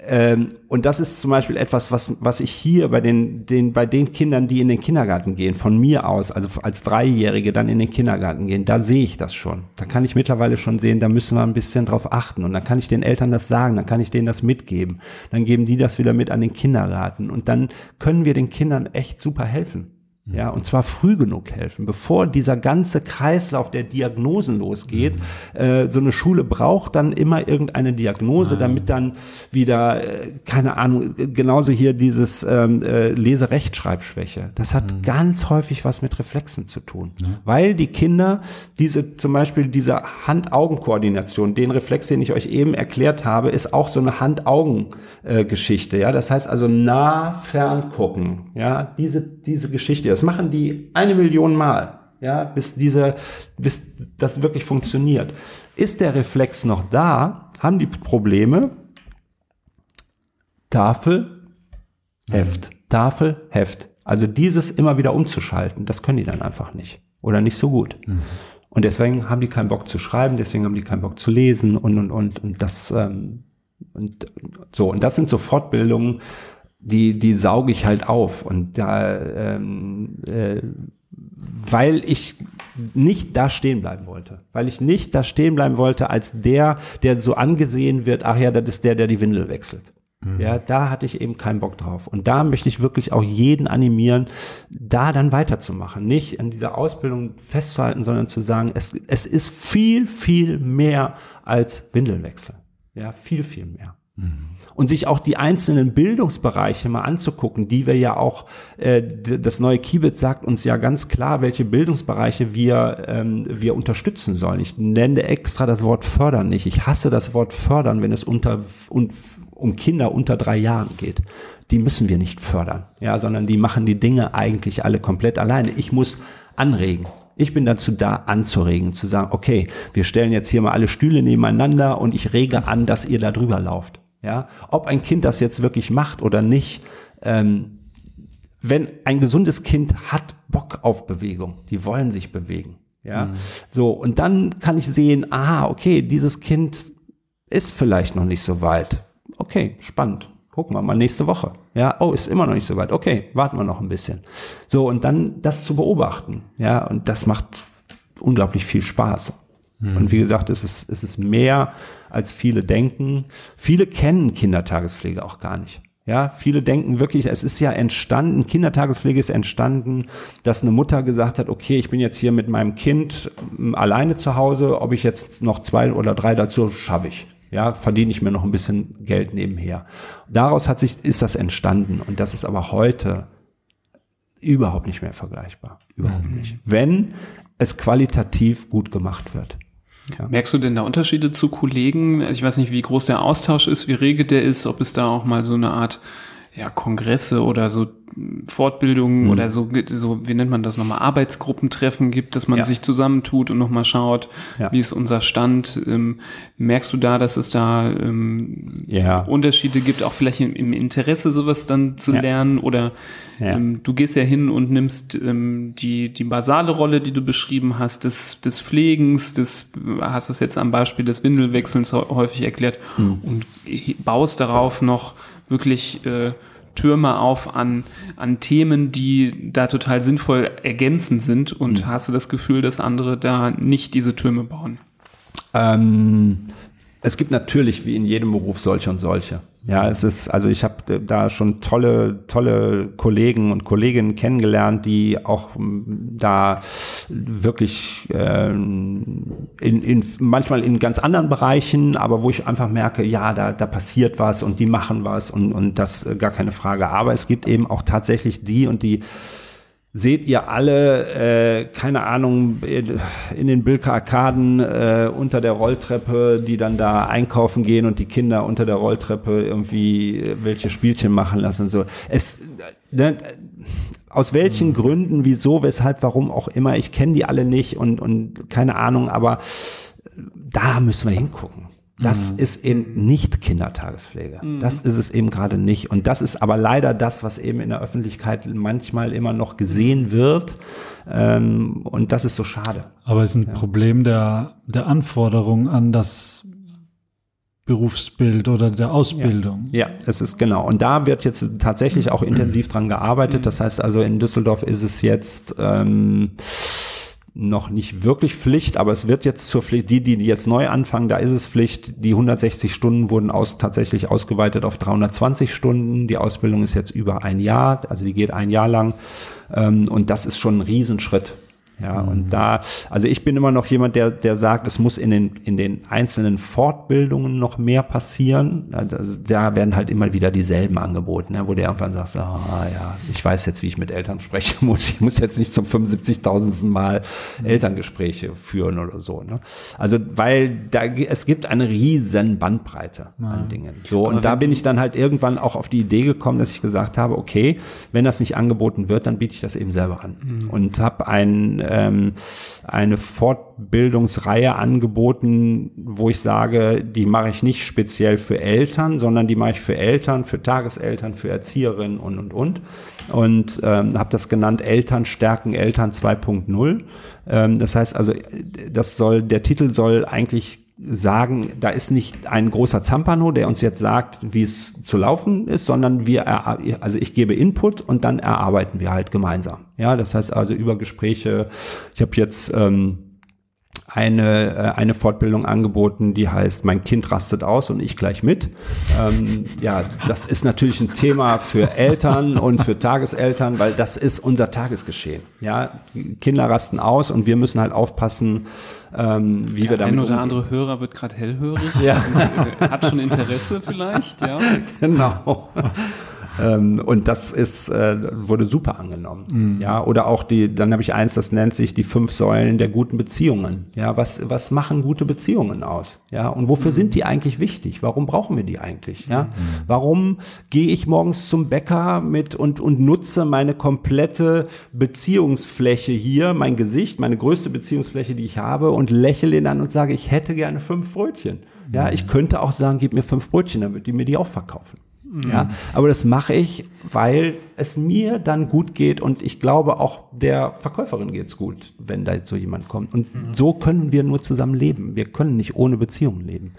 ähm, und das ist zum Beispiel etwas, was was ich hier bei den den bei den Kindern, die in den Kindergarten gehen, von mir aus, also als Dreijährige dann in den Kindergarten gehen, da sehe ich das schon. Da kann ich mittlerweile schon sehen, da müssen wir ein bisschen drauf achten und dann kann ich den Eltern das sagen, dann kann ich denen das mitgeben, dann geben die das wieder mit an den Kindergarten und dann können wir den Kindern echt super helfen. Ja, und zwar früh genug helfen, bevor dieser ganze Kreislauf der Diagnosen losgeht. Äh, so eine Schule braucht dann immer irgendeine Diagnose, damit dann wieder, äh, keine Ahnung, äh, genauso hier dieses ähm, äh, Leserechtschreibschwäche. Das hat ganz häufig was mit Reflexen zu tun, weil die Kinder diese, zum Beispiel diese Hand-Augen-Koordination, den Reflex, den ich euch eben erklärt habe, ist auch so eine Hand-Augen-Geschichte. ja, das heißt also nah, fern gucken. Ja, diese diese Geschichte, das machen die eine Million Mal. Ja, bis diese, bis das wirklich funktioniert. Ist der Reflex noch da, haben die Probleme. Tafel, Heft, Tafel, Heft. Also dieses immer wieder umzuschalten, das können die dann einfach nicht. Oder nicht so gut. Und deswegen haben die keinen Bock zu schreiben, deswegen haben die keinen Bock zu lesen und und und und das ähm, und so und das sind so Fortbildungen, die die sauge ich halt auf und da ähm, äh, weil ich nicht da stehen bleiben wollte, weil ich nicht da stehen bleiben wollte als der, der so angesehen wird, ach ja, das ist der, der die Windel wechselt. Ja, da hatte ich eben keinen Bock drauf. Und da möchte ich wirklich auch jeden animieren, da dann weiterzumachen. Nicht an dieser Ausbildung festzuhalten, sondern zu sagen, es, es ist viel, viel mehr als Windelwechsel. Ja, viel, viel mehr. Und sich auch die einzelnen Bildungsbereiche mal anzugucken, die wir ja auch, äh, das neue Kibit sagt uns ja ganz klar, welche Bildungsbereiche wir, ähm, wir unterstützen sollen. Ich nenne extra das Wort fördern nicht. Ich hasse das Wort fördern, wenn es unter, un, um Kinder unter drei Jahren geht. Die müssen wir nicht fördern, ja, sondern die machen die Dinge eigentlich alle komplett alleine. Ich muss anregen. Ich bin dazu da, anzuregen, zu sagen, okay, wir stellen jetzt hier mal alle Stühle nebeneinander und ich rege an, dass ihr da drüber lauft. Ja, ob ein Kind das jetzt wirklich macht oder nicht, ähm, wenn ein gesundes Kind hat Bock auf Bewegung, die wollen sich bewegen. Ja, so und dann kann ich sehen, ah, okay, dieses Kind ist vielleicht noch nicht so weit. Okay, spannend. Gucken wir mal nächste Woche. Ja, oh, ist immer noch nicht so weit. Okay, warten wir noch ein bisschen. So und dann das zu beobachten. Ja, und das macht unglaublich viel Spaß. Und wie gesagt, es ist, es ist mehr, als viele denken. Viele kennen Kindertagespflege auch gar nicht. Ja, viele denken wirklich, es ist ja entstanden, Kindertagespflege ist entstanden, dass eine Mutter gesagt hat, okay, ich bin jetzt hier mit meinem Kind ähm, alleine zu Hause, ob ich jetzt noch zwei oder drei dazu schaffe ich. Ja, verdiene ich mir noch ein bisschen Geld nebenher. Daraus hat sich, ist das entstanden. Und das ist aber heute überhaupt nicht mehr vergleichbar. Überhaupt nicht. Wenn es qualitativ gut gemacht wird. Ja. Merkst du denn da Unterschiede zu Kollegen? Ich weiß nicht, wie groß der Austausch ist, wie rege der ist, ob es da auch mal so eine Art ja, Kongresse oder so Fortbildungen Mhm. oder so, so, wie nennt man das nochmal, Arbeitsgruppentreffen gibt, dass man Ja. sich zusammentut und nochmal schaut, Ja. wie ist unser Stand. Ähm, merkst du da, dass es da ähm, Ja. Unterschiede gibt, auch vielleicht im, im Interesse sowas dann zu lernen oder ähm, du gehst ja hin und nimmst ähm, die, die basale Rolle, die du beschrieben hast, des, des Pflegens, des, hast es jetzt am Beispiel des Windelwechselns hä- häufig erklärt Mhm. und baust darauf noch wirklich äh, Türme auf an, an Themen, die da total sinnvoll ergänzend sind und hast du das Gefühl, dass andere da nicht diese Türme bauen? Ähm, es gibt natürlich wie in jedem Beruf solche und solche. Ja, es ist, also ich habe da schon tolle, tolle Kollegen und Kolleginnen kennengelernt, die auch m, da wirklich äh, in, in, manchmal in ganz anderen Bereichen, aber wo ich einfach merke, ja, da, da passiert was und die machen was und, und das äh, gar keine Frage. Aber es gibt eben auch tatsächlich die und die seht ihr alle, äh, keine Ahnung, in den Bilker Arkaden äh, unter der Rolltreppe, die dann da einkaufen gehen und die Kinder unter der Rolltreppe irgendwie welche Spielchen machen lassen und so. Es, ne, aus welchen mhm. Gründen, wieso, weshalb, warum auch immer, ich kenne die alle nicht und, und keine Ahnung, aber da müssen wir hingucken. Das mhm. ist eben nicht Kindertagespflege. Mhm. Das ist es eben gerade nicht. Und das ist aber leider das, was eben in der Öffentlichkeit manchmal immer noch gesehen wird. Ähm, und das ist so schade. Aber es ist ein ja. Problem der, der Anforderung an das Berufsbild oder der Ausbildung. Ja, ja, es ist genau. Und da wird jetzt tatsächlich auch intensiv dran gearbeitet. Mhm. Das heißt also, in Düsseldorf ist es jetzt ähm, noch nicht wirklich Pflicht, aber es wird jetzt zur Pflicht, die, die jetzt neu anfangen, da ist es Pflicht. Die 160 Stunden wurden aus, tatsächlich ausgeweitet auf 320 Stunden. Die Ausbildung ist jetzt über ein Jahr, also die geht ein Jahr lang. Ähm, und das ist schon ein Riesenschritt. Ja, mhm. und da, also ich bin immer noch jemand, der, der sagt, es muss in den, in den einzelnen Fortbildungen noch mehr passieren. Also da werden halt immer wieder dieselben angeboten, ne, wo du irgendwann sagst, ah ja, ich weiß jetzt, wie ich mit Eltern sprechen muss. Ich muss jetzt nicht zum 75.000. Mal mhm. Elterngespräche führen oder so. Ne? Also, weil da, es gibt eine riesen Bandbreite ja. an Dingen. So, und da bin ich dann halt irgendwann auch auf die Idee gekommen, dass ich gesagt habe, okay, wenn das nicht angeboten wird, dann biete ich das eben selber an. Mhm. Und habe ein ähm, eine Fortbildungsreihe angeboten, wo ich sage, die mache ich nicht speziell für Eltern, sondern die mache ich für Eltern, für Tageseltern, für Erzieherinnen und, und, und. Und ähm, habe das genannt Eltern stärken Eltern 2.0. Ähm, das heißt also, das soll, der Titel soll eigentlich sagen, da ist nicht ein großer Zampano, der uns jetzt sagt, wie es zu laufen ist, sondern wir, also ich gebe Input und dann erarbeiten wir halt gemeinsam. Ja, das heißt also über Gespräche. Ich habe jetzt ähm, eine, äh, eine Fortbildung angeboten, die heißt Mein Kind rastet aus und ich gleich mit. Ähm, ja, das ist natürlich ein Thema für Eltern und für Tageseltern, weil das ist unser Tagesgeschehen. Ja, Kinder rasten aus und wir müssen halt aufpassen, ähm, wie Der wir damit ein oder andere Hörer wird gerade hellhörig ja. und hat schon Interesse vielleicht, ja. Genau. Ähm, und das ist, äh, wurde super angenommen. Mhm. Ja, oder auch die, dann habe ich eins, das nennt sich die fünf Säulen der guten Beziehungen. Ja, was, was machen gute Beziehungen aus? Ja, und wofür mhm. sind die eigentlich wichtig? Warum brauchen wir die eigentlich? Ja, mhm. warum gehe ich morgens zum Bäcker mit und, und nutze meine komplette Beziehungsfläche hier, mein Gesicht, meine größte Beziehungsfläche, die ich habe und lächle ihn an und sage, ich hätte gerne fünf Brötchen. Ja, ich könnte auch sagen, gib mir fünf Brötchen, dann wird die mir die auch verkaufen. Ja, aber das mache ich, weil es mir dann gut geht und ich glaube auch der Verkäuferin geht's gut, wenn da so jemand kommt. Und mhm. so können wir nur zusammen leben. Wir können nicht ohne Beziehungen leben.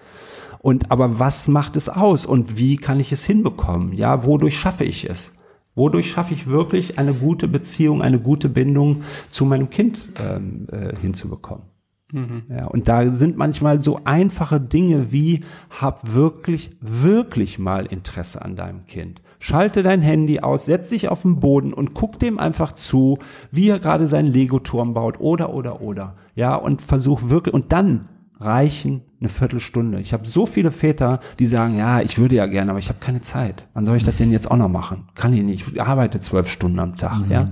Und aber was macht es aus und wie kann ich es hinbekommen? Ja, wodurch schaffe ich es? Wodurch schaffe ich wirklich eine gute Beziehung, eine gute Bindung zu meinem Kind ähm, äh, hinzubekommen? Mhm. Ja, und da sind manchmal so einfache Dinge wie, hab wirklich, wirklich mal Interesse an deinem Kind. Schalte dein Handy aus, setz dich auf den Boden und guck dem einfach zu, wie er gerade seinen Lego-Turm baut oder, oder, oder. Ja, und versuch wirklich, und dann reichen eine Viertelstunde. Ich habe so viele Väter, die sagen, ja, ich würde ja gerne, aber ich habe keine Zeit. Wann soll ich das denn jetzt auch noch machen? Kann ich nicht. Ich arbeite zwölf Stunden am Tag. Mhm. Ja,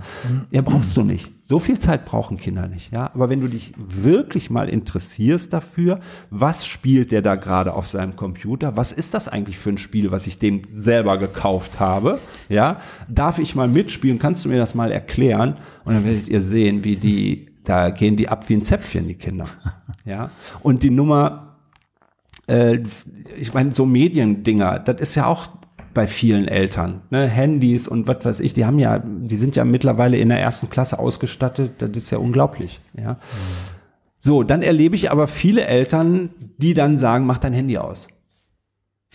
ja, brauchst du nicht. So viel Zeit brauchen Kinder nicht. Ja, aber wenn du dich wirklich mal interessierst dafür, was spielt der da gerade auf seinem Computer? Was ist das eigentlich für ein Spiel, was ich dem selber gekauft habe? Ja, darf ich mal mitspielen? Kannst du mir das mal erklären? Und dann werdet ihr sehen, wie die da gehen die ab wie ein Zäpfchen, die Kinder. Ja. Und die Nummer, äh, ich meine, so Mediendinger, das ist ja auch bei vielen Eltern. Ne? Handys und was weiß ich, die haben ja, die sind ja mittlerweile in der ersten Klasse ausgestattet, das ist ja unglaublich. Ja. So, dann erlebe ich aber viele Eltern, die dann sagen, mach dein Handy aus.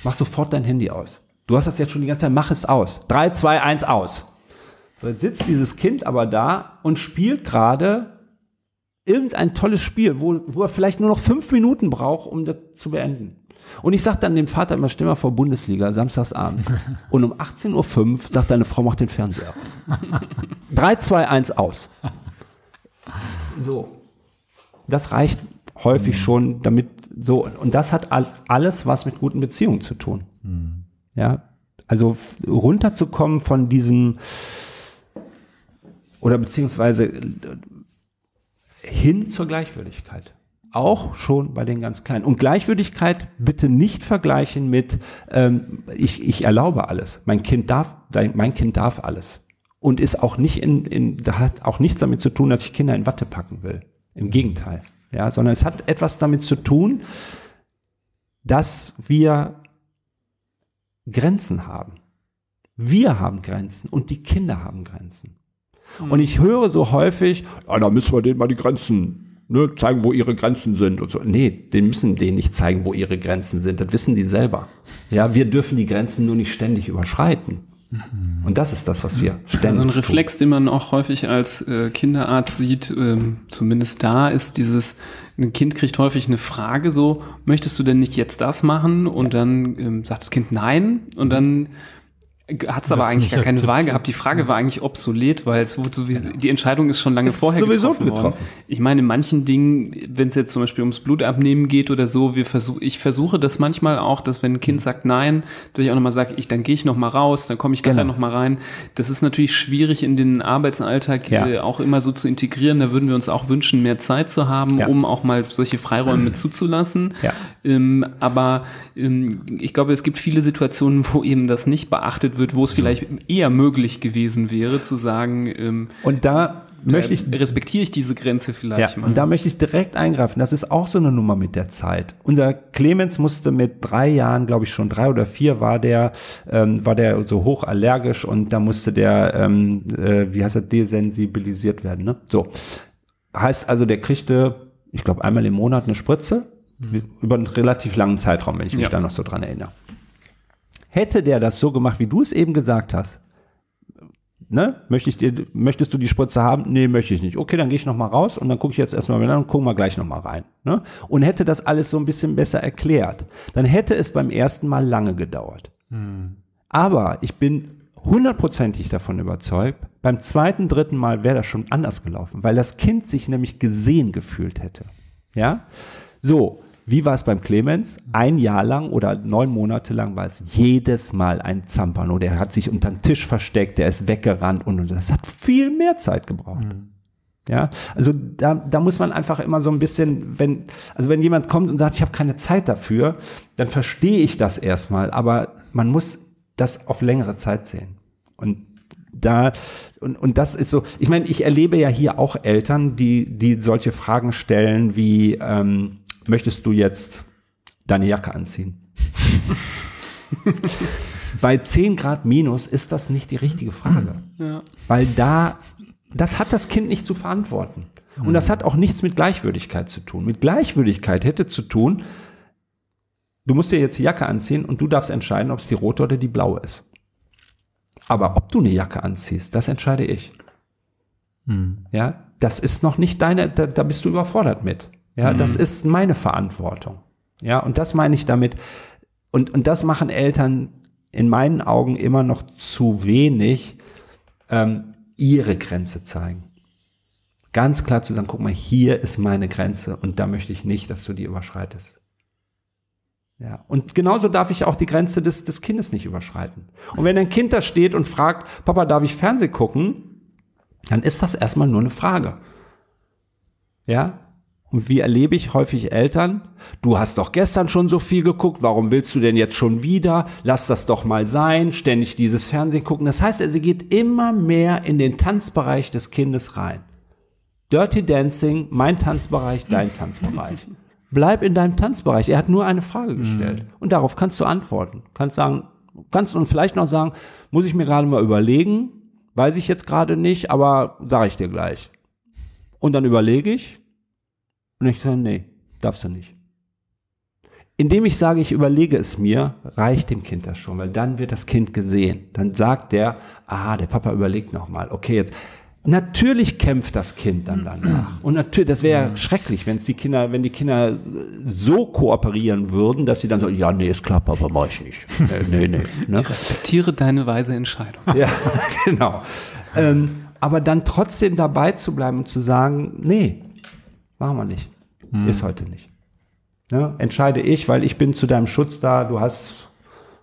Mach sofort dein Handy aus. Du hast das jetzt schon die ganze Zeit, mach es aus. Drei, zwei, eins, aus. So, jetzt sitzt dieses Kind aber da und spielt gerade irgendein tolles Spiel, wo, wo er vielleicht nur noch fünf Minuten braucht, um das zu beenden. Und ich sage dann dem Vater immer, stell mal vor Bundesliga, samstagsabends. Und um 18.05 Uhr sagt deine Frau, mach den Fernseher aus. 3, 2, 1 aus. So. Das reicht häufig schon, damit so, und das hat all, alles was mit guten Beziehungen zu tun. Ja. Also runterzukommen von diesem, oder beziehungsweise hin zur Gleichwürdigkeit. Auch schon bei den ganz Kleinen. Und Gleichwürdigkeit bitte nicht vergleichen mit, ähm, ich, ich erlaube alles. Mein Kind darf, mein Kind darf alles. Und ist auch nicht in, in, da hat auch nichts damit zu tun, dass ich Kinder in Watte packen will. Im Gegenteil. Ja, sondern es hat etwas damit zu tun, dass wir Grenzen haben. Wir haben Grenzen und die Kinder haben Grenzen. Und ich höre so häufig, ja, da müssen wir denen mal die Grenzen ne, zeigen, wo ihre Grenzen sind und so. Nee, den müssen denen nicht zeigen, wo ihre Grenzen sind. Das wissen die selber. Ja, wir dürfen die Grenzen nur nicht ständig überschreiten. Und das ist das, was wir ständig Also ein tun. Reflex, den man auch häufig als äh, Kinderarzt sieht, ähm, zumindest da, ist dieses, ein Kind kriegt häufig eine Frage so, möchtest du denn nicht jetzt das machen? Und dann ähm, sagt das Kind nein und dann hat es aber eigentlich gar keine Wahl gehabt. Die Frage war eigentlich obsolet, weil es wurde sowieso, die Entscheidung ist schon lange Ist vorher sowieso getroffen worden. getroffen. Ich meine, in manchen Dingen, wenn es jetzt zum Beispiel ums Blutabnehmen geht oder so, wir versuch, ich versuche das manchmal auch, dass wenn ein Kind sagt nein, dass ich auch nochmal sage, ich, dann gehe ich nochmal raus, dann komme ich Genau. nachher nochmal rein. Das ist natürlich schwierig in den Arbeitsalltag Ja. äh, auch immer so zu integrieren. Da würden wir uns auch wünschen, mehr Zeit zu haben, Ja. um auch mal solche Freiräume zuzulassen. Ja. Ähm, aber ähm, ich glaube, es gibt viele Situationen, wo eben das nicht beachtet wird, wo es vielleicht eher möglich gewesen wäre, zu sagen, ähm, Und da möchte ich respektiere ich diese Grenze Ja, vielleicht mal. und da möchte ich direkt eingreifen. Das ist auch so eine Nummer mit der Zeit. Unser Clemens musste mit drei Jahren, glaube ich schon drei oder vier, war der, ähm, war der so hoch allergisch und da musste der, ähm, äh, wie heißt er, desensibilisiert werden. Ne? So heißt also, der kriegte, ich glaube, einmal im Monat eine Spritze über einen relativ langen Zeitraum, wenn ich mich Ja. da noch so dran erinnere. Hätte der das so gemacht, wie du es eben gesagt hast, ne, möchte ich dir, möchtest du die Spritze haben? Nee, möchte ich nicht. Okay, dann gehe ich noch mal raus und dann gucke ich jetzt erstmal wieder und gucken wir gleich noch mal rein. Ne? Und hätte das alles so ein bisschen besser erklärt, dann hätte es beim ersten Mal lange gedauert. Aber ich bin hundertprozentig davon überzeugt, beim zweiten, dritten Mal wäre das schon anders gelaufen, weil das Kind sich nämlich gesehen gefühlt hätte. Ja? So, wie war es beim Clemens? Ein Jahr lang oder neun Monate lang war es jedes Mal ein Zampano. Der hat sich unter den Tisch versteckt, der ist weggerannt und, und das hat viel mehr Zeit gebraucht. Ja, also da, da muss man einfach immer so ein bisschen, wenn, also wenn jemand kommt und sagt, ich habe keine Zeit dafür, dann verstehe ich das erstmal, aber man muss das auf längere Zeit sehen. Und da, und, und das ist so, ich meine, ich erlebe ja hier auch Eltern, die, die solche Fragen stellen wie, ähm, möchtest du jetzt deine Jacke anziehen? Bei 10 Grad minus ist das nicht die richtige Frage. ja. Weil da, das hat das Kind nicht zu verantworten. Und das hat auch nichts mit Gleichwürdigkeit zu tun. Mit Gleichwürdigkeit hätte zu tun, du musst dir jetzt die Jacke anziehen und du darfst entscheiden, ob es die rote oder die blaue ist. Aber ob du eine Jacke anziehst, das entscheide ich. Ja, das ist noch nicht deine, da, da bist du überfordert mit. Ja, das ist meine Verantwortung. Ja, und das meine ich damit. Und, und das machen Eltern in meinen Augen immer noch zu wenig, ähm, ihre Grenze zeigen. Ganz klar zu sagen, guck mal, hier ist meine Grenze und da möchte ich nicht, dass du die überschreitest. Ja, und genauso darf ich auch die Grenze des, des Kindes nicht überschreiten. Und wenn ein Kind da steht und fragt, Papa, darf ich Fernsehen gucken? Dann ist das erstmal nur eine Frage. Ja? Und wie erlebe ich häufig Eltern? Du hast doch gestern schon so viel geguckt, warum willst du denn jetzt schon wieder? Lass das doch mal sein, ständig dieses Fernsehen gucken. Das heißt, sie geht immer mehr in den Tanzbereich des Kindes rein. Dirty Dancing, mein Tanzbereich, dein Tanzbereich. Bleib in deinem Tanzbereich. Er hat nur eine Frage gestellt. Und darauf kannst du antworten. Kannst sagen, kannst und vielleicht noch sagen, muss ich mir gerade mal überlegen, weiß ich jetzt gerade nicht, aber sage ich dir gleich. Und dann überlege ich und ich sage, nee, darfst du nicht. Indem ich sage, ich überlege es mir, reicht dem Kind das schon, weil dann wird das Kind gesehen. Dann sagt der, aha, der Papa überlegt nochmal, okay, jetzt, Natürlich kämpft das Kind dann danach. Und natürlich, das wäre ja schrecklich, wenn die Kinder, wenn die Kinder so kooperieren würden, dass sie dann so, ja, nee, ist klar, Papa, mach ich nicht. nee, nee. Ne? Ich respektiere deine weise Entscheidung. Ja, genau. Ähm, aber dann trotzdem dabei zu bleiben und zu sagen, nee, machen wir nicht. Hm. Ist heute nicht. Ne? Entscheide ich, weil ich bin zu deinem Schutz da, du hast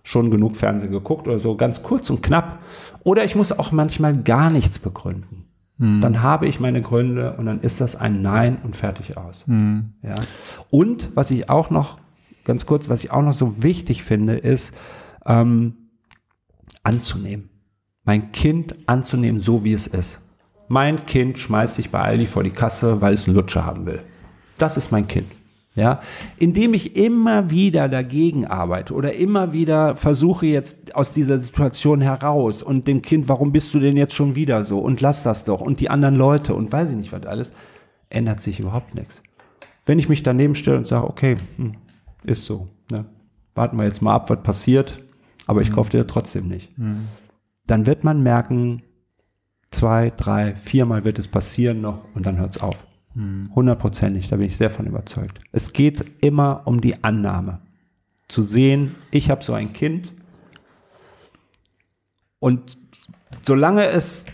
schon genug Fernsehen geguckt oder so, ganz kurz und knapp. Oder ich muss auch manchmal gar nichts begründen. Hm. Dann habe ich meine Gründe und dann ist das ein Nein und fertig aus. Hm. Ja. Und was ich auch noch, ganz kurz, was ich auch noch so wichtig finde, ist ähm, anzunehmen. Mein Kind anzunehmen, so wie es ist. Mein Kind schmeißt sich bei Aldi vor die Kasse, weil es einen Lutscher haben will. Das ist mein Kind. Ja, indem ich immer wieder dagegen arbeite oder immer wieder versuche jetzt aus dieser Situation heraus und dem Kind, warum bist du denn jetzt schon wieder so und lass das doch und die anderen Leute und weiß ich nicht was alles, ändert sich überhaupt nichts. Wenn ich mich daneben stelle und sage, okay, hm, ist so, ne? warten wir jetzt mal ab, was passiert, aber ich mhm. kaufe dir trotzdem nicht, mhm. dann wird man merken, zwei, drei, viermal wird es passieren noch und dann hört es auf. Hundertprozentig, da bin ich sehr von überzeugt. Es geht immer um die Annahme. Zu sehen, ich habe so ein Kind und solange es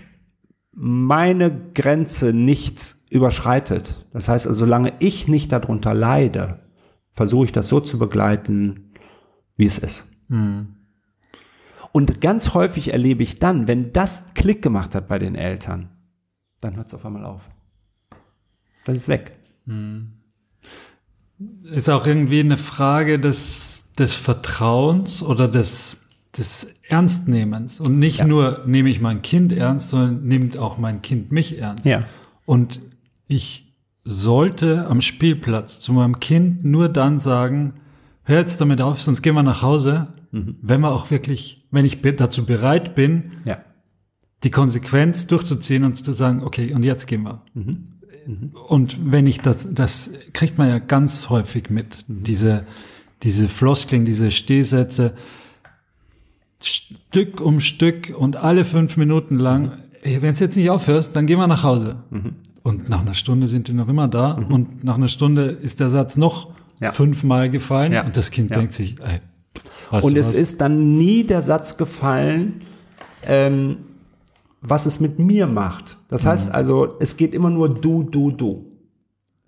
meine Grenze nicht überschreitet, das heißt also, solange ich nicht darunter leide, versuche ich das so zu begleiten, wie es ist. Mhm. Und ganz häufig erlebe ich dann, wenn das Klick gemacht hat bei den Eltern, dann hört es auf einmal auf das ist weg. Hm. Ist auch irgendwie eine Frage des, des Vertrauens oder des, des Ernstnehmens. Und nicht ja. nur nehme ich mein Kind ernst, sondern nimmt auch mein Kind mich ernst. Ja. Und ich sollte am Spielplatz zu meinem Kind nur dann sagen, hör jetzt damit auf, sonst gehen wir nach Hause, mhm. wenn wir auch wirklich, wenn ich dazu bereit bin, ja. die Konsequenz durchzuziehen und zu sagen, okay, und jetzt gehen wir. Mhm. Und wenn ich das, das kriegt man ja ganz häufig mit, mhm. diese, diese Floskeln, diese Stehsätze, Stück um Stück und alle fünf Minuten lang, mhm. wenn es jetzt nicht aufhörst, dann gehen wir nach Hause. Mhm. Und nach einer Stunde sind die noch immer da mhm. und nach einer Stunde ist der Satz noch ja. fünfmal gefallen ja. und das Kind ja. denkt sich, ey, und es was? ist dann nie der Satz gefallen, ähm, was es mit mir macht. Das mhm. heißt also, es geht immer nur du, du, du.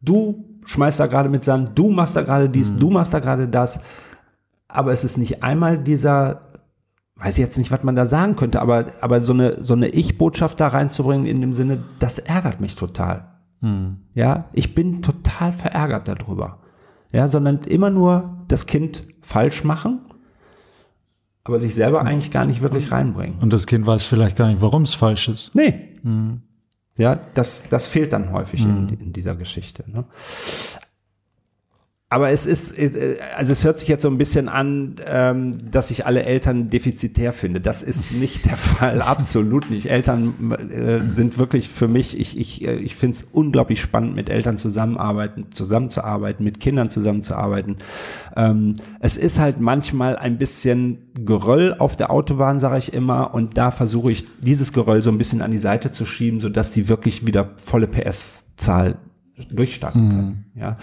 Du schmeißt da gerade mit Sand, du machst da gerade dies, mhm. du machst da gerade das. Aber es ist nicht einmal dieser, weiß ich jetzt nicht, was man da sagen könnte, aber, aber so eine, so eine Ich-Botschaft da reinzubringen in dem Sinne, das ärgert mich total. Mhm. Ja, ich bin total verärgert darüber. Ja, sondern immer nur das Kind falsch machen aber sich selber eigentlich gar nicht wirklich reinbringen. Und das Kind weiß vielleicht gar nicht, warum es falsch ist. Nee. Mhm. Ja, das, das fehlt dann häufig mhm. in, in, dieser Geschichte. Ne? Aber es ist, äh, also es hört sich jetzt so ein bisschen an, ähm, dass ich alle Eltern defizitär finde. Das ist nicht der Fall, absolut nicht. Eltern äh, sind wirklich für mich, ich, ich, äh, ich finde es unglaublich spannend, mit Eltern zusammenarbeiten, zusammenzuarbeiten, mit Kindern zusammenzuarbeiten. Ähm, es ist halt manchmal ein bisschen Geröll auf der Autobahn, sage ich immer, und da versuche ich, dieses Geröll so ein bisschen an die Seite zu schieben, sodass die wirklich wieder volle PS-Zahl durchstarten können. Mhm. Ja.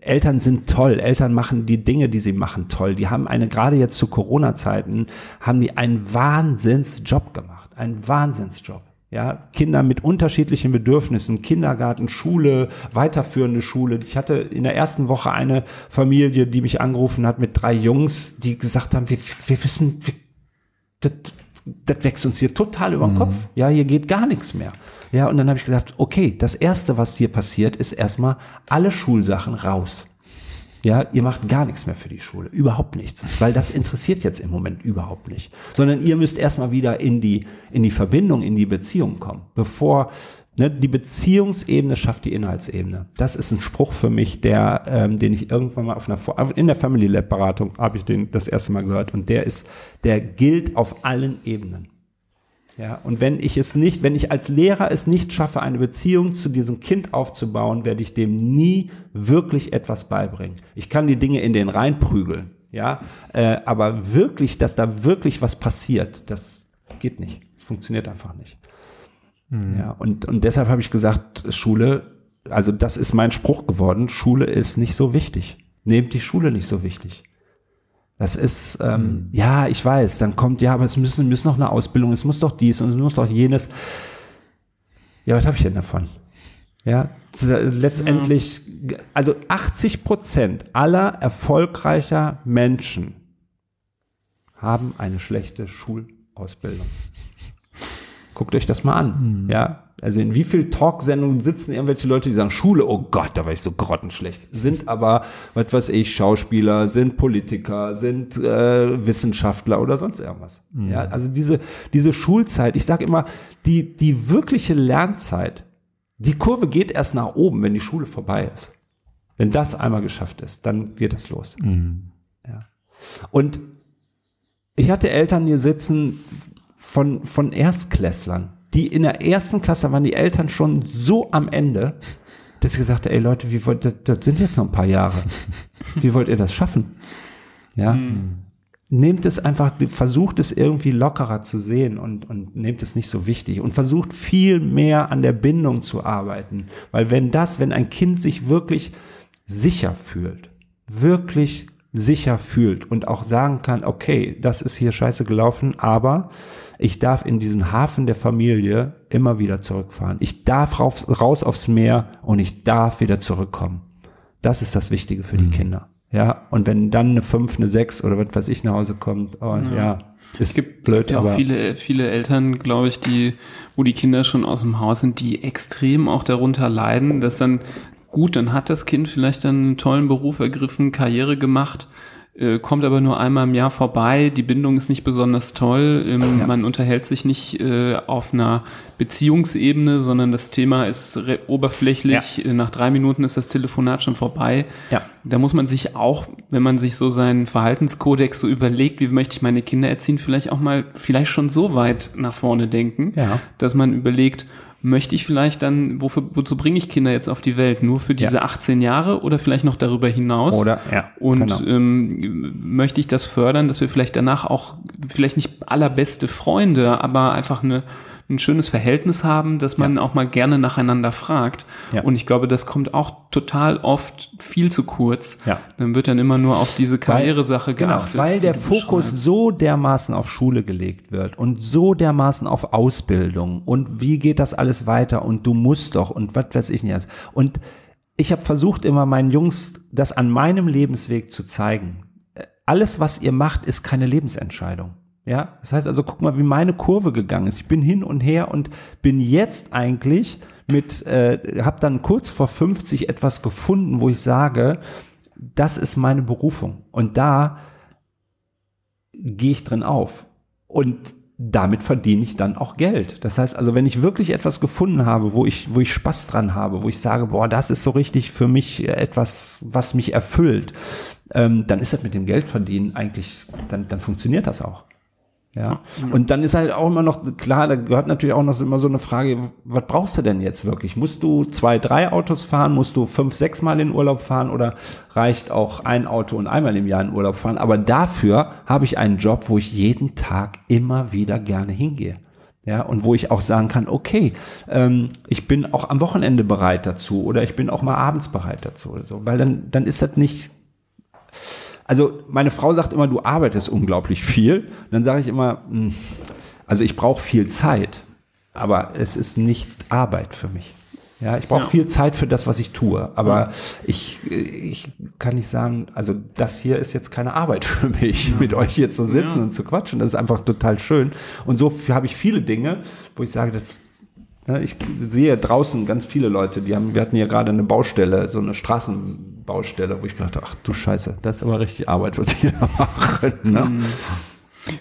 Eltern sind toll. Eltern machen die Dinge, die sie machen, toll. Die haben eine, gerade jetzt zu Corona-Zeiten, haben die einen Wahnsinnsjob gemacht. Einen Wahnsinnsjob. Ja, Kinder mit unterschiedlichen Bedürfnissen, Kindergarten, Schule, weiterführende Schule. Ich hatte in der ersten Woche eine Familie, die mich angerufen hat mit drei Jungs, die gesagt haben, wir, wir wissen, wir, das, das wächst uns hier total über den mhm. Kopf. Ja, hier geht gar nichts mehr. Ja, und dann habe ich gesagt, okay, das erste, was hier passiert, ist erstmal alle Schulsachen raus. Ja, ihr macht gar nichts mehr für die Schule, überhaupt nichts, weil das interessiert jetzt im Moment überhaupt nicht, sondern ihr müsst erstmal wieder in die in die Verbindung, in die Beziehung kommen, bevor ne, die Beziehungsebene schafft die Inhaltsebene. Das ist ein Spruch für mich, der ähm, den ich irgendwann mal auf einer in der Family Lab Beratung habe ich den das erste Mal gehört und der ist der gilt auf allen Ebenen. Ja, und wenn ich es nicht, wenn ich als Lehrer es nicht schaffe, eine Beziehung zu diesem Kind aufzubauen, werde ich dem nie wirklich etwas beibringen. Ich kann die Dinge in den reinprügeln, ja, äh, aber wirklich, dass da wirklich was passiert, das geht nicht. Das funktioniert einfach nicht. Mhm. Ja, und, und deshalb habe ich gesagt, Schule, also das ist mein Spruch geworden, Schule ist nicht so wichtig. Nehmt die Schule nicht so wichtig. Das ist, ähm, mhm. ja, ich weiß, dann kommt, ja, aber es müssen, müssen noch eine Ausbildung, es muss doch dies und es muss doch jenes. Ja, was habe ich denn davon? Ja, letztendlich, ja. also 80 Prozent aller erfolgreicher Menschen haben eine schlechte Schulausbildung. Guckt euch das mal an. Mhm. Ja, also in wie viel Talksendungen sitzen irgendwelche Leute, die sagen, Schule, oh Gott, da war ich so grottenschlecht. Sind aber, was weiß ich, Schauspieler, sind Politiker, sind äh, Wissenschaftler oder sonst irgendwas. Mhm. Ja, also diese, diese Schulzeit, ich sage immer, die, die wirkliche Lernzeit, die Kurve geht erst nach oben, wenn die Schule vorbei ist. Wenn das einmal geschafft ist, dann geht es los. Mhm. Ja. Und ich hatte Eltern hier sitzen von, von Erstklässlern die in der ersten Klasse waren die Eltern schon so am Ende, dass sie gesagt haben, ey Leute, wie wollt, das, das sind jetzt noch ein paar Jahre. Wie wollt ihr das schaffen? Ja. Mhm. Nehmt es einfach, versucht es irgendwie lockerer zu sehen und, und nehmt es nicht so wichtig und versucht viel mehr an der Bindung zu arbeiten. Weil wenn das, wenn ein Kind sich wirklich sicher fühlt, wirklich sicher fühlt und auch sagen kann, okay, das ist hier scheiße gelaufen, aber ich darf in diesen Hafen der Familie immer wieder zurückfahren. Ich darf raus, raus aufs Meer und ich darf wieder zurückkommen. Das ist das Wichtige für mhm. die Kinder. Ja, und wenn dann eine 5, eine 6 oder was weiß ich nach Hause kommt, oh, ja. ja, ist es gibt, blöd. Es gibt ja auch viele, viele Eltern, glaube ich, die, wo die Kinder schon aus dem Haus sind, die extrem auch darunter leiden, dass dann, gut, dann hat das Kind vielleicht einen tollen Beruf ergriffen, Karriere gemacht, äh, kommt aber nur einmal im Jahr vorbei, die Bindung ist nicht besonders toll, ähm, ja. man unterhält sich nicht äh, auf einer Beziehungsebene, sondern das Thema ist oberflächlich, ja. Äh, nach drei Minuten ist das Telefonat schon vorbei. Ja. Da muss man sich auch, wenn man sich so seinen Verhaltenskodex so überlegt, wie möchte ich meine Kinder erziehen, vielleicht auch mal, vielleicht schon so weit nach vorne denken, dass man überlegt, möchte ich vielleicht dann, wofür, wozu bringe ich Kinder jetzt auf die Welt? Nur für diese ja. 18 Jahre oder vielleicht noch darüber hinaus? Oder, ja. Und genau. ähm, möchte ich das fördern, dass wir vielleicht danach auch, vielleicht nicht allerbeste Freunde, aber einfach eine ein schönes Verhältnis haben, dass man ja. auch mal gerne nacheinander fragt. Ja. Und ich glaube, das kommt auch total oft viel zu kurz. Ja. Dann wird dann immer nur auf diese Karrieresache genau, geachtet. Genau, weil der Fokus so dermaßen auf Schule gelegt wird und so dermaßen auf Ausbildung und wie geht das alles weiter und du musst doch und was weiß ich nicht. Und ich habe versucht immer meinen Jungs das an meinem Lebensweg zu zeigen. Alles, was ihr macht, ist keine Lebensentscheidung. Ja, das heißt also, guck mal, wie meine Kurve gegangen ist. Ich bin hin und her und bin jetzt eigentlich mit, äh, habe dann kurz vor 50 etwas gefunden, wo ich sage, das ist meine Berufung. Und da gehe ich drin auf. Und damit verdiene ich dann auch Geld. Das heißt also, wenn ich wirklich etwas gefunden habe, wo ich, wo ich Spaß dran habe, wo ich sage, boah, das ist so richtig für mich etwas, was mich erfüllt, ähm, dann ist das mit dem Geldverdienen eigentlich, dann, dann funktioniert das auch. Ja. Und dann ist halt auch immer noch, klar, da gehört natürlich auch noch immer so eine Frage, was brauchst du denn jetzt wirklich? Musst du zwei, drei Autos fahren? Musst du fünf, sechs Mal in Urlaub fahren? Oder reicht auch ein Auto und einmal im Jahr in Urlaub fahren? Aber dafür habe ich einen Job, wo ich jeden Tag immer wieder gerne hingehe. Ja, und wo ich auch sagen kann, okay, ähm, ich bin auch am Wochenende bereit dazu oder ich bin auch mal abends bereit dazu oder so, weil dann, dann ist das nicht, also meine Frau sagt immer, du arbeitest unglaublich viel. Und dann sage ich immer, hm, also ich brauche viel Zeit, aber es ist nicht Arbeit für mich. Ja, ich brauche ja. viel Zeit für das, was ich tue. Aber ja. ich, ich kann nicht sagen, also das hier ist jetzt keine Arbeit für mich, ja. mit euch hier zu sitzen und zu quatschen. Das ist einfach total schön. Und so habe ich viele Dinge, wo ich sage, das ich sehe draußen ganz viele Leute, die haben, wir hatten hier gerade eine Baustelle, so eine Straßenbaustelle, wo ich dachte, ach du Scheiße, das ist aber richtig Arbeit, was die da machen. Ne? Mhm.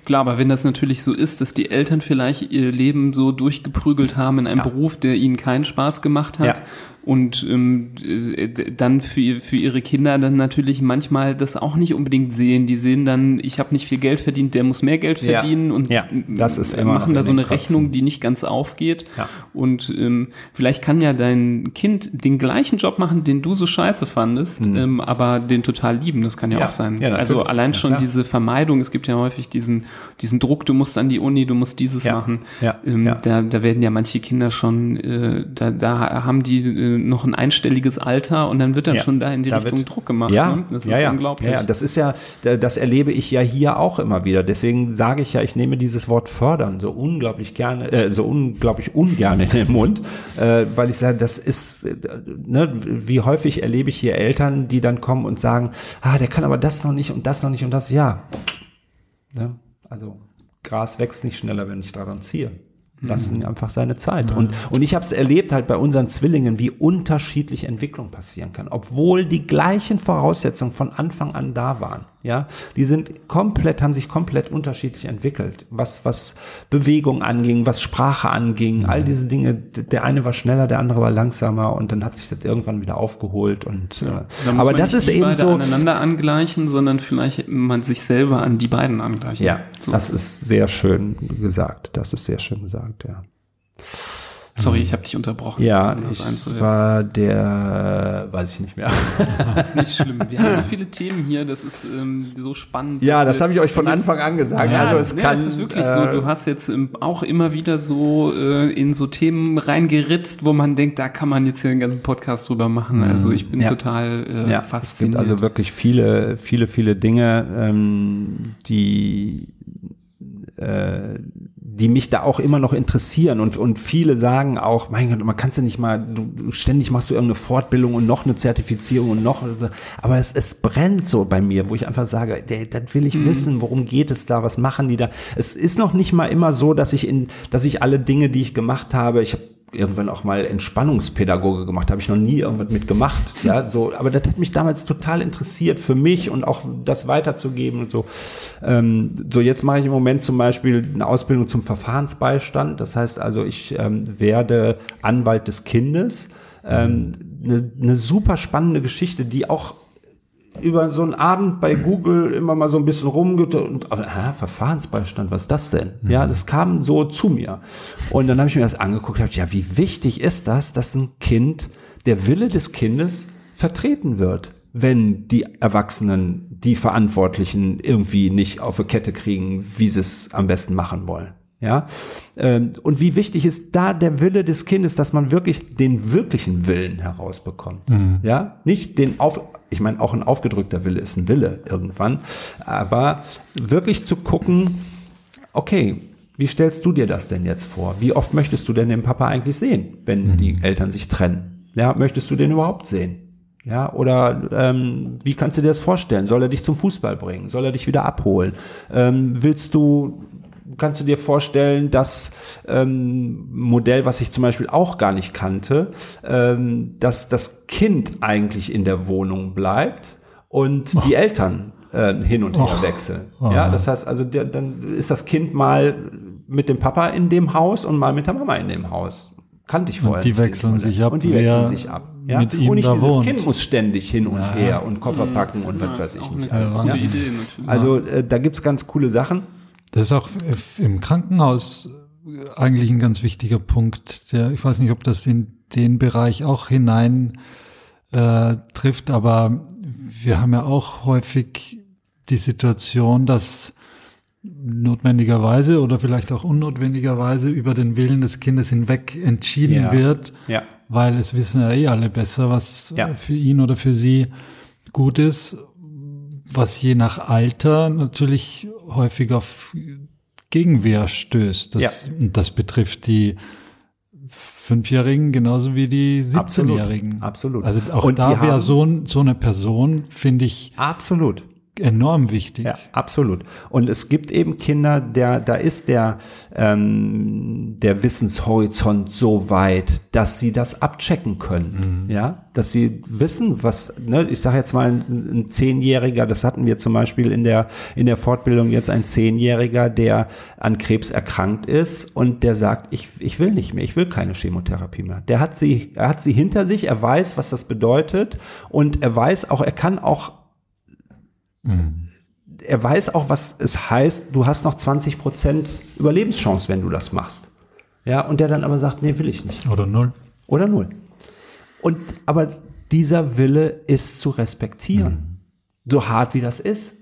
Klar, aber wenn das natürlich so ist, dass die Eltern vielleicht ihr Leben so durchgeprügelt haben in einem Ja. Beruf, der ihnen keinen Spaß gemacht hat Ja. Und ähm, äh, dann für, für ihre Kinder dann natürlich manchmal das auch nicht unbedingt sehen. Die sehen dann, ich habe nicht viel Geld verdient, der muss mehr Geld Ja. verdienen und Ja, das ist äh, machen da so eine. Rechnung, die nicht ganz aufgeht. Ja. Und ähm, vielleicht kann ja dein Kind den gleichen Job machen, den du so scheiße fandest, ähm, aber den total lieben. Das kann ja. Ja. auch sein. Ja, also allein Ja, schon diese Vermeidung, es gibt ja häufig diesen, diesen Druck, du musst an die Uni, du musst dieses Ja. machen. Ja. Ähm, Ja. Da, da werden ja manche Kinder schon, äh, da, da haben die äh, noch ein einstelliges Alter und dann wird dann Ja. schon da in die Da Richtung wird- Druck gemacht. Ja, ne? Das ja, ist ja. unglaublich. Ja, ja, das ist ja, das erlebe ich ja hier auch immer wieder. Deswegen sage ich ja, ich nehme dieses Wort fördern so unglaublich gerne, äh, so unglaublich ungern in den Mund, äh, weil ich sage, das ist, äh, ne, wie häufig erlebe ich hier Eltern, die dann kommen und sagen, ah, der kann aber das noch nicht und das noch nicht und das, ja. Ne? Also Gras wächst nicht schneller, wenn ich daran ziehe. Lass ihn einfach seine Zeit. Und, und ich habe es erlebt halt bei unseren Zwillingen, wie unterschiedlich Entwicklung passieren kann, obwohl die gleichen Voraussetzungen von Anfang an da waren. Ja, die sind komplett, haben sich komplett unterschiedlich entwickelt, was, was Bewegung anging, was Sprache anging, all diese Dinge. Der eine war schneller, der andere war langsamer und dann hat sich das irgendwann wieder aufgeholt und, äh, Da muss aber das nicht ist eben so, aneinander angleichen, sondern vielleicht man sich selber an die beiden angleichen. ja, So. das ist sehr schön gesagt, das ist sehr schön gesagt, ja. Sorry, ich habe dich unterbrochen. Ja, das ich war der, weiß ich nicht mehr. Das ist nicht schlimm. Wir haben so viele Themen hier, das ist ähm, so spannend. Ja, das habe ich euch von Anfang an gesagt. Ja, also es ja, kann, es ist wirklich äh, so. Du hast jetzt ähm, auch immer wieder so äh, in so Themen reingeritzt, wo man denkt, da kann man jetzt hier einen ganzen Podcast drüber machen. Also ich bin Mhm. Ja. total äh, ja, es gibt fasziniert. also wirklich viele, viele, viele Dinge, ähm, die äh, die mich da auch immer noch interessieren und, und viele sagen auch, mein Gott, man kannst ja nicht mal, du, ständig machst du irgendeine Fortbildung und noch eine Zertifizierung und noch, aber es, es brennt so bei mir, wo ich einfach sage, der, das will ich wissen, worum geht es da, was machen die da? Es ist noch nicht mal immer so, dass ich in, dass ich alle Dinge, die ich gemacht habe, ich habe irgendwann auch mal Entspannungspädagoge gemacht, habe ich noch nie irgendwas mit gemacht, ja, so, aber das hat mich damals total interessiert für mich und auch das weiterzugeben und so. Ähm, so jetzt mache ich im Moment zum Beispiel eine Ausbildung zum Verfahrensbeistand, das heißt also, ich ähm, werde Anwalt des Kindes, ähm, eine, eine super spannende Geschichte, die auch über so einen Abend bei Google immer mal so ein bisschen rumgeht und hä, Verfahrensbeistand, was ist das denn? Ja, das kam so zu mir. Und dann habe ich mir das angeguckt, habe ja, wie wichtig ist das, dass ein Kind, der Wille des Kindes vertreten wird, wenn die Erwachsenen, die Verantwortlichen irgendwie nicht auf die Kette kriegen, wie sie es am besten machen wollen. Ja, ähm, und wie wichtig ist da der Wille des Kindes, dass man wirklich den wirklichen Willen herausbekommt. Ja, nicht den auf, ich meine, auch ein aufgedrückter Wille ist ein Wille irgendwann, aber wirklich zu gucken, okay, wie stellst du dir das denn jetzt vor? Wie oft möchtest du denn den Papa eigentlich sehen, wenn die Eltern sich trennen? Ja, möchtest du den überhaupt sehen? Ja, oder ähm, wie kannst du dir das vorstellen? Soll er dich zum Fußball bringen? Soll er dich wieder abholen? Ähm, willst du, kannst du dir vorstellen, das ähm, Modell, was ich zum Beispiel auch gar nicht kannte, ähm, dass das Kind eigentlich in der Wohnung bleibt und die Eltern äh, hin und her Och. wechseln. Oh. Ja, das heißt also, der, dann ist das Kind mal mit dem Papa in dem Haus und mal mit der Mama in dem Haus. Kannte ich vorher. die nicht, wechseln sich ab, Und die wechseln sich ab. Ja? mit ihm und nicht da dieses wohnt. Kind muss ständig hin und Ja. her und Koffer packen und Ja, was weiß ich auch nicht. alles, ja? Idee. Also äh, da gibt's ganz coole Sachen. Das ist auch im Krankenhaus eigentlich ein ganz wichtiger Punkt. Der, ich weiß nicht, ob das in den Bereich auch hinein äh, trifft, aber wir haben ja auch häufig die Situation, dass notwendigerweise oder vielleicht auch unnotwendigerweise über den Willen des Kindes hinweg entschieden Ja. wird, Ja. weil es wissen ja eh alle besser, was Ja. für ihn oder für sie gut ist, was je nach Alter natürlich häufig auf Gegenwehr stößt. Das, und das betrifft die Fünfjährigen genauso wie die 17-Jährigen. Absolut. Also auch Und da wäre so, so eine Person, finde ich, Absolut. Enorm wichtig. Ja, absolut. Und es gibt eben Kinder, der, da ist der, ähm, der Wissenshorizont so weit, dass sie das abchecken können. Mhm. Ja, dass sie wissen, was, ne, ich sage jetzt mal, ein, ein Zehnjähriger, das hatten wir zum Beispiel in der, in der Fortbildung jetzt ein Zehnjähriger, der an Krebs erkrankt ist und der sagt, ich, ich will nicht mehr, ich will keine Chemotherapie mehr. Der hat sie, er hat sie hinter sich, er weiß, was das bedeutet und er weiß auch, er kann auch Mhm. Er weiß auch, was es heißt, du hast noch 20 Prozent Überlebenschance, wenn du das machst. Ja, und der dann aber sagt, nee, will ich nicht. Oder null. Oder null. Und, aber dieser Wille ist zu respektieren. Mhm. So hart wie das ist.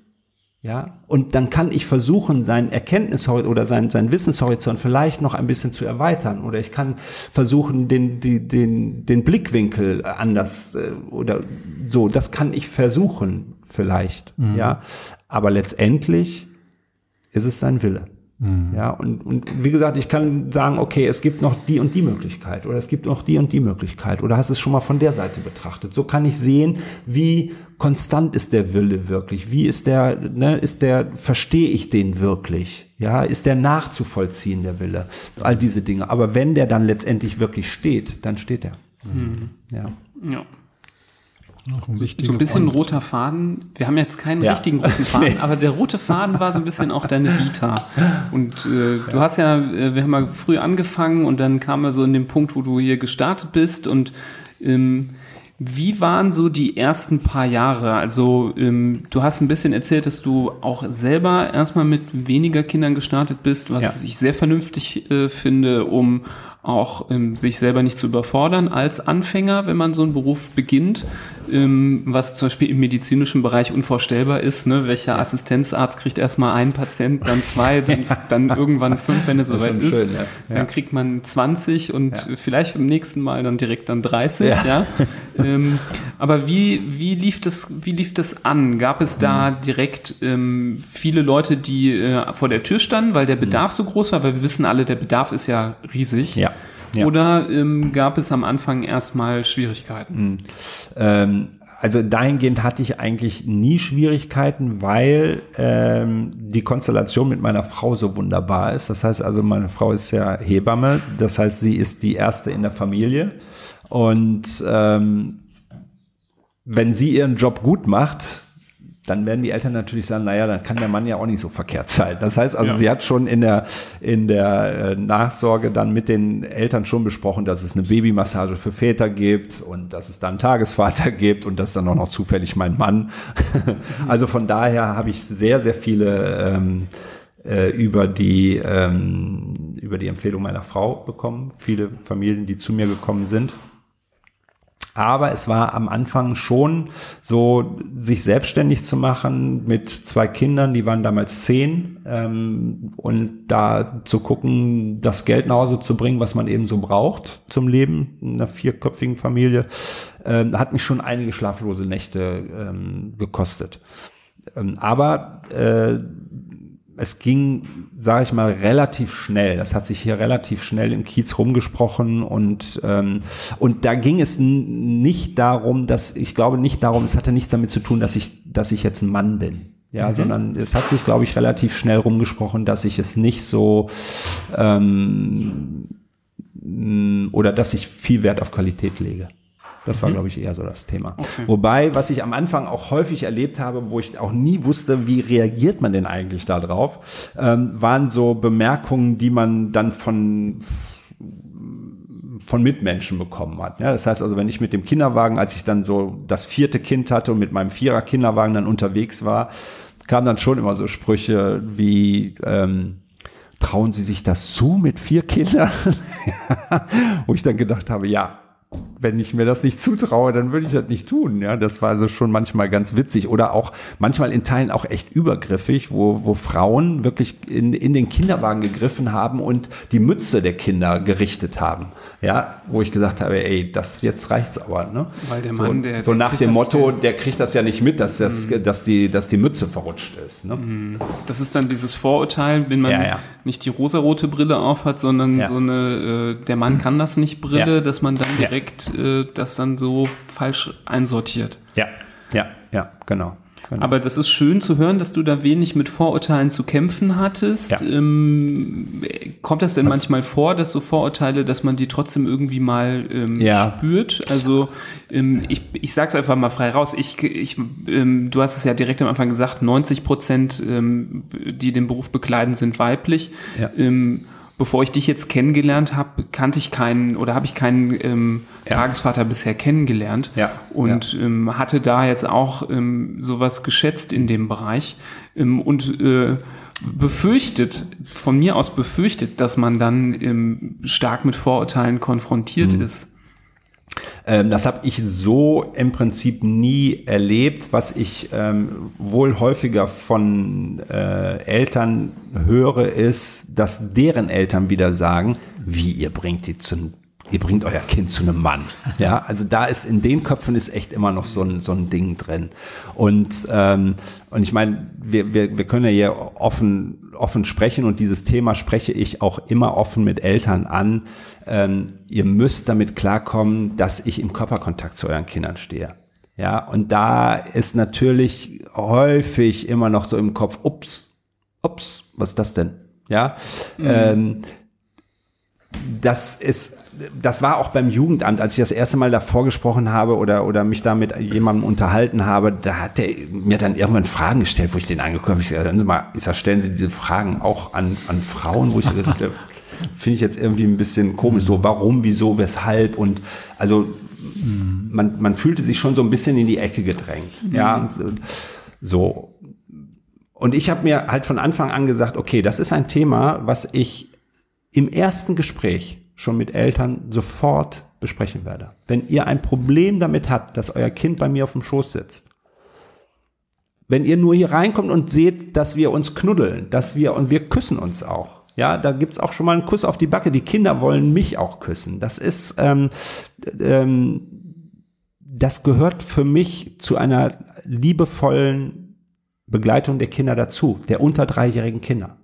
Ja, und dann kann ich versuchen, sein Erkenntnishorizont oder sein, sein Wissenshorizont vielleicht noch ein bisschen zu erweitern. Oder ich kann versuchen, den, die, den, den Blickwinkel anders äh, oder so. Das kann ich versuchen vielleicht, mhm. ja. Aber letztendlich ist es sein Wille. Mhm. Ja, und, und wie gesagt, ich kann sagen, okay, es gibt noch die und die Möglichkeit oder es gibt noch die und die Möglichkeit oder hast es schon mal von der Seite betrachtet. So kann ich sehen, wie konstant ist der Wille wirklich? Wie ist der, ne, ist der, verstehe ich den wirklich? Ja, ist der nachzuvollziehen, der Wille? All diese Dinge. Aber wenn der dann letztendlich wirklich steht, dann steht er. Mhm. Ja. Ja. So, so ein bisschen Freund. roter Faden. Wir haben jetzt keinen ja. richtigen roten Faden, nee. aber der rote Faden war so ein bisschen auch deine Vita. Und äh, ja. du hast ja, äh, wir haben ja früh angefangen und dann kam er so in den Punkt, wo du hier gestartet bist und ähm, wie waren so die ersten paar Jahre? Also ähm, du hast ein bisschen erzählt, dass du auch selber erstmal mit weniger Kindern gestartet bist, was ja. ich sehr vernünftig äh, finde, um auch ähm, sich selber nicht zu überfordern als Anfänger, wenn man so einen Beruf beginnt, ähm, was zum Beispiel im medizinischen Bereich unvorstellbar ist. Ne? Welcher ja. Assistenzarzt kriegt erstmal einen Patient, dann zwei, dann, ja. dann irgendwann fünf, wenn es soweit ist. Schön, ja. Dann kriegt man 20 und vielleicht beim nächsten Mal dann direkt dann 30. Ja. ähm, aber wie, wie, lief das, wie lief das an? Gab es da mhm. direkt ähm, viele Leute, die äh, vor der Tür standen, weil der Bedarf mhm. so groß war? Weil wir wissen alle, der Bedarf ist ja riesig. Ja. Ja. Oder ähm, gab es am Anfang erstmal Schwierigkeiten? Mhm. Ähm, also dahingehend hatte ich eigentlich nie Schwierigkeiten, weil ähm, die Konstellation mit meiner Frau so wunderbar ist. Das heißt also, meine Frau ist ja Hebamme, das heißt, sie ist die erste in der Familie. Und ähm, wenn sie ihren Job gut macht, dann werden die Eltern natürlich sagen, naja, dann kann der Mann ja auch nicht so verkehrt sein. Das heißt also, ja. sie hat schon in der, in der äh, Nachsorge dann mit den Eltern schon besprochen, dass es eine Babymassage für Väter gibt und dass es dann Tagesvater gibt und dass dann auch noch zufällig mein Mann. also von daher habe ich sehr, sehr viele ähm, äh, über die ähm, über die Empfehlung meiner Frau bekommen. Viele Familien, die zu mir gekommen sind. Aber es war am Anfang schon so, sich selbstständig zu machen mit zwei Kindern, die waren damals zehn, ähm, und da zu gucken, das Geld nach Hause zu bringen, was man eben so braucht zum Leben in einer vierköpfigen Familie, ähm, hat mich schon einige schlaflose Nächte ähm, gekostet. Ähm, aber äh, es ging, sage ich mal, relativ schnell. Das hat sich hier relativ schnell im Kiez rumgesprochen und ähm, und da ging es nicht darum, dass ich glaube nicht darum, es hatte nichts damit zu tun, dass ich dass ich jetzt ein Mann bin. Ja, mhm. sondern es hat sich, glaube ich, relativ schnell rumgesprochen, dass ich es nicht so ähm, oder dass ich viel Wert auf Qualität lege. Das war, mhm. glaube ich, eher so das Thema. Okay. Wobei, was ich am Anfang auch häufig erlebt habe, wo ich auch nie wusste, wie reagiert man denn eigentlich da drauf, ähm, waren so Bemerkungen, die man dann von von Mitmenschen bekommen hat. Ja, das heißt also, wenn ich mit dem Kinderwagen, als ich dann so das vierte Kind hatte und mit meinem Vierer Kinderwagen dann unterwegs war, kamen dann schon immer so Sprüche wie ähm, trauen Sie sich das zu mit vier Kindern? Wo ich dann gedacht habe, ja, wenn ich mir das nicht zutraue, dann würde ich das nicht tun. Ja, das war also schon manchmal ganz witzig oder auch manchmal in Teilen auch echt übergriffig, wo, wo Frauen wirklich in, in den Kinderwagen gegriffen haben und die Mütze der Kinder gerichtet haben. Ja, wo ich gesagt habe, ey, das jetzt reicht's aber, ne? Weil der Mann, so, der, so nach dem Motto, der kriegt das ja nicht mit, dass, das, mm. dass, die, dass die Mütze verrutscht ist. Ne? Mm. Das ist dann dieses Vorurteil, wenn man ja, ja. nicht die rosarote Brille aufhat, sondern ja. so eine, äh, der Mann kann das nicht Brille, dass man dann direkt äh, das dann so falsch einsortiert. Ja, ja, ja, genau. Genau. Aber das ist schön zu hören, dass du da wenig mit Vorurteilen zu kämpfen hattest. Ja. Ähm, kommt das denn manchmal vor, dass so Vorurteile, dass man die trotzdem irgendwie mal ähm, Ja. spürt? Also ähm, ich, ich sag's einfach mal frei raus. Ich, ich, ähm, du hast es ja direkt am Anfang gesagt, 90 Prozent, ähm, die den Beruf bekleiden, sind weiblich. Ja. Bevor ich dich jetzt kennengelernt habe, kannte ich keinen oder habe ich keinen ähm, Tagesvater bisher kennengelernt Ja, und Ähm, hatte da jetzt auch ähm, sowas geschätzt in dem Bereich ähm, und äh, befürchtet, von mir aus befürchtet, dass man dann ähm, stark mit Vorurteilen konfrontiert Mhm. ist. Ähm, das habe ich so im Prinzip nie erlebt. Was ich ähm, wohl häufiger von äh, Eltern höre, ist, dass deren Eltern wieder sagen, wie ihr bringt die zu ihr bringt euer Kind zu einem Mann. Ja, also da ist in den Köpfen ist echt immer noch so ein, so ein Ding drin. Und, ähm, und ich meine, wir, wir, wir können ja hier offen, offen sprechen und dieses Thema spreche ich auch immer offen mit Eltern an. Ähm, ihr müsst damit klarkommen, dass ich im Körperkontakt zu euren Kindern stehe. Ja, und da ist natürlich häufig immer noch so im Kopf, ups, ups, was ist das denn? Ja, ähm, das ist, das war auch beim Jugendamt, als ich das erste Mal davor gesprochen habe oder, oder mich da mit jemandem unterhalten habe, da hat der mir dann irgendwann Fragen gestellt, wo ich den angeguckt habe. Ich Sie mal, ich sag, stellen Sie diese Fragen auch an, an Frauen, wo ich gesagt habe, finde ich jetzt irgendwie ein bisschen komisch, so warum, wieso, weshalb und also man, man fühlte sich schon so ein bisschen in die Ecke gedrängt. Ja, so. Und ich habe mir halt von Anfang an gesagt, okay, das ist ein Thema, was ich im ersten Gespräch schon mit Eltern sofort besprechen werde. Wenn ihr ein Problem damit habt, dass euer Kind bei mir auf dem Schoß sitzt, wenn ihr nur hier reinkommt und seht, dass wir uns knuddeln, dass wir und wir küssen uns auch. Ja, da gibt's auch schon mal einen Kuss auf die Backe. Die Kinder wollen mich auch küssen. Das ist, ähm, ähm, das gehört für mich zu einer liebevollen Begleitung der Kinder dazu, der unter dreijährigen Kinder.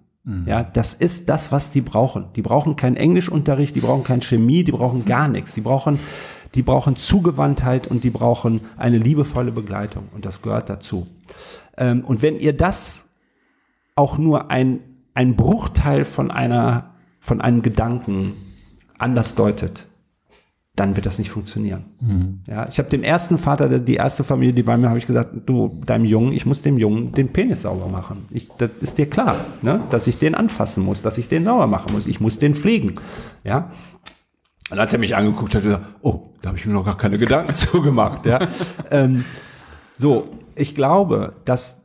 Ja, das ist das, was die brauchen. Die brauchen keinen Englischunterricht, die brauchen kein Chemie, die brauchen gar nichts. Die brauchen, die brauchen Zugewandtheit und die brauchen eine liebevolle Begleitung. Und das gehört dazu. Ähm, und wenn ihr das auch nur ein, ein Bruchteil von einer, von einem Gedanken anders deutet, dann wird das nicht funktionieren. Ja, ich habe dem ersten Vater, die erste Familie, die bei mir, habe ich gesagt, du, deinem Jungen, ich muss dem Jungen den Penis sauber machen. Ich, das ist dir klar, ne? dass ich den anfassen muss, dass ich den sauber machen muss. Ich muss den pflegen. Ja. Und dann hat er mich angeguckt und hat gesagt, oh, da habe ich mir noch gar keine Gedanken zu gemacht. Ja. ähm, so, ich glaube, dass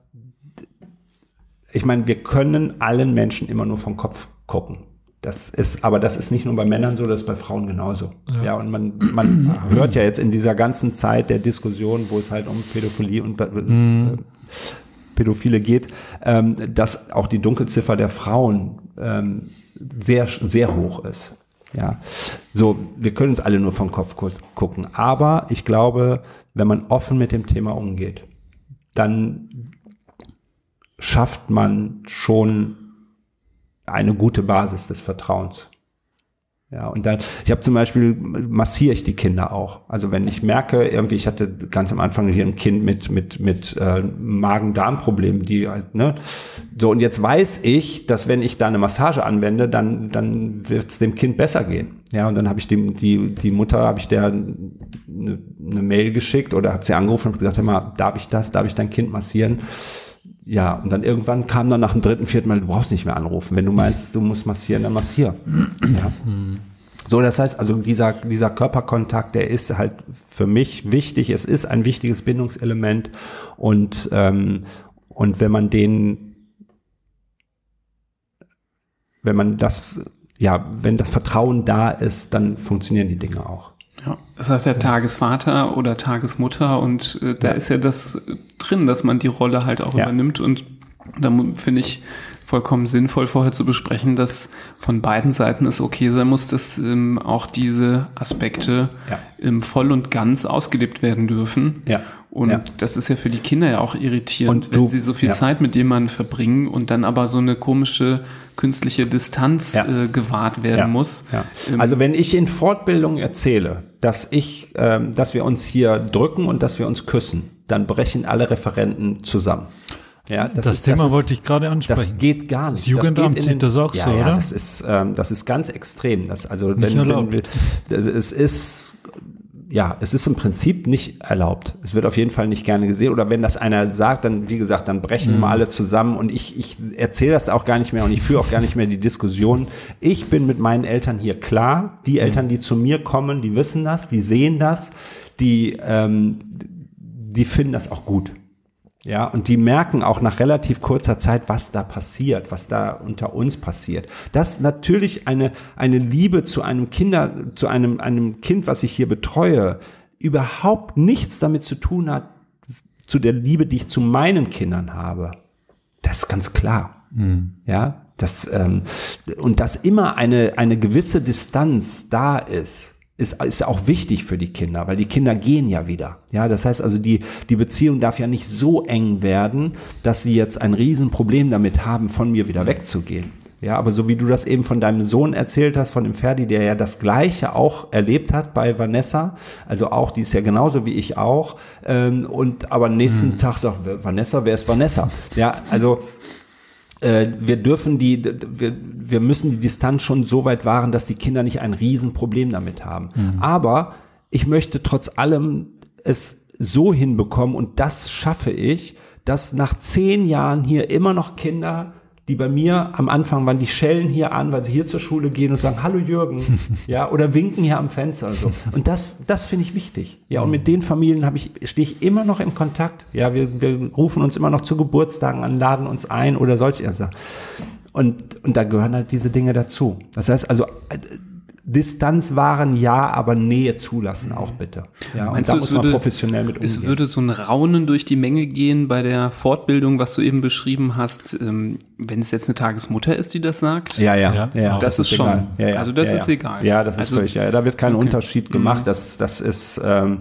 ich meine, wir können allen Menschen immer nur vom Kopf gucken. Das ist, aber das ist nicht nur bei Männern so, das ist bei Frauen genauso. Ja, und man, man hört ja jetzt in dieser ganzen Zeit der Diskussion, wo es halt um Pädophilie und äh, Pädophile geht, ähm, dass auch die Dunkelziffer der Frauen ähm, sehr, sehr hoch ist. Ja, so, wir können uns alle nur vom Kopf gucken. Aber ich glaube, wenn man offen mit dem Thema umgeht, dann schafft man schon eine gute Basis des Vertrauens. Ja, und dann, ich habe zum Beispiel, massiere ich die Kinder auch. Also wenn ich merke, irgendwie, ich hatte ganz am Anfang hier ein Kind mit, mit, mit äh, Magen-Darm-Problemen, die halt, ne, so, und jetzt weiß ich, dass wenn ich da eine Massage anwende, dann, dann wird es dem Kind besser gehen. Ja, und dann habe ich dem, die, die Mutter, habe ich der eine, eine Mail geschickt oder habe sie angerufen und gesagt, hör mal, darf ich das, darf ich dein Kind massieren? Ja, und dann irgendwann kam dann nach dem dritten, vierten Mal, du brauchst nicht mehr anrufen. Wenn du meinst, du musst massieren, dann massier. Ja. So, das heißt also, dieser, dieser Körperkontakt, der ist halt für mich wichtig. Es ist ein wichtiges Bindungselement. Und, ähm, und wenn man den, wenn man das, ja, wenn das Vertrauen da ist, dann funktionieren die Dinge auch. Ja, das heißt ja Tagesvater oder Tagesmutter und äh, da Ja. ist ja das drin, dass man die Rolle halt auch Ja. übernimmt und da finde ich vollkommen sinnvoll vorher zu besprechen, dass von beiden Seiten es okay sein muss, dass ähm, auch diese Aspekte Ja. ähm, voll und ganz ausgelebt werden dürfen. Ja. Und Ja. das ist ja für die Kinder ja auch irritierend, Und wenn du- sie so viel ja. Zeit mit jemandem verbringen und dann aber so eine komische künstliche Distanz Ja. äh, gewahrt werden muss. Ja. Ähm, Also wenn ich in Fortbildung erzähle, dass ich, ähm, dass wir uns hier drücken und dass wir uns küssen, dann brechen alle Referenten zusammen. Ja, das, ist, Thema das ist, wollte ich gerade ansprechen. Das geht gar nicht. Das Jugendamt das sieht das auch ja, so, ja, oder? Das ist, ähm, das ist ganz extrem. Das, also wenn, wenn es ist ja, es ist im Prinzip nicht erlaubt. Es wird auf jeden Fall nicht gerne gesehen. Oder wenn das einer sagt, dann, wie gesagt, dann brechen Mhm. immer alle zusammen und ich, ich erzähle das auch gar nicht mehr und ich führe auch gar nicht mehr die Diskussion. Ich bin mit meinen Eltern hier klar. Die Eltern, die zu mir kommen, die wissen das, die sehen das, die, ähm, die finden das auch gut. Ja, und die merken auch nach relativ kurzer Zeit, was da passiert, was da unter uns passiert. Dass natürlich eine, eine Liebe zu einem Kinder, zu einem, einem Kind, was ich hier betreue, überhaupt nichts damit zu tun hat, zu der Liebe, die ich zu meinen Kindern habe. Das ist ganz klar. Ja, das, ähm, und dass immer eine, eine gewisse Distanz da ist, ist, ist auch wichtig für die Kinder, weil die Kinder gehen ja wieder. Ja, das heißt also, die, die Beziehung darf ja nicht so eng werden, dass sie jetzt ein Riesenproblem damit haben, von mir wieder wegzugehen. Ja, aber so wie du das eben von deinem Sohn erzählt hast, von dem Ferdi, der ja das Gleiche auch erlebt hat bei Vanessa, also auch, die ist ja genauso wie ich auch, ähm, und aber nächsten Tag sagt Vanessa, wer ist Vanessa? Ja, also wir dürfen die, wir, wir müssen die Distanz schon so weit wahren, dass die Kinder nicht ein Riesenproblem damit haben. Aber ich möchte trotz allem es so hinbekommen und das schaffe ich, dass nach zehn Jahren hier immer noch Kinder die bei mir am Anfang waren, die schellen hier an, weil sie hier zur Schule gehen und sagen, hallo Jürgen, ja, oder winken hier am Fenster und so. Und das, das finde ich wichtig. Ja, und mit den Familien habe ich, stehe ich immer noch im Kontakt. Ja, wir, wir rufen uns immer noch zu Geburtstagen an, laden uns ein oder solche Sachen. Und, und da gehören halt diese Dinge dazu. Das heißt also, Distanz wahren ja, aber Nähe zulassen auch bitte. Ja, und Meinst da du, muss es man würde- professionell mit Es umgehen. würde so ein Raunen durch die Menge gehen bei der Fortbildung, was du eben beschrieben hast, ähm, wenn es jetzt eine Tagesmutter ist, die das sagt. Ja, ja, Ja, ja, ja das ist schon-. Ja, ja, also das ja, ist egal. Ja, das ist Also- völlig, ja, da wird kein Okay. Unterschied gemacht. Das, das ist, ähm,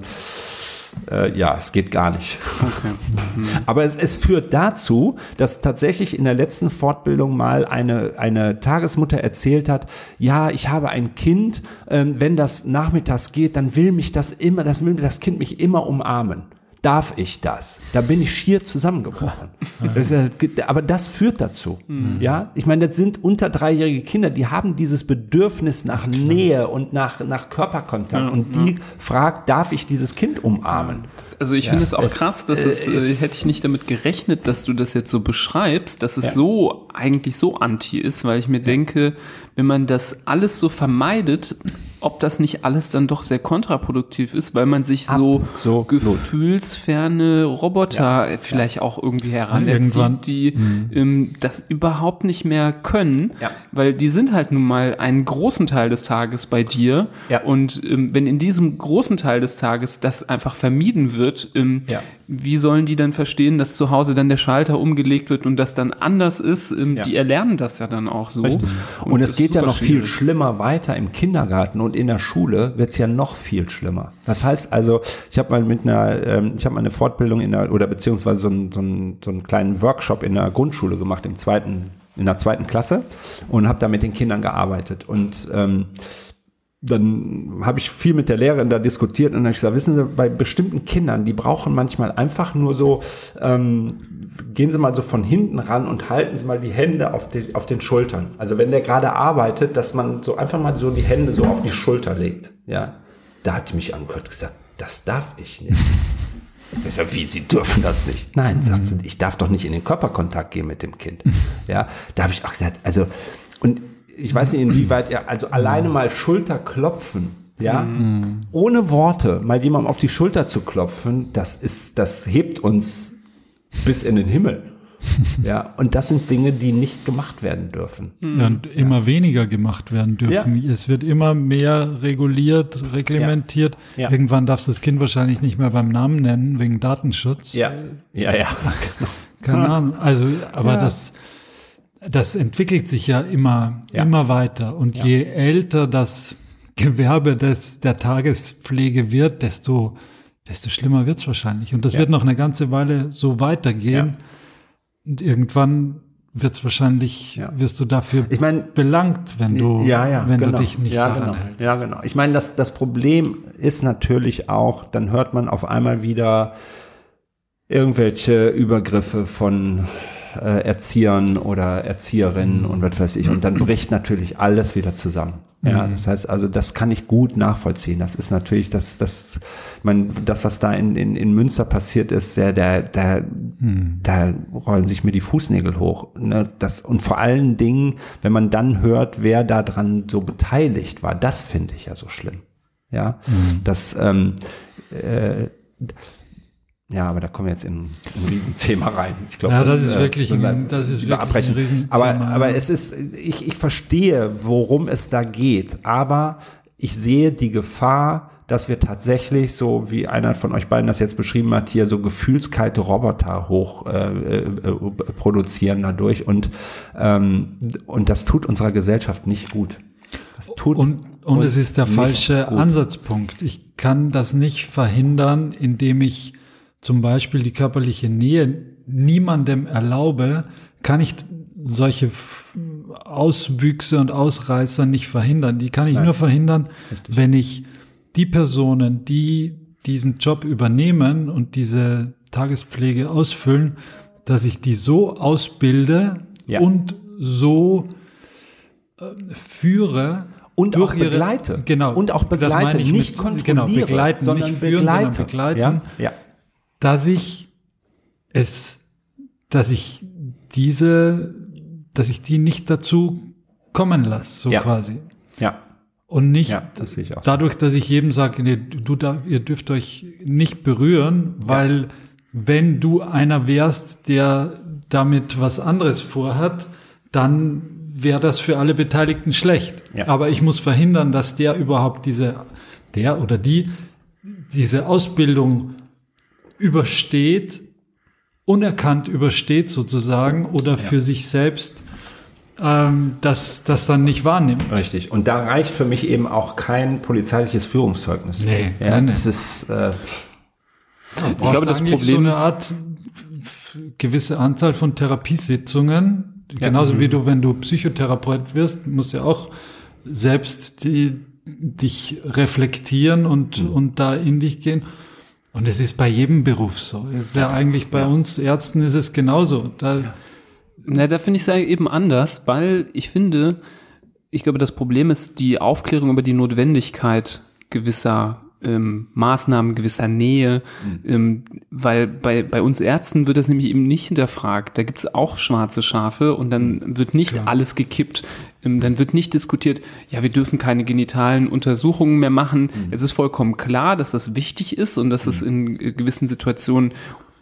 äh, ja, es geht gar nicht. Okay. Aber es, es führt dazu, dass tatsächlich in der letzten Fortbildung mal eine, eine Tagesmutter erzählt hat, ja, ich habe ein Kind, ähm, wenn das nachmittags geht, dann will mich das immer, das will das Kind mich immer umarmen. Darf ich das? Da bin ich schier zusammengebrochen. Ja- Aber das führt dazu. Ja, ich meine, das sind unter dreijährige Kinder, die haben dieses Bedürfnis nach Nähe und nach, nach Körperkontakt. und die fragt, darf ich dieses Kind umarmen? Also ich finde es auch es, krass, dass äh, es, äh, es- hätte ich nicht damit gerechnet, dass du das jetzt so beschreibst, dass es Ja. so eigentlich so anti ist, weil ich mir denke, wenn man das alles so vermeidet, ob das nicht alles dann doch sehr kontraproduktiv ist, weil man sich so Absolut. gefühlsferne Roboter vielleicht auch irgendwie heranerzieht, die ähm, das überhaupt nicht mehr können, Ja. weil die sind halt nun mal einen großen Teil des Tages bei dir Ja. und ähm, wenn in diesem großen Teil des Tages das einfach vermieden wird, ähm, Ja. wie sollen die dann verstehen, dass zu Hause dann der Schalter umgelegt wird und das dann anders ist? Ähm, Ja. Die erlernen das ja dann auch so. Und, das es geht ja noch viel schlimmer weiter im Kindergarten und in der Schule wird's ja noch viel schlimmer. Das heißt also, ich habe mal mit einer, ähm, ich habe mal eine Fortbildung in der, oder beziehungsweise so, einen- so, einen, so einen kleinen Workshop in der Grundschule gemacht, im zweiten, in der zweiten Klasse und habe da mit den Kindern gearbeitet. Und ähm, dann habe ich viel mit der Lehrerin da diskutiert und dann habe ich gesagt, wissen Sie, bei bestimmten Kindern, die brauchen manchmal einfach nur so, ähm, gehen Sie mal so von hinten ran und halten Sie mal die Hände auf, die, auf den Schultern. Also wenn der gerade arbeitet, dass man so einfach mal so die Hände so auf die Schulter legt. Ja, da hat mich angehört und gesagt, das darf ich nicht. Ich sag, wie, Sie dürfen das nicht? Nein, sagt sie, ich darf doch nicht in den Körperkontakt gehen mit dem Kind. Ja, da habe ich auch gesagt, also, und ich weiß nicht, inwieweit ihr, also alleine mal Schulter klopfen, ja, ohne Worte mal jemandem auf die Schulter zu klopfen, das ist, das hebt uns bis in den Himmel. Ja, und das sind Dinge, die nicht gemacht werden dürfen. Ja, und immer weniger gemacht werden dürfen. Es wird immer mehr reguliert, reglementiert. Ja. Irgendwann darfst du das Kind wahrscheinlich nicht mehr beim Namen nennen, wegen Datenschutz. Ja, ja, ja. Keine Ahnung. Also, aber Ja. das, das entwickelt sich ja immer, Ja. immer weiter. Und je älter das Gewerbe des, der Tagespflege wird, desto, desto schlimmer wird es wahrscheinlich. Und das Ja. wird noch eine ganze Weile so weitergehen. Ja. Und irgendwann wird es wahrscheinlich, Ja. wirst du dafür Ich meine, belangt, wenn du, ja, ja, wenn genau. du dich nicht ja, daran genau. hältst. Ja, genau. Ich meine, das, das Problem ist natürlich auch, dann hört man auf einmal wieder, irgendwelche Übergriffe von äh, Erziehern oder Erzieherinnen und was weiß ich. Und dann bricht natürlich alles wieder zusammen. Ja, das heißt also, das kann ich gut nachvollziehen. Das ist natürlich das, das, ich meine, das, was da in, in, in Münster passiert ist, der, der, der, da rollen sich mir die Fußnägel hoch. Ne? Das, und vor allen Dingen, wenn man dann hört, wer da dran so beteiligt war, das finde ich ja so schlimm. Ja, das, ähm, äh, ja, aber da kommen wir jetzt in ein Riesenthema rein. Ich glaube, Ja, das ist äh, wirklich wir ein- das ist wirklich ein. Riesenthema, Aber, aber es ist, ich, ich verstehe, worum es da geht, aber ich sehe die Gefahr, dass wir tatsächlich, so wie einer von euch beiden das jetzt beschrieben hat, hier so gefühlskalte Roboter hoch äh, äh, äh, produzieren dadurch und, ähm, und das tut unserer Gesellschaft nicht gut. Das tut Und, und es ist der falsche gut. Ansatzpunkt. Ich kann das nicht verhindern, indem ich zum Beispiel die körperliche Nähe niemandem erlaube, kann ich solche Auswüchse und Ausreißer nicht verhindern. Die kann ich nur verhindern, wenn ich die Personen, die diesen Job übernehmen und diese Tagespflege ausfüllen, dass ich die so ausbilde Ja. und so äh, führe Und durch auch ihre- begleite. Genau. Und auch Das begleite, meine ich nicht mit, kontrolliere, Genau, begleiten, sondern nicht führen, begleite. sondern begleiten. Ja, ja. Dass ich es, dass ich diese, dass ich die nicht dazu kommen lasse, so Ja. quasi. ja. Und nicht Ja, das dadurch, dass ich jedem sage, nee, du, da, ihr dürft euch nicht berühren, weil wenn du einer wärst, der damit was anderes vorhat, dann wäre das für alle Beteiligten schlecht. Ja. Aber ich muss verhindern, dass der überhaupt diese, der oder die, diese Ausbildung übersteht, unerkannt übersteht sozusagen oder für sich selbst ähm, das, das dann nicht wahrnimmt. Richtig. Und da reicht für mich eben auch kein polizeiliches Führungszeugnis. Nee, ja, nein, nee. Das ist, äh, Ich glaube, das so Problem- eine Art gewisse Anzahl von Therapiesitzungen, genauso wie du, wenn du Psychotherapeut wirst, musst du ja auch selbst die, dich reflektieren und, und da in dich gehen. Und es ist bei jedem Beruf so. Es ist ja, eigentlich bei uns Ärzten ist es genauso. Da, Na, da finde ich es ja eben anders, weil ich finde, ich glaube, das Problem ist die Aufklärung über die Notwendigkeit gewisser ähm, Maßnahmen, gewisser Nähe, ähm, weil bei, bei uns Ärzten wird das nämlich eben nicht hinterfragt. Da gibt es auch schwarze Schafe und dann wird nicht alles gekippt. Ähm, dann wird nicht diskutiert, ja, wir dürfen keine genitalen Untersuchungen mehr machen. Es ist vollkommen klar, dass das wichtig ist und dass es in äh, gewissen Situationen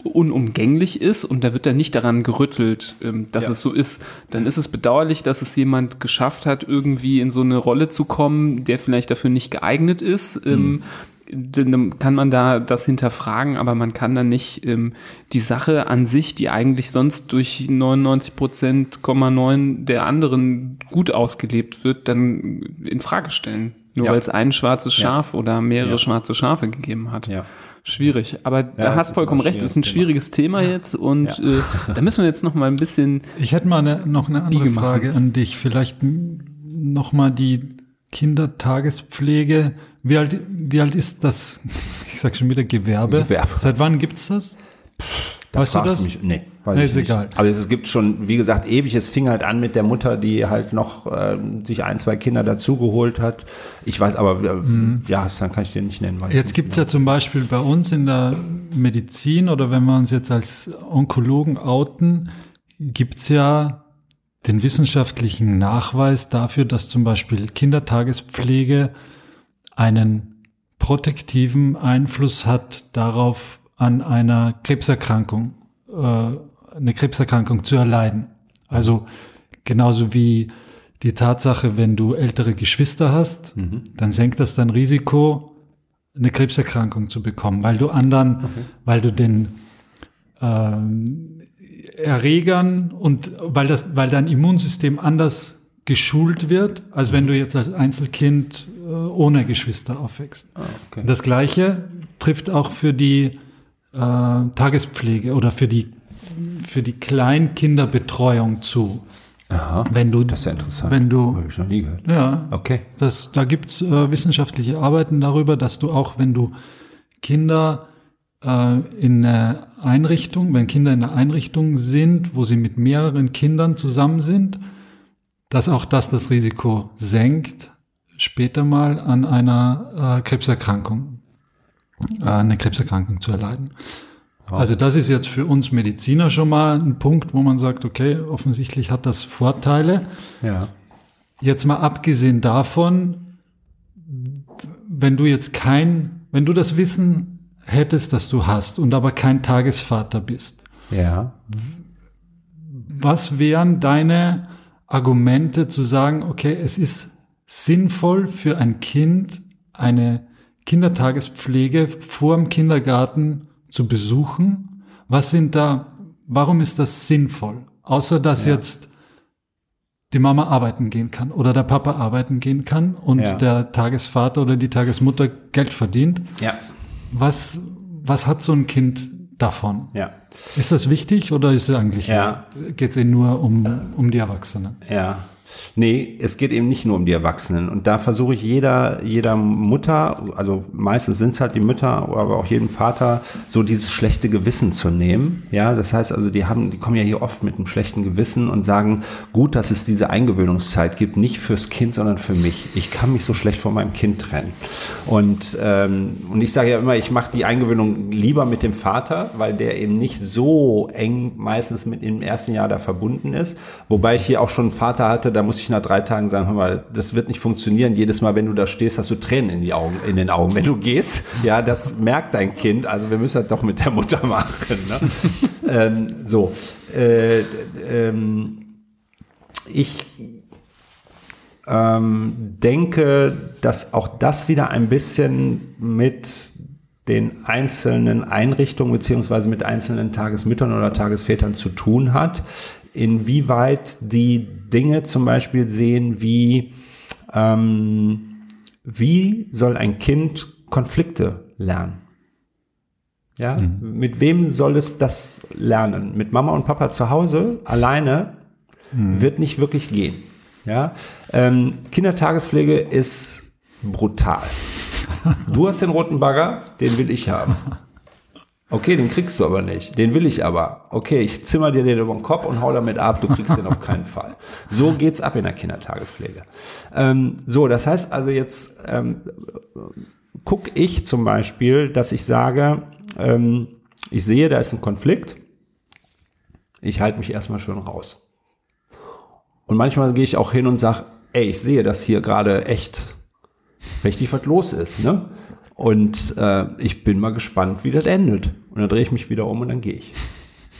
unumgänglich ist und da wird dann nicht daran gerüttelt, ähm, dass Ja. es so ist, dann ist es bedauerlich, dass es jemand geschafft hat, irgendwie in so eine Rolle zu kommen, der vielleicht dafür nicht geeignet ist. Ähm, dann kann man da das hinterfragen, aber man kann dann nicht ähm, die Sache an sich, die eigentlich sonst durch 99 Prozent, 9 der anderen gut ausgelebt wird, dann in Frage stellen. Nur Ja. weil es ein schwarzes Schaf oder mehrere Ja. schwarze Schafe gegeben hat. ja. Schwierig, aber da hast vollkommen recht, ist ein schwieriges schwieriges Thema jetzt und äh, da müssen wir jetzt noch mal ein bisschen ich hätte mal eine, noch eine andere. Frage an dich. Vielleicht noch mal die Kindertagespflege. Wie alt, wie alt ist das? Ich sag schon wieder Gewerbe. Gewerbe. Seit wann gibt's das? Da Weißt du das? Mich, nee, weiß Nee, ich ist nicht. egal. Aber es gibt schon, wie gesagt, ewig. Es fing halt an mit der Mutter, die halt noch äh, sich ein, zwei Kinder dazugeholt hat. Ich weiß aber, äh, ja, dann kann ich dir nicht nennen. Jetzt gibt's ja zum Beispiel bei uns in der Medizin oder wenn wir uns jetzt als Onkologen outen, gibt's ja den wissenschaftlichen Nachweis dafür, dass zum Beispiel Kindertagespflege einen protektiven Einfluss hat darauf, an einer Krebserkrankung, äh, eine Krebserkrankung zu erleiden. Also genauso wie die Tatsache, wenn du ältere Geschwister hast, dann senkt das dein Risiko, eine Krebserkrankung zu bekommen, weil du anderen, weil du den ähm, Erregern und weil das, weil dein Immunsystem anders geschult wird, als wenn du jetzt als Einzelkind ohne Geschwister aufwächst. okay. Das Gleiche trifft auch für die äh, Tagespflege oder für die für die Kleinkinderbetreuung zu. Aha, Wenn du, das ist ja interessant. wenn du, Habe ich noch nie gehört. ja, Okay. das, da gibt's äh, wissenschaftliche Arbeiten darüber, dass du auch, wenn du Kinder äh, in einer Einrichtung, wenn Kinder in einer Einrichtung sind, wo sie mit mehreren Kindern zusammen sind, dass auch das das Risiko senkt, später mal an einer äh, Krebserkrankung, äh, eine Krebserkrankung zu erleiden. Also das ist jetzt für uns Mediziner schon mal ein Punkt, wo man sagt, okay, offensichtlich hat das Vorteile. Ja. Jetzt mal abgesehen davon, wenn du jetzt kein, wenn du das Wissen hättest, das du hast und aber kein Tagesvater bist, Ja. was wären deine Argumente zu sagen, okay, es ist sinnvoll für ein Kind, eine Kindertagespflege vor dem Kindergarten zu besuchen? Was sind da, warum ist das sinnvoll? Außer dass jetzt die Mama arbeiten gehen kann oder der Papa arbeiten gehen kann und Ja. der Tagesvater oder die Tagesmutter Geld verdient. Ja. Was, was hat so ein Kind davon? Ja. Ist das wichtig oder ist es eigentlich, Ja. geht es eh nur um, um die Erwachsenen? Ja. Nee, es geht eben nicht nur um die Erwachsenen. Und da versuche ich jeder, jeder Mutter, also meistens sind es halt die Mütter, aber auch jedem Vater, so dieses schlechte Gewissen zu nehmen. Ja, das heißt also, die haben, die kommen ja hier oft mit einem schlechten Gewissen und sagen, gut, dass es diese Eingewöhnungszeit gibt, nicht fürs Kind, sondern für mich. Ich kann mich so schlecht von meinem Kind trennen. Und, ähm, und ich sage ja immer, ich mache die Eingewöhnung lieber mit dem Vater, weil der eben nicht so eng meistens mit im ersten Jahr da verbunden ist. Wobei ich hier auch schon einen Vater hatte, da muss ich nach drei Tagen sagen, hör mal, das wird nicht funktionieren. Jedes Mal, wenn du da stehst, hast du Tränen in, die Augen, in den Augen. Wenn du gehst, ja, das merkt dein Kind. Also wir müssen das doch mit der Mutter machen. Ne? ähm, so. Äh, ähm, ich ähm, denke, dass auch das wieder ein bisschen mit den einzelnen Einrichtungen beziehungsweise mit einzelnen Tagesmüttern oder Tagesvätern zu tun hat, inwieweit die Dinge zum Beispiel sehen, wie ähm, wie soll ein Kind Konflikte lernen? Ja, mit wem soll es das lernen? Mit Mama und Papa zu Hause alleine wird nicht wirklich gehen. Ja, ähm, Kindertagespflege ist brutal. Du hast den roten Bagger, den will ich haben. Okay, den kriegst du aber nicht. Den will ich aber. Okay, ich zimmer dir den über den Kopf und hau damit ab. Du kriegst den auf keinen Fall. So geht's ab in der Kindertagespflege. Ähm, so, das heißt also jetzt ähm, guck ich zum Beispiel, dass ich sage, ähm, ich sehe, da ist ein Konflikt. Ich halte mich erstmal schön raus. Und manchmal gehe ich auch hin und sage, ey, ich sehe, dass hier gerade echt richtig was los ist, ne? Und äh, ich bin mal gespannt, wie das endet. Und dann drehe ich mich wieder um und dann gehe ich.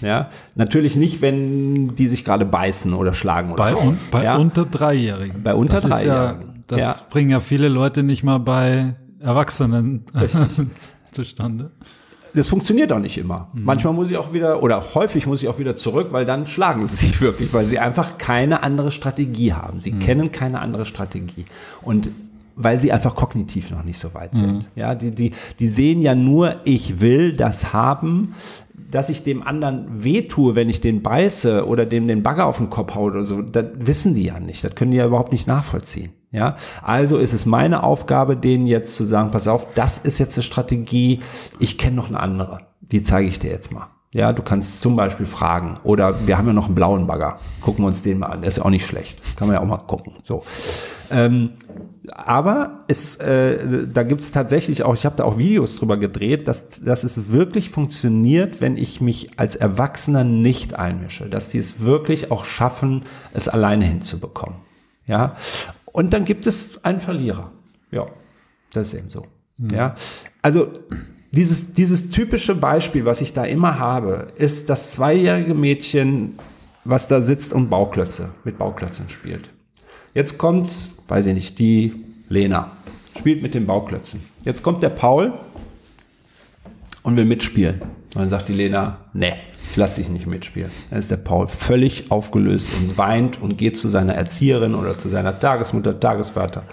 Ja, natürlich nicht, wenn die sich gerade beißen oder schlagen oder Bei, so. un, bei ja? unter Dreijährigen. Bei unter das ist Dreijährigen. Ja, das Ja. bringen ja viele Leute nicht mal bei Erwachsenen zustande. das funktioniert auch nicht immer. Manchmal muss ich auch wieder, oder häufig muss ich auch wieder zurück, weil dann schlagen sie sich wirklich, weil sie einfach keine andere Strategie haben. Sie kennen keine andere Strategie. Und weil sie einfach kognitiv noch nicht so weit sind. Ja, die, die, die sehen ja nur, ich will das haben, dass ich dem anderen wehtue, wenn ich den beiße oder dem den Bagger auf den Kopf haue oder so, das wissen die ja nicht. Das können die ja überhaupt nicht nachvollziehen. Ja, also ist es meine Aufgabe, denen jetzt zu sagen, pass auf, das ist jetzt eine Strategie, ich kenne noch eine andere. Die zeige ich dir jetzt mal. Ja, du kannst zum Beispiel fragen. Oder wir haben ja noch einen blauen Bagger. Gucken wir uns den mal an. Der ist ja auch nicht schlecht. Kann man ja auch mal gucken. So. Ähm, aber es, äh, da gibt es tatsächlich auch, ich habe da auch Videos drüber gedreht, dass, dass es wirklich funktioniert, wenn ich mich als Erwachsener nicht einmische. Dass die es wirklich auch schaffen, es alleine hinzubekommen. Ja. Und dann gibt es einen Verlierer. Ja, das ist eben so. Ja. Also dieses, dieses typische Beispiel, was ich da immer habe, ist das zweijährige Mädchen, was da sitzt und Bauklötze, mit Bauklötzen spielt. Jetzt kommt, weiß ich nicht, die Lena, spielt mit den Bauklötzen. Jetzt kommt der Paul und will mitspielen. Und dann sagt die Lena, nee, ich lass dich nicht mitspielen. Dann ist der Paul völlig aufgelöst und weint und geht zu seiner Erzieherin oder zu seiner Tagesmutter, Tagesvater.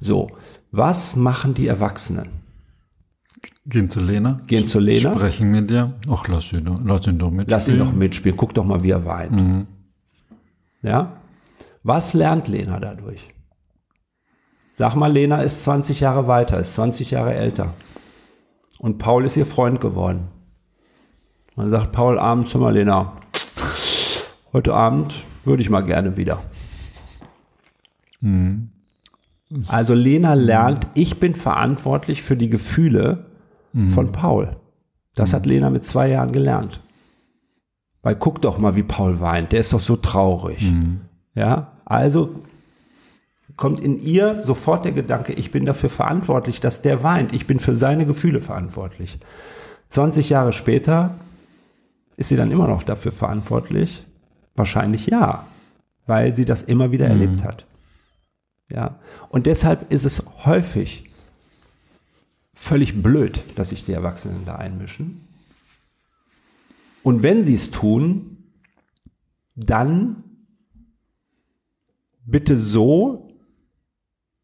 So, was machen die Erwachsenen? Gehen zu Lena. Gehen zu Lena. Sprechen mit dir. Ach, lass ihn doch, lass ihn doch mitspielen. Lass ihn doch mitspielen. Guck doch mal, wie er weint. Ja? Was lernt Lena dadurch? Sag mal, Lena ist 20 Jahre weiter, ist 20 Jahre älter. Und Paul ist ihr Freund geworden. Dann sagt Paul abends zu Marlena, heute Abend würde ich mal gerne wieder. Also Lena lernt, ich bin verantwortlich für die Gefühle von Paul. Das hat Lena mit zwei Jahren gelernt. Weil guck doch mal, wie Paul weint. Der ist doch so traurig. Ja, also kommt in ihr sofort der Gedanke, ich bin dafür verantwortlich, dass der weint. Ich bin für seine Gefühle verantwortlich. 20 Jahre später ist sie dann immer noch dafür verantwortlich? Wahrscheinlich ja, weil sie das immer wieder erlebt hat. Ja, und deshalb ist es häufig völlig blöd, dass sich die Erwachsenen da einmischen. Und wenn sie es tun, dann bitte so,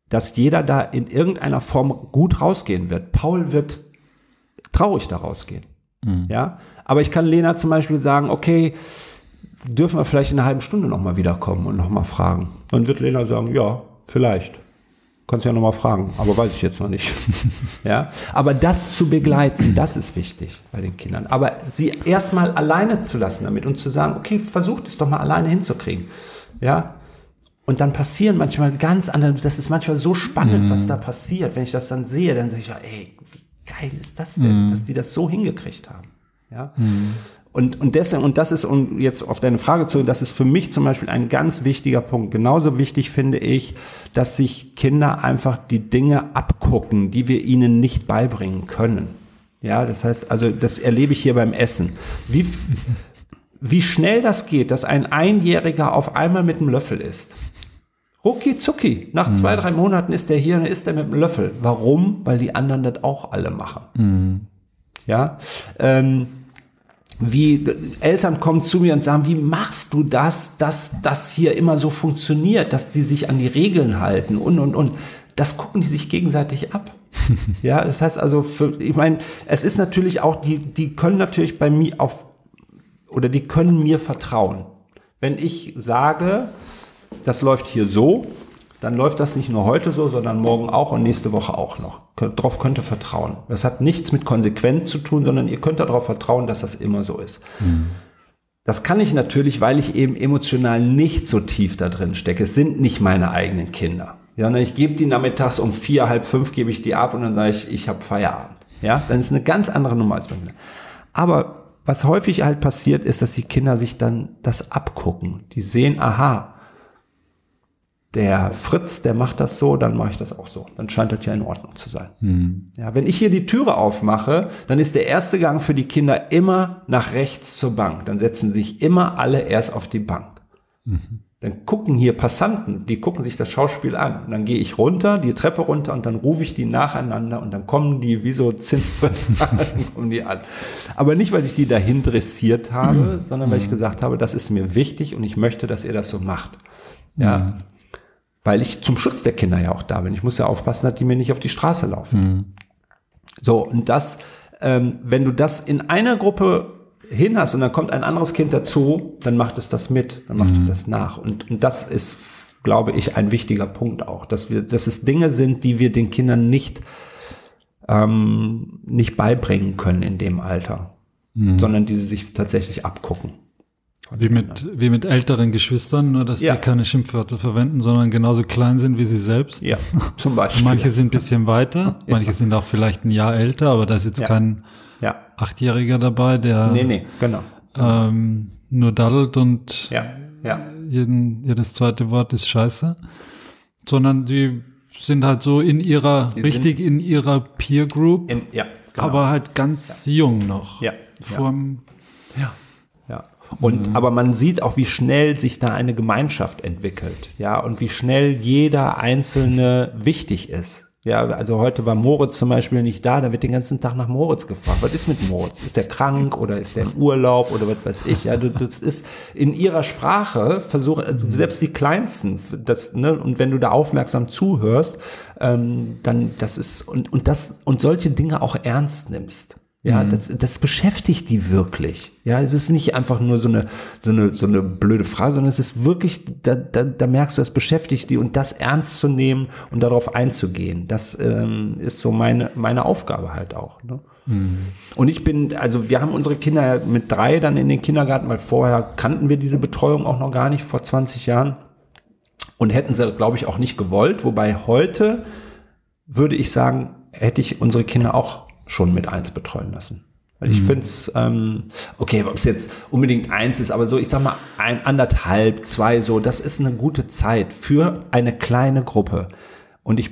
dass jeder da in irgendeiner Form gut rausgehen wird. Paul wird traurig da rausgehen. Ja, aber ich kann Lena zum Beispiel sagen, okay, dürfen wir vielleicht in einer halben Stunde nochmal wiederkommen und nochmal fragen. Dann wird Lena sagen, ja, vielleicht. Kannst ja nochmal fragen, aber weiß ich jetzt noch nicht. ja, aber das zu begleiten, das ist wichtig bei den Kindern. Aber sie erstmal alleine zu lassen damit und zu sagen, okay, versucht es doch mal alleine hinzukriegen. Ja, und dann passieren manchmal ganz andere, das ist manchmal so spannend, was da passiert. Wenn ich das dann sehe, dann sage ich, ja, ey, wie geil ist das denn, dass die das so hingekriegt haben. Ja. Und, und deswegen, und das ist, um jetzt auf deine Frage zu, das ist für mich zum Beispiel ein ganz wichtiger Punkt. Genauso wichtig finde ich, dass sich Kinder einfach die Dinge abgucken, die wir ihnen nicht beibringen können. Ja, das heißt, also das erlebe ich hier beim Essen. Wie, wie schnell das geht, dass ein Einjähriger auf einmal mit einem Löffel isst. Rucki zucki. Nach zwei, drei Monaten ist der hier und ist er mit dem Löffel. Warum? Weil die anderen das auch alle machen. Ja. Ähm, wie Eltern kommen zu mir und sagen, wie machst du das, dass das hier immer so funktioniert, dass die sich an die Regeln halten und und und. Das gucken die sich gegenseitig ab. ja, das heißt also, für, ich meine, es ist natürlich auch, die, die können natürlich bei mir auf, oder die können mir vertrauen. Wenn ich sage, das läuft hier so, dann läuft das nicht nur heute so, sondern morgen auch und nächste Woche auch noch. Darauf könnt ihr vertrauen. Das hat nichts mit Konsequenz zu tun, sondern ihr könnt darauf vertrauen, dass das immer so ist. Das kann ich natürlich, weil ich eben emotional nicht so tief da drin stecke. Es sind nicht meine eigenen Kinder. Ja, ich gebe die nachmittags um vier, halb fünf gebe ich die ab und dann sage ich, ich habe Feierabend. Ja, dann ist eine ganz andere Nummer als bei mir. Aber was häufig halt passiert, ist, dass die Kinder sich dann das abgucken. Die sehen, aha, der Fritz, der macht das so, dann mache ich das auch so. Dann scheint das ja in Ordnung zu sein. Ja, wenn ich hier die Türe aufmache, dann ist der erste Gang für die Kinder immer nach rechts zur Bank. Dann setzen sich immer alle erst auf die Bank. Dann gucken hier Passanten, die gucken sich das Schauspiel an. Und dann gehe ich runter, die Treppe runter und dann rufe ich die nacheinander und dann kommen die wie so Zinsbretter, kommen die an. Aber nicht, weil ich die dahin dressiert habe, sondern weil ich gesagt habe, das ist mir wichtig und ich möchte, dass ihr das so macht. Ja. Weil ich zum Schutz der Kinder ja auch da bin. Ich muss ja aufpassen, dass die mir nicht auf die Straße laufen. So, und das, ähm, wenn du das in einer Gruppe hin hast und dann kommt ein anderes Kind dazu, dann macht es das mit, dann macht es das nach. Und, und das ist, glaube ich, ein wichtiger Punkt auch, dass wir, dass es Dinge sind, die wir den Kindern nicht, ähm, nicht beibringen können in dem Alter, sondern die sie sich tatsächlich abgucken. Wie mit, wie mit älteren Geschwistern, nur dass Ja. die keine Schimpfwörter verwenden, sondern genauso klein sind wie sie selbst. Ja, zum Beispiel. Manche sind ein bisschen weiter, manche sind auch vielleicht ein Jahr älter, aber da ist jetzt Ja. kein Ja, Achtjähriger dabei, der nee, nee, genau. ähm, nur daddelt und Ja, ja. jeden, jedes zweite Wort ist scheiße, sondern die sind halt so in ihrer, Die richtig in ihrer Peer Group, In, ja, genau. aber halt ganz jung noch. Ja, Vorm, Ja. Ja. Und aber man sieht auch, wie schnell sich da eine Gemeinschaft entwickelt, ja, und wie schnell jeder Einzelne wichtig ist. Ja, also heute war Moritz zum Beispiel nicht da, da wird den ganzen Tag nach Moritz gefragt. Was ist mit Moritz? Ist der krank oder ist der im Urlaub oder was weiß ich? Ja, du- das ist in ihrer Sprache versuche, also selbst die Kleinsten, das, ne, und wenn du da aufmerksam zuhörst, ähm, dann das ist und und das und solche Dinge auch ernst nimmst. Ja, das, das beschäftigt die wirklich. Ja, es ist nicht einfach nur so eine, so eine, so eine blöde Phrase, sondern es ist wirklich, da, da, da merkst du, es beschäftigt die und das ernst zu nehmen und darauf einzugehen. Das ähm, ist so meine, meine Aufgabe halt auch. Ne? Und ich bin, also wir haben unsere Kinder mit drei dann in den Kindergarten, weil vorher kannten wir diese Betreuung auch noch gar nicht, vor 20 Jahren. Und hätten sie, glaube ich, auch nicht gewollt. Wobei heute würde ich sagen, hätte ich unsere Kinder auch schon mit eins betreuen lassen. Weil ich finde es, ähm, okay, ob es jetzt unbedingt eins ist, aber so, ich sag mal, ein, anderthalb, zwei, so, das ist eine gute Zeit für eine kleine Gruppe. Und ich,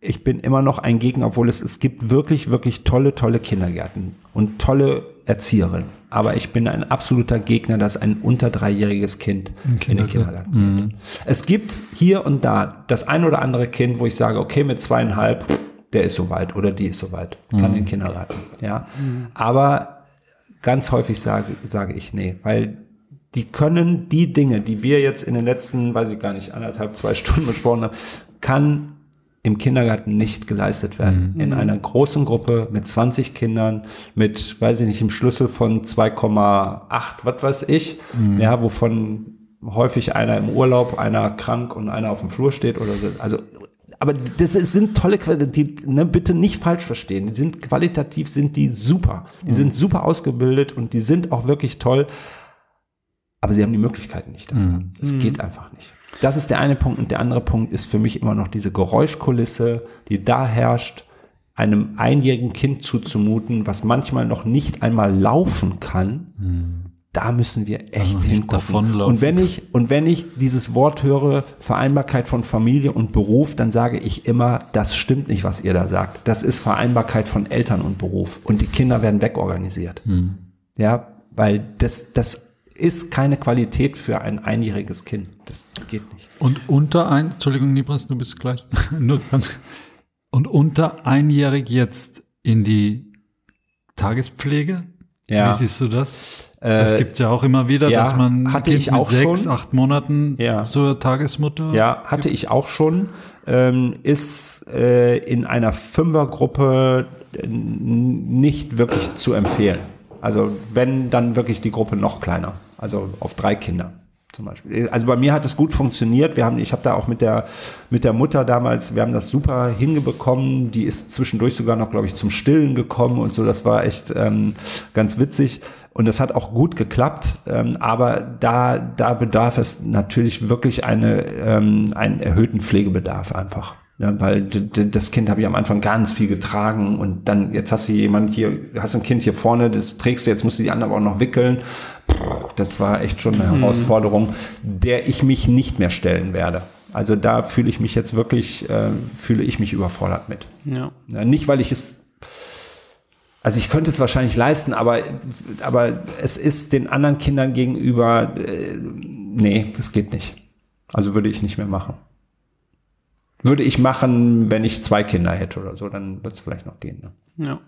ich bin immer noch ein Gegner, obwohl es, es gibt wirklich, wirklich tolle, tolle Kindergärten und tolle Erzieherinnen. Aber ich bin ein absoluter Gegner, dass ein unter dreijähriges Kind in den Kindergarten geht. Es gibt hier und da das ein oder andere Kind, wo ich sage, okay, mit zweieinhalb, der ist soweit oder die ist soweit, kann in den Kindergarten. Ja, aber ganz häufig sage, sage ich nee, weil die können die Dinge, die wir jetzt in den letzten, weiß ich gar nicht, anderthalb, zwei Stunden besprochen haben, kann im Kindergarten nicht geleistet werden. In einer großen Gruppe mit 20 Kindern, mit, weiß ich nicht, im Schlüssel von 2,8, was weiß ich, ja, wovon häufig einer im Urlaub, einer krank und einer auf dem Flur steht oder so. Also, aber das ist, sind tolle Quellen, die ne, bitte nicht falsch verstehen. Die sind qualitativ sind die super. Die sind super ausgebildet und die sind auch wirklich toll. Aber sie haben die Möglichkeiten nicht dafür. Es geht einfach nicht. Das ist der eine Punkt. Und der andere Punkt ist für mich immer noch diese Geräuschkulisse, die da herrscht, einem einjährigen Kind zuzumuten, was manchmal noch nicht einmal laufen kann. Da müssen wir echt nicht hingucken. davonlaufen. Und wenn ich, und wenn ich dieses Wort höre, Vereinbarkeit von Familie und Beruf, dann sage ich immer, das stimmt nicht, was ihr da sagt. Das ist Vereinbarkeit von Eltern und Beruf. Und die Kinder werden wegorganisiert. Ja, weil das, das ist keine Qualität für ein einjähriges Kind. Das geht nicht. Und unter ein, Entschuldigung, Nibras, du bist gleich. Und unter einjährig jetzt in die Tagespflege? Ja. Wie siehst du das? Das gibt's ja auch immer wieder, ja, dass man hatte ich mit auch sechs, schon. acht Monaten Ja. zur Tagesmutter. Ja, hatte ich auch schon. Ähm, ist äh, in einer Fünfergruppe äh, nicht wirklich zu empfehlen. Also wenn, dann wirklich die Gruppe noch kleiner. Also auf drei Kinder zum Beispiel. Also bei mir hat es gut funktioniert. Wir haben, ich habe da auch mit der mit der Mutter damals, wir haben das super hingebekommen. Die ist zwischendurch sogar noch, glaube ich, zum Stillen gekommen und so. Das war echt ähm, ganz witzig. Und das hat auch gut geklappt, ähm, aber da, da bedarf es natürlich wirklich eine, ähm, einen erhöhten Pflegebedarf einfach. Ja, weil das Kind habe ich am Anfang ganz viel getragen und dann jetzt hast du jemand hier, hast ein Kind hier vorne, das trägst du, jetzt musst du die anderen auch noch wickeln. Das war echt schon eine Herausforderung, der ich mich nicht mehr stellen werde. Also da fühle ich mich jetzt wirklich, äh, fühle ich mich überfordert mit. Ja. Ja, nicht, weil ich es, also ich könnte es wahrscheinlich leisten, aber, aber es ist den anderen Kindern gegenüber, äh, nee, das geht nicht. Also würde ich nicht mehr machen. Würde ich machen, wenn ich zwei Kinder hätte oder so, dann wird es vielleicht noch gehen. Ne? Ja.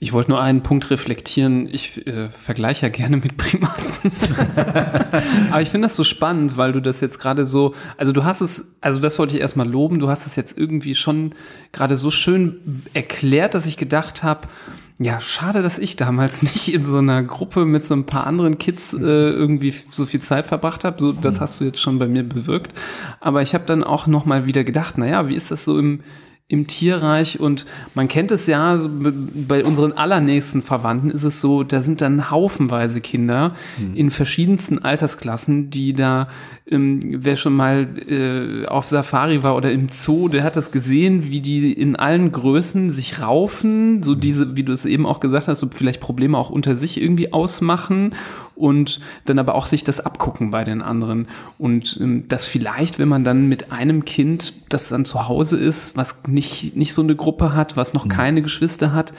Ich wollte nur einen Punkt reflektieren. Ich äh, vergleiche ja gerne mit Primaten. Aber ich finde das so spannend, weil du das jetzt gerade so, also du hast es, also das wollte ich erstmal loben, du hast es jetzt irgendwie schon gerade so schön erklärt, dass ich gedacht habe, ja, schade, dass ich damals nicht in so einer Gruppe mit so ein paar anderen Kids äh, irgendwie so viel Zeit verbracht habe. So, das hast du jetzt schon bei mir bewirkt. Aber ich habe dann auch noch mal wieder gedacht, naja, wie ist das so im im Tierreich und man kennt es ja, bei unseren allernächsten Verwandten ist es so, da sind dann haufenweise Kinder in verschiedensten Altersklassen, die da, ähm, wer schon mal äh, auf Safari war oder im Zoo, der hat das gesehen, wie die in allen Größen sich raufen, so diese, wie du es eben auch gesagt hast, so vielleicht Probleme auch unter sich irgendwie ausmachen und dann aber auch sich das abgucken bei den anderen. Und ähm, das vielleicht, wenn man dann mit einem Kind, das dann zu Hause ist, was nicht, nicht so eine Gruppe hat, was noch keine Geschwister hat,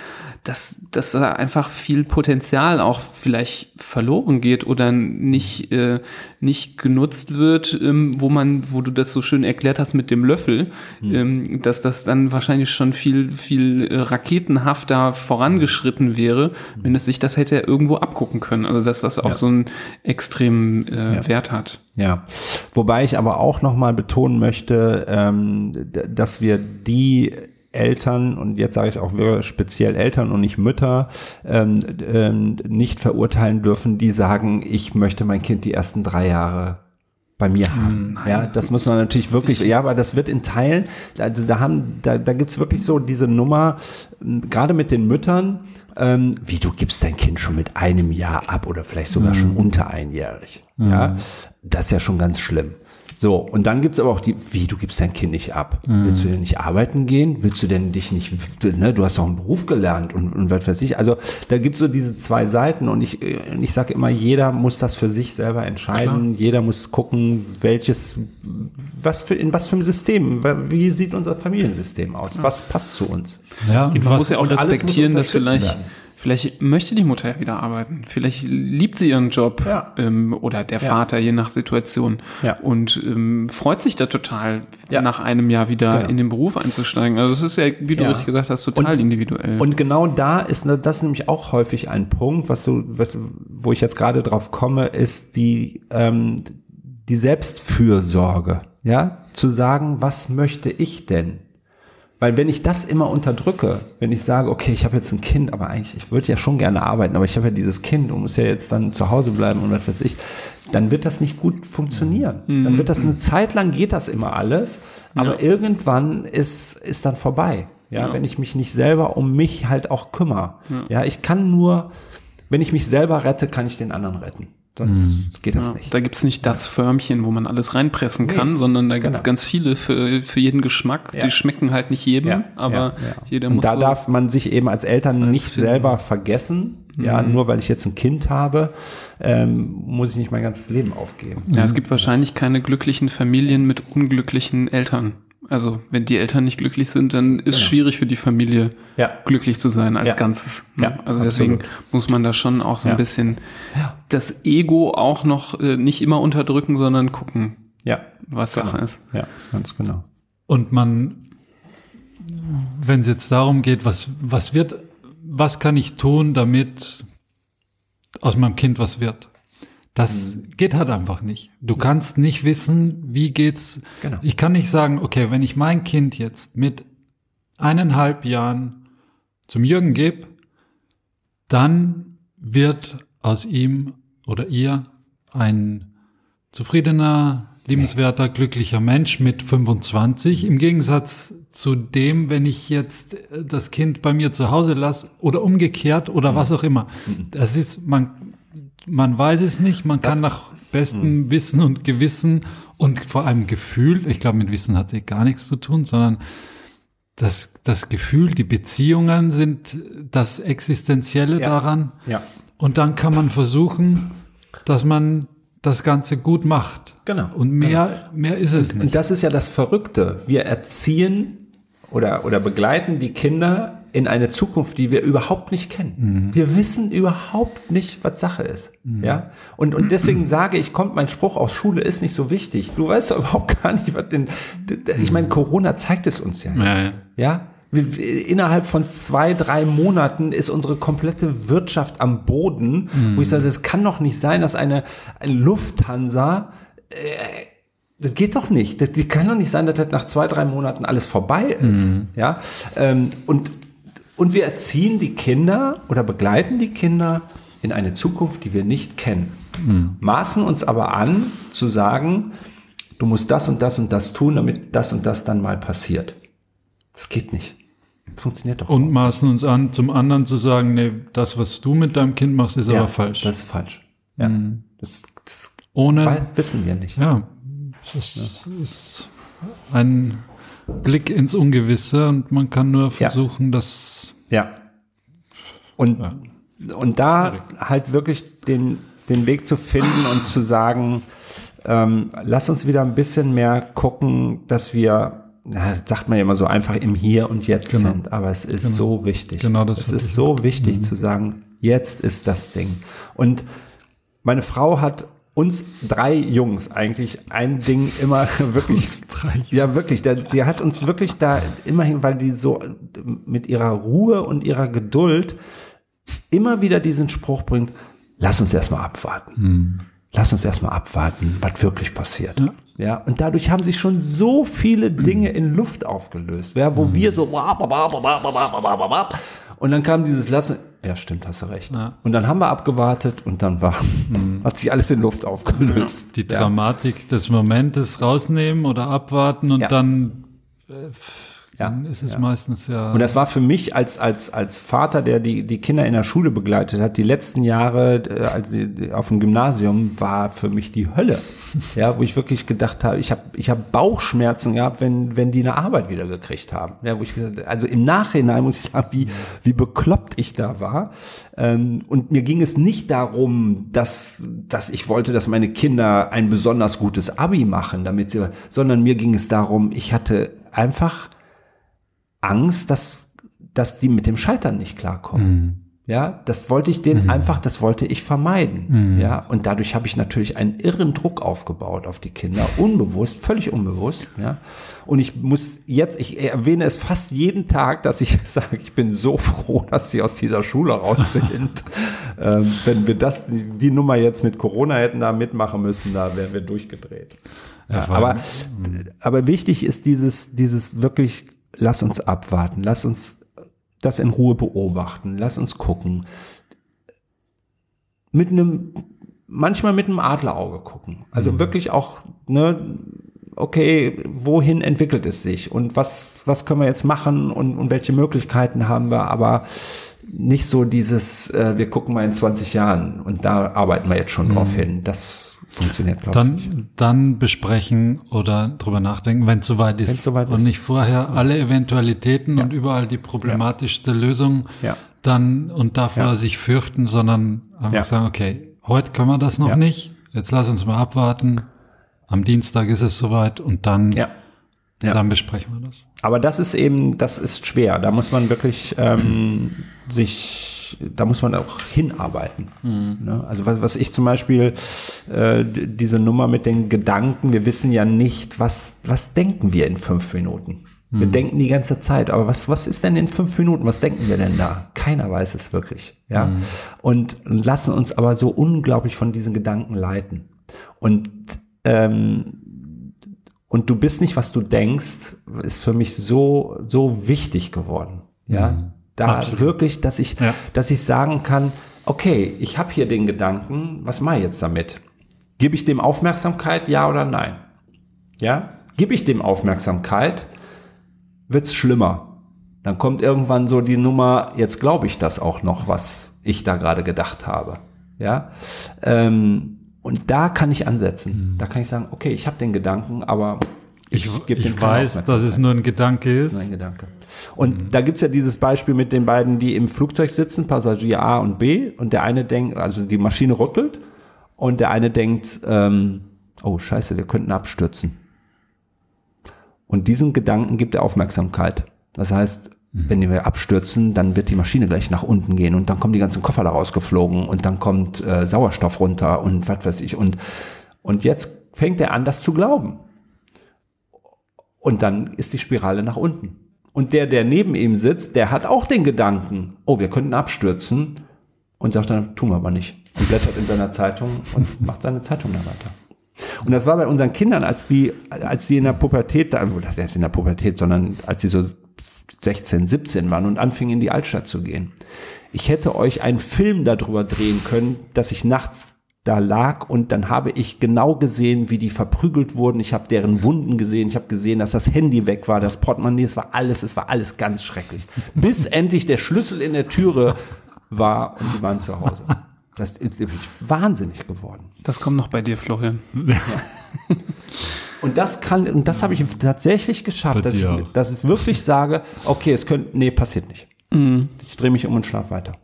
dass, dass da einfach viel Potenzial auch vielleicht verloren geht oder nicht, äh, nicht genutzt wird, ähm, wo man, wo du das so schön erklärt hast mit dem Löffel, ähm, dass das dann wahrscheinlich schon viel, viel äh, raketenhafter vorangeschritten wäre, wenn es sich das hätte irgendwo abgucken können. Also dass das auch so einen extremen äh, Wert hat. Ja, wobei ich aber auch nochmal betonen möchte, ähm, dass wir die Eltern, und jetzt sage ich auch speziell Eltern und nicht Mütter, ähm, ähm, nicht verurteilen dürfen, die sagen, ich möchte mein Kind die ersten drei Jahre bei mir haben. Nein, ja, das das, muss man natürlich wirklich, ja, aber das wird in Teilen, also da haben, da, da gibt's wirklich so diese Nummer, m, gerade mit den Müttern, ähm, wie du gibst dein Kind schon mit einem Jahr ab oder vielleicht sogar schon unter einjährig. Ja, das ist ja schon ganz schlimm. So, und dann gibt's aber auch die, wie, du gibst dein Kind nicht ab. Willst du denn nicht arbeiten gehen? Willst du denn dich nicht, ne, du hast doch einen Beruf gelernt und, und was weiß ich. Also da gibt's so diese zwei Seiten und ich, äh, ich sage immer, jeder muss das für sich selber entscheiden. Jeder muss gucken, welches, was für, in was für einem System, wie sieht unser Familiensystem aus? Was passt zu uns? Ja, Man was, muss ja auch und respektieren, dass vielleicht, werden. Vielleicht möchte die Mutter ja wieder arbeiten. Vielleicht liebt sie ihren Job Ja. ähm, oder der Ja. Vater, je nach Situation. Ja. Und ähm, freut sich da total, nach einem Jahr wieder Genau. in den Beruf einzusteigen. Also das ist ja, wie du richtig gesagt hast, total Und- individuell. Und genau da ist ne, das nämlich auch häufig ein Punkt, was du, was, wo ich jetzt gerade drauf komme, ist die ähm, die Selbstfürsorge, ja, zu sagen, was möchte ich denn? Weil wenn ich das immer unterdrücke, wenn ich sage, okay, ich habe jetzt ein Kind, aber eigentlich, ich würde ja schon gerne arbeiten, aber ich habe ja dieses Kind und muss ja jetzt dann zu Hause bleiben und was weiß ich, dann wird das nicht gut funktionieren. Dann wird das eine Zeit lang geht das immer alles, aber irgendwann ist, ist dann vorbei. Ja, Ja. wenn ich mich nicht selber um mich halt auch kümmere. Ja, ich kann nur, wenn ich mich selber rette, kann ich den anderen retten. Sonst geht das ja, nicht. da gibt's nicht das Förmchen, wo man alles reinpressen kann, sondern da gibt's Genau. ganz viele für, für jeden Geschmack. Ja. Die schmecken halt nicht jedem, Ja, aber ja, ja. jeder und muss da so darf man sich eben als Eltern nicht finden. Mhm. selber vergessen. Ja, nur weil ich jetzt ein Kind habe, ähm, muss ich nicht mein ganzes Leben aufgeben. Ja, es gibt wahrscheinlich keine glücklichen Familien mit unglücklichen Eltern. Also, wenn die Eltern nicht glücklich sind, dann ist es schwierig für die Familie, Ja. glücklich zu sein als Genau. Ja. Ganzes. ne? Ja, also deswegen absolut. muss man da schon auch so ein Ja. bisschen das Ego auch noch äh, nicht immer unterdrücken, sondern gucken, Ja, was Sache ist. ja, ganz genau. und man, wenn es jetzt darum geht, was, was wird, was kann ich tun, damit aus meinem Kind was wird? Das geht halt einfach nicht. Du kannst nicht wissen, wie geht's. Genau. Ich kann nicht sagen, okay, wenn ich mein Kind jetzt mit eineinhalb Jahren zum Jürgen gebe, dann wird aus ihm oder ihr ein zufriedener, liebenswerter, glücklicher Mensch mit 25. Im Gegensatz zu dem, wenn ich jetzt äh, das Kind bei mir zu Hause lasse oder umgekehrt oder was auch immer. Das ist, man, man weiß es nicht, man kann nach bestem Wissen und Gewissen und vor allem Gefühl, ich glaube, mit Wissen hat sie gar nichts zu tun, sondern das, das Gefühl, die Beziehungen sind das Existenzielle Ja. daran. Ja, Und dann kann man versuchen, dass man das Ganze gut macht. Genau. Und mehr, mehr ist es Und nicht. das ist ja das Verrückte. Wir erziehen oder, oder begleiten die Kinder in eine Zukunft, die wir überhaupt nicht kennen. Wir wissen überhaupt nicht, was Sache ist. Ja. Und, und deswegen sage ich, kommt mein Spruch aus Schule ist nicht so wichtig. Du weißt überhaupt gar nicht, was denn, ich meine, Corona zeigt es uns ja. Ja, ja. Ja, innerhalb von zwei, drei Monaten ist unsere komplette Wirtschaft am Boden, wo ich sage, das kann doch nicht sein, dass eine, eine Lufthansa, äh, das geht doch nicht. Das, das kann doch nicht sein, dass das nach zwei, drei Monaten alles vorbei ist. Ja, ähm, und, und wir erziehen die Kinder oder begleiten die Kinder in eine Zukunft, die wir nicht kennen. Maßen uns aber an, zu sagen, du musst das und das und das tun, damit das und das dann mal passiert. Das geht nicht. Funktioniert doch. Und maßen uns an, zum anderen zu sagen, nee, das, was du mit deinem Kind machst, ist ja, aber falsch. Das ist falsch. Ja, das, das Ohne, wissen wir nicht. ja, das ist ein Blick ins Ungewisse und man kann nur versuchen, das, Ja. Und, und da halt wirklich den, den Weg zu finden und zu sagen, ähm, lass uns wieder ein bisschen mehr gucken, dass wir, na, sagt man ja immer so einfach im Hier und Jetzt Genau. sind, aber es ist so wichtig. Genau das Es ist so wichtig zu sagen, jetzt ist das Ding. Und meine Frau hat uns drei Jungs eigentlich ein Ding immer wirklich Uns drei ja wirklich der, die hat uns wirklich da immerhin weil die so mit ihrer Ruhe und ihrer Geduld immer wieder diesen Spruch bringt lass uns erstmal abwarten lass uns erstmal abwarten was wirklich passiert Ja. ja und dadurch haben sich schon so viele Dinge in Luft aufgelöst ja, wo wir so Und dann kam dieses Lassen, ja stimmt, hast du recht. Ja. Und dann haben wir abgewartet und dann war, hat sich alles in Luft aufgelöst. Die Ja. Dramatik des Momentes rausnehmen oder abwarten und Ja. dann, äh, Ja, dann ist es ja. meistens ja. Und das war für mich als, als, als Vater, der die, die Kinder in der Schule begleitet hat, die letzten Jahre äh, als auf dem Gymnasium, war für mich die Hölle. Ja, wo ich wirklich gedacht habe, ich habe ich hab Bauchschmerzen gehabt, wenn, wenn die eine Arbeit wieder gekriegt haben. Ja, wo ich, gesagt- also im Nachhinein muss ich sagen, wie, wie bekloppt ich da war. Ähm, und mir ging es nicht darum, dass, dass ich wollte, dass meine Kinder ein besonders gutes Abi machen, damit sie, sondern mir ging es darum, ich hatte einfach Angst, dass, dass die mit dem Scheitern nicht klarkommen. Ja, das wollte ich denen einfach, das wollte ich vermeiden. Ja, und dadurch habe ich natürlich einen irren Druck aufgebaut auf die Kinder, unbewusst, völlig unbewusst. Ja, und ich muss jetzt, ich erwähne es fast jeden Tag, dass ich sage, ich bin so froh, dass sie aus dieser Schule raus sind. ähm, wenn wir das, die, die Nummer jetzt mit Corona hätten da mitmachen müssen, da wären wir durchgedreht. Ja, aber, aber wichtig ist dieses, dieses wirklich, lass uns abwarten, lass uns das in Ruhe beobachten, lass uns gucken. Mit einem, manchmal mit einem Adlerauge gucken. Also wirklich auch, ne, okay, wohin entwickelt es sich und was, was können wir jetzt machen und, und welche Möglichkeiten haben wir, aber nicht so dieses, äh, wir gucken mal in 20 Jahren und da arbeiten wir jetzt schon drauf hin. Das funktioniert, glaube ich. nicht. dann, dann besprechen oder drüber nachdenken, wenn es soweit ist. Wenn's soweit und nicht vorher alle Eventualitäten und überall die problematischste Lösung Ja. dann und davor Ja. sich fürchten, sondern einfach Ja. sagen, okay, heute können wir das noch Ja. nicht. Jetzt lass uns mal abwarten. Am Dienstag ist es soweit und dann, Ja. Ja. dann besprechen wir das. Aber das ist eben, das ist schwer. Da muss man wirklich ähm, sich, da muss man auch hinarbeiten. Ne? Also was, was ich zum Beispiel, äh, diese Nummer mit den Gedanken, wir wissen ja nicht, was, was denken wir in fünf Minuten. Wir denken die ganze Zeit, aber was, was ist denn in fünf Minuten? Was denken wir denn da? Keiner weiß es wirklich. Ja. Und lassen uns aber so unglaublich von diesen Gedanken leiten. Und ähm, und du bist nicht, was du denkst, ist für mich so, so wichtig geworden. Ja, da Absolut. wirklich, dass ich, Ja. dass ich sagen kann, okay, ich habe hier den Gedanken, was mache ich jetzt damit? Gebe ich dem Aufmerksamkeit, ja oder nein? Ja, gebe ich dem Aufmerksamkeit, wird's schlimmer. Dann kommt irgendwann so die Nummer, jetzt glaube ich das auch noch, was ich da gerade gedacht habe. Ja, ähm, und da kann ich ansetzen. Da kann ich sagen, okay, ich habe den Gedanken, aber Ich, ich keine weiß, dass es nur ein Gedanke ist ein ist. Gedanke. Und da gibt's ja dieses Beispiel mit den beiden, die im Flugzeug sitzen, Passagier A und B, und der eine denkt, also die Maschine rüttelt, und der eine denkt, ähm, oh scheiße, wir könnten abstürzen. Und diesen Gedanken gibt er Aufmerksamkeit. Das heißt, wenn wir abstürzen, dann wird die Maschine gleich nach unten gehen und dann kommen die ganzen Koffer da rausgeflogen und dann kommt äh, Sauerstoff runter und was weiß ich. Und, und jetzt fängt er an, das zu glauben. Und dann ist die Spirale nach unten. Und der, der neben ihm sitzt, der hat auch den Gedanken, oh, wir könnten abstürzen. Und sagt dann, tun wir aber nicht. Und blättert in seiner Zeitung und macht seine Zeitung dann weiter. Und das war bei unseren Kindern, als die, als die in der Pubertät, da, oder der ist in der Pubertät, sondern als sie so 16, 17 waren und anfingen in die Altstadt zu gehen. Ich hätte euch einen Film darüber drehen können, dass ich nachts da lag und dann habe ich genau gesehen, wie die verprügelt wurden. Ich habe deren Wunden gesehen. Ich habe gesehen, dass das Handy weg war, das Portemonnaie, es war alles, es war alles ganz schrecklich. Bis endlich der Schlüssel in der Türe war und die waren zu Hause. Das ist wirklich wahnsinnig geworden. Das kommt noch bei dir, Florian. Und das kann, und das habe ich tatsächlich geschafft, dass ich, dass ich wirklich sage, okay, es könnte, nee, passiert nicht. Ich drehe mich um und schlaf weiter.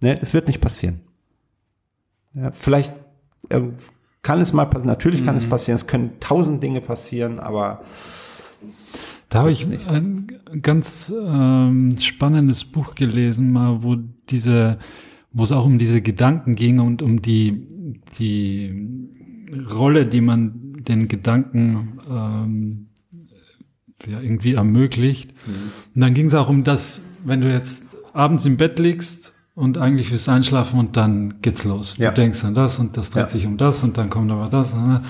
Ne, es wird nicht passieren. Ja, vielleicht äh, kann es mal passieren, natürlich kann es passieren, es können tausend Dinge passieren, aber Da habe ich ein ganz ähm, spannendes Buch gelesen, mal, wo diese, wo es auch um diese Gedanken ging und um die, die Rolle, die man den Gedanken ähm, ja, irgendwie ermöglicht. Und dann ging es auch um das, wenn du jetzt abends im Bett liegst und eigentlich willst einschlafen und dann geht's los. Ja. Du denkst an das und das dreht Ja. sich um das und dann kommt aber das. ne?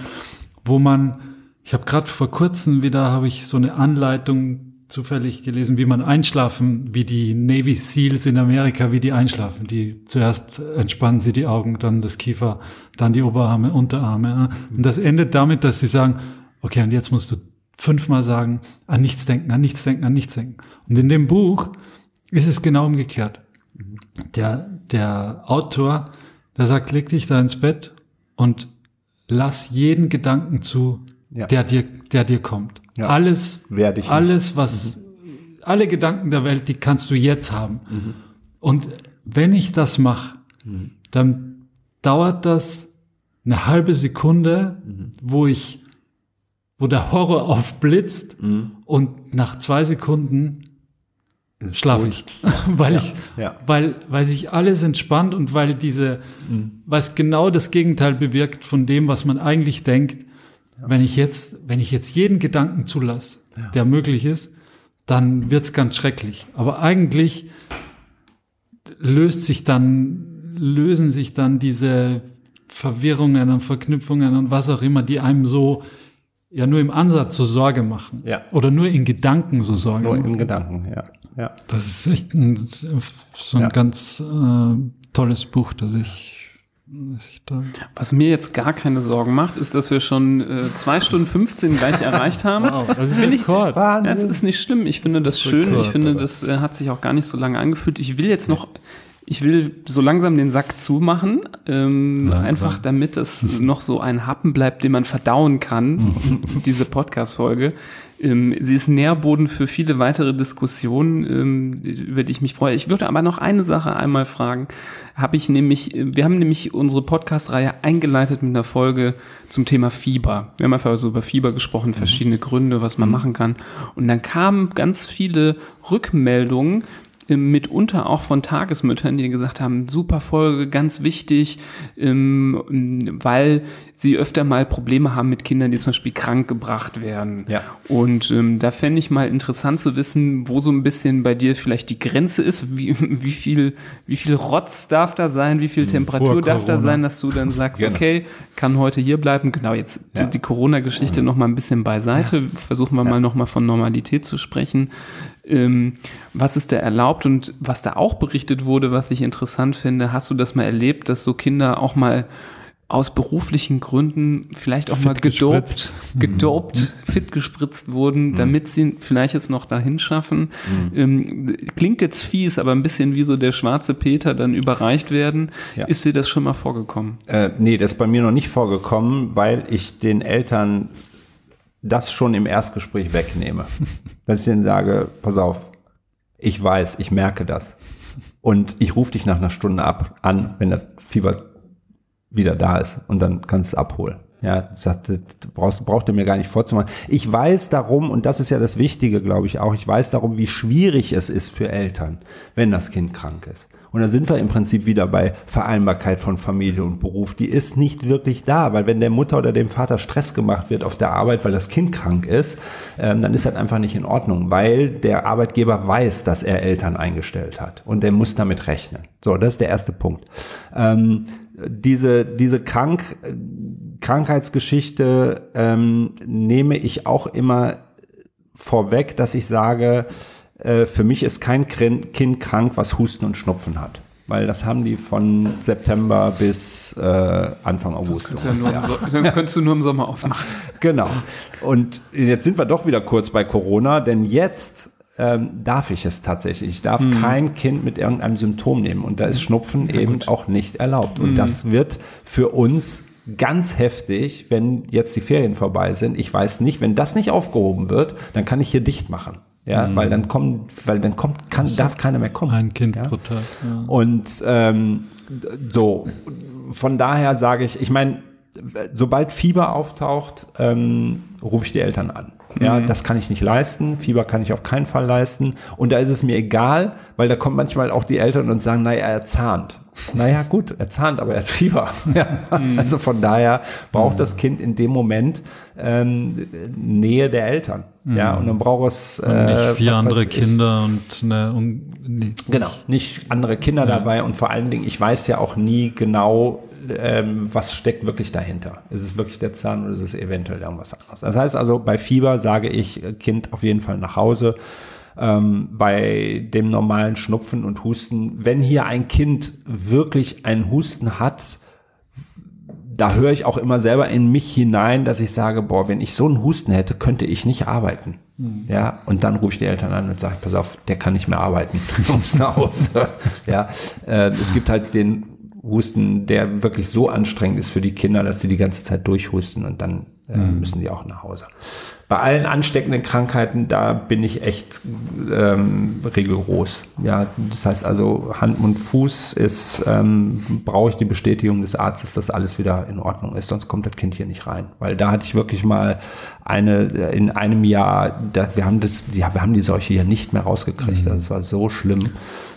Wo man, ich habe gerade vor kurzem wieder, habe ich so eine Anleitung zufällig gelesen, wie man einschlafen, wie die Navy Seals in Amerika, wie die einschlafen. Die zuerst entspannen sie die Augen, dann das Kiefer, dann die Oberarme, Unterarme. Und das endet damit, dass sie sagen, okay, und jetzt musst du fünfmal sagen, an nichts denken, an nichts denken, an nichts denken. Und in dem Buch ist es genau umgekehrt. Der, der Autor, der sagt, leg dich da ins Bett und lass jeden Gedanken zu, Ja. der dir, der dir kommt. Ja. Alles, Werde ich nicht. alles, was, alle Gedanken der Welt, die kannst du jetzt haben. Mhm. Und wenn ich das mache, dann dauert das eine halbe Sekunde, Mhm. wo ich, wo der Horror aufblitzt Mhm. und nach zwei Sekunden schlafe ich, weil ich, ja. weil, weil sich alles entspannt und weil diese, Mhm. was genau das Gegenteil bewirkt von dem, was man eigentlich denkt. Wenn ich jetzt, wenn ich jetzt jeden Gedanken zulasse, der möglich ist, dann wird's ganz schrecklich. Aber eigentlich löst sich dann, lösen sich dann diese Verwirrungen und Verknüpfungen und was auch immer, die einem so ja nur im Ansatz so Sorge machen. Ja. Oder nur in Gedanken so Sorge Nur machen. in Gedanken, ja. Ja. Das ist echt ein, so ein Ja. ganz äh, tolles Buch, das ich, das ich da. Was mir jetzt gar keine Sorgen macht, ist, dass wir schon äh, zwei Stunden 15 gleich erreicht haben. das ist ich- es ist nicht schlimm. Ich finde das, ist schön. Rekord, ich finde, aber- das äh, hat sich auch gar nicht so lange angefühlt. Ich will jetzt noch, ich will so langsam den Sack zumachen, ähm, Nein, einfach damit es noch so ein Happen bleibt, den man verdauen kann, diese Podcast-Folge. Ähm, sie ist Nährboden für viele weitere Diskussionen, ähm, über die ich mich freue. Ich würde aber noch eine Sache einmal fragen. Habe ich nämlich, wir haben nämlich unsere Podcast-Reihe eingeleitet mit einer Folge zum Thema Fieber. Wir haben einfach so über Fieber gesprochen, verschiedene Gründe, was man machen kann. Und dann kamen ganz viele Rückmeldungen, mitunter auch von Tagesmüttern, die gesagt haben, super Folge, ganz wichtig, ähm, weil sie öfter mal Probleme haben mit Kindern, die zum Beispiel krank gebracht werden. Ja. Und ähm, da fände ich mal interessant zu wissen, wo so ein bisschen bei dir vielleicht die Grenze ist, wie, wie viel, wie viel Rotz darf da sein, wie viel Temperatur darf da sein, dass du dann sagst, Genau. okay, kann heute hier bleiben. Genau, jetzt Ja. die Corona-Geschichte noch mal ein bisschen beiseite. Versuchen wir mal noch mal von Normalität zu sprechen. Ähm, was ist da erlaubt und was da auch berichtet wurde, was ich interessant finde, hast du das mal erlebt, dass so Kinder auch mal aus beruflichen Gründen vielleicht auch Fit mal gedopt, gespritzt. gedopt, fit gespritzt wurden, damit sie vielleicht es noch dahin schaffen. Ähm, klingt jetzt fies, aber ein bisschen wie so der schwarze Peter dann überreicht werden. Ja. Ist dir das schon mal vorgekommen? Äh, nee, das ist bei mir noch nicht vorgekommen, weil ich den Eltern das schon im Erstgespräch wegnehme. Dass ich denen sage, pass auf, ich weiß, ich merke das. Und ich rufe dich nach einer Stunde ab an, wenn das Fieber wieder da ist und dann kannst du es abholen. Ja, sagt, das brauchst, braucht ihr mir gar nicht vorzumachen. Ich weiß darum, und das ist ja das Wichtige, glaube ich auch, ich weiß darum, wie schwierig es ist für Eltern, wenn das Kind krank ist. Und da sind wir im Prinzip wieder bei Vereinbarkeit von Familie und Beruf. Die ist nicht wirklich da, weil wenn der Mutter oder dem Vater Stress gemacht wird auf der Arbeit, weil das Kind krank ist, ähm, dann ist das einfach nicht in Ordnung, weil der Arbeitgeber weiß, dass er Eltern eingestellt hat und der muss damit rechnen. So, das ist der erste Punkt. Ähm, diese diese Krank, Krankheitsgeschichte ähm, nehme ich auch immer vorweg, dass ich sage, äh, für mich ist kein Kind krank, was Husten und Schnupfen hat. Weil das haben die von September bis äh, Anfang August. Könntest du ja So- dann könntest du nur im Sommer aufmachen. Genau. Und jetzt sind wir doch wieder kurz bei Corona, denn jetzt ähm, darf ich es tatsächlich. Ich darf kein Kind mit irgendeinem Symptom nehmen. Und da ist Schnupfen eben auch nicht erlaubt. Und das wird für uns ganz heftig, wenn jetzt die Ferien vorbei sind. Ich weiß nicht, wenn das nicht aufgehoben wird, dann kann ich hier dicht machen. Ja, weil dann kommen, weil dann kommt, kann, darf keiner mehr kommen. Ein Kind Ja. pro Tag. Ja. Und ähm, so, von daher sage ich, ich meine, sobald Fieber auftaucht, ähm, rufe ich die Eltern an. Ja, das kann ich nicht leisten. Fieber kann ich auf keinen Fall leisten. Und da ist es mir egal, weil da kommen manchmal auch die Eltern und sagen, naja, er zahnt. naja, gut, er zahnt, aber er hat Fieber. Ja. Also von daher braucht das Kind in dem Moment ähm, Nähe der Eltern. Ja, und dann braucht es Und nicht äh, vier andere ich. Kinder und eine, un, nee, Genau, nicht andere Kinder dabei und vor allen Dingen, ich weiß ja auch nie genau, ähm, was steckt wirklich dahinter. Ist es wirklich der Zahn oder ist es eventuell irgendwas anderes? Das heißt also, bei Fieber sage ich, äh, Kind auf jeden Fall nach Hause. Ähm, bei dem normalen Schnupfen und Husten, wenn hier ein Kind wirklich einen Husten hat, da höre ich auch immer selber in mich hinein, dass ich sage, boah, wenn ich so einen Husten hätte, könnte ich nicht arbeiten. Ja, und dann rufe ich die Eltern an und sage, pass auf, der kann nicht mehr arbeiten, musst nach Hause. ja, äh, es gibt halt den Husten, der wirklich so anstrengend ist für die Kinder, dass sie die ganze Zeit durchhusten und dann äh, müssen die auch nach Hause. Bei allen ansteckenden Krankheiten, da bin ich echt ähm, rigoros. Ja, das heißt also Hand, Mund, Fuß ist, ähm, brauche ich die Bestätigung des Arztes, dass alles wieder in Ordnung ist, sonst kommt das Kind hier nicht rein. Weil da hatte ich wirklich mal eine in einem Jahr, da, wir haben das, ja, wir haben die Seuche hier nicht mehr rausgekriegt. Das war so schlimm.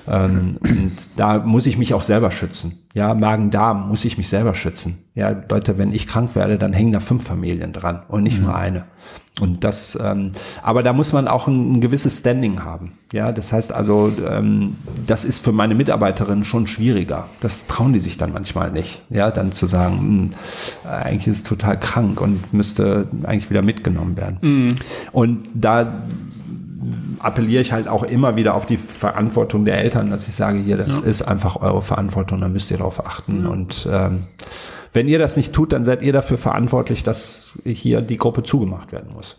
Ähm, und da muss ich mich auch selber schützen. Ja, Magen-Darm muss ich mich selber schützen. Ja, Leute, wenn ich krank werde, dann hängen da fünf Familien dran und nicht nur eine. Und das, ähm, aber da muss man auch ein, ein gewisses Standing haben. Ja, das heißt also, ähm, das ist für meine Mitarbeiterinnen schon schwieriger. Das trauen die sich dann manchmal nicht. Ja, dann zu sagen, hm, eigentlich ist es total krank und müsste eigentlich wieder mitgenommen werden. Und da appelliere ich halt auch immer wieder auf die Verantwortung der Eltern, dass ich sage, hier, das ist einfach eure Verantwortung, da müsst ihr darauf achten. Und ähm, wenn ihr das nicht tut, dann seid ihr dafür verantwortlich, dass hier die Gruppe zugemacht werden muss.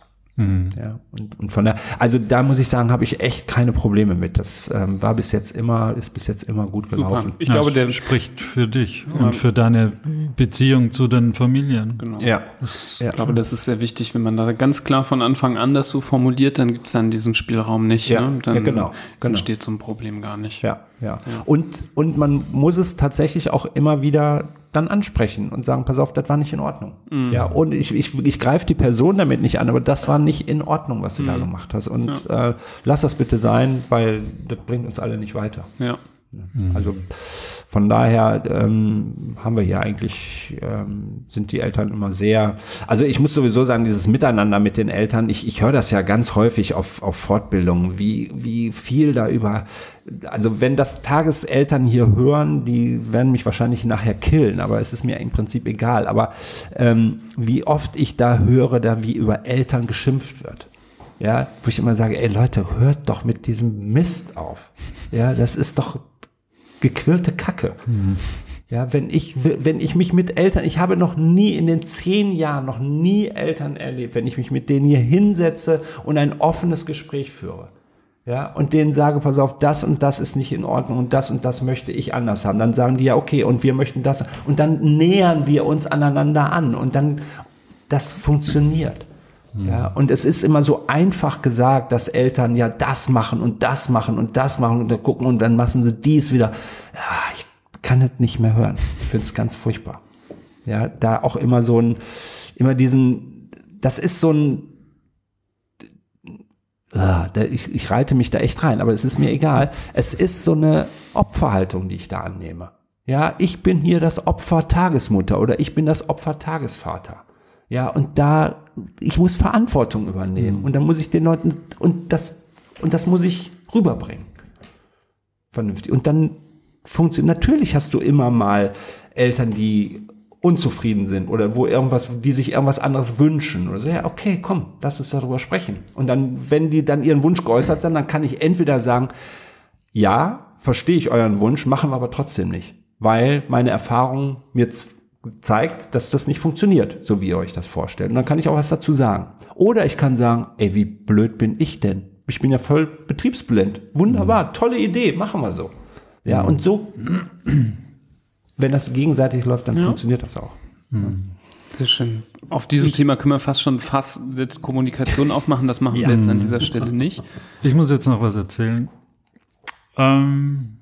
Ja, und, und von der, also da muss ich sagen, habe ich echt keine Probleme mit. Das ähm, war bis jetzt immer, ist bis jetzt immer gut Super. gelaufen. Ich glaube, der spricht für dich und für deine Beziehung zu den Familien. Genau. Ja. Das, Ja. Ich glaube, das ist sehr wichtig, wenn man da ganz klar von Anfang an das so formuliert, dann gibt es dann diesen Spielraum nicht. Ja, ne? Dann ja, genau, genau. entsteht so ein Problem gar nicht. Ja, ja. Und, und man muss es tatsächlich auch immer wieder dann ansprechen und sagen, pass auf, das war nicht in Ordnung. Ja, und ich, ich, ich greife die Person damit nicht an, aber das war nicht in Ordnung, was du da gemacht hast. Und äh, lass das bitte sein, weil das bringt uns alle nicht weiter. Ja. Also von daher ähm, haben wir hier eigentlich, ähm, sind die Eltern immer sehr, also ich muss sowieso sagen, dieses Miteinander mit den Eltern, ich, ich höre das ja ganz häufig auf, auf Fortbildungen, wie, wie viel da über, also wenn das Tageseltern hier hören, die werden mich wahrscheinlich nachher killen, aber es ist mir im Prinzip egal, aber ähm, wie oft ich da höre, da wie über Eltern geschimpft wird. Ja, wo ich immer sage, ey Leute, hört doch mit diesem Mist auf. Ja, das ist doch gequirlte Kacke. Ja, wenn ich, wenn ich mich mit Eltern, ich habe noch nie in den zehn Jahren noch nie Eltern erlebt, wenn ich mich mit denen hier hinsetze und ein offenes Gespräch führe. Ja, und denen sage, pass auf, das und das ist nicht in Ordnung und das und das möchte ich anders haben. Dann sagen die ja, okay, und wir möchten das. Und dann nähern wir uns aneinander an und dann, das funktioniert. Ja, und es ist immer so einfach gesagt, dass Eltern ja das machen und das machen und das machen und da gucken und dann machen sie dies wieder. Ja, ich kann es nicht mehr hören. Ich finde es ganz furchtbar. Ja, da auch immer so ein, immer diesen, das ist so ein, ah, da, ich, ich reite mich da echt rein, aber es ist mir egal. Es ist so eine Opferhaltung, die ich da annehme. Ja, ich bin hier das Opfer Tagesmutter oder ich bin das Opfer Tagesvater. Ja, und da, ich muss Verantwortung übernehmen und dann muss ich den Leuten, und das, und das muss ich rüberbringen. Vernünftig. Und dann funktioniert, natürlich hast du immer mal Eltern, die unzufrieden sind oder wo irgendwas, die sich irgendwas anderes wünschen oder so. Ja, okay, komm, lass uns darüber sprechen. Und dann, wenn die dann ihren Wunsch geäußert haben, dann kann ich entweder sagen, ja, verstehe ich euren Wunsch, machen wir aber trotzdem nicht. Weil meine Erfahrung mir z- zeigt, dass das nicht funktioniert, so wie ihr euch das vorstellt. Und dann kann ich auch was dazu sagen. Oder ich kann sagen, ey, wie blöd bin ich denn? Ich bin ja voll betriebsblind. Wunderbar, tolle Idee, machen wir so. Ja, und so, wenn das gegenseitig läuft, dann funktioniert das auch. Sehr schön. Auf diesem Thema können wir fast schon fast die Kommunikation aufmachen. Das machen wir jetzt an dieser Stelle nicht. Ich muss jetzt noch was erzählen. Ähm,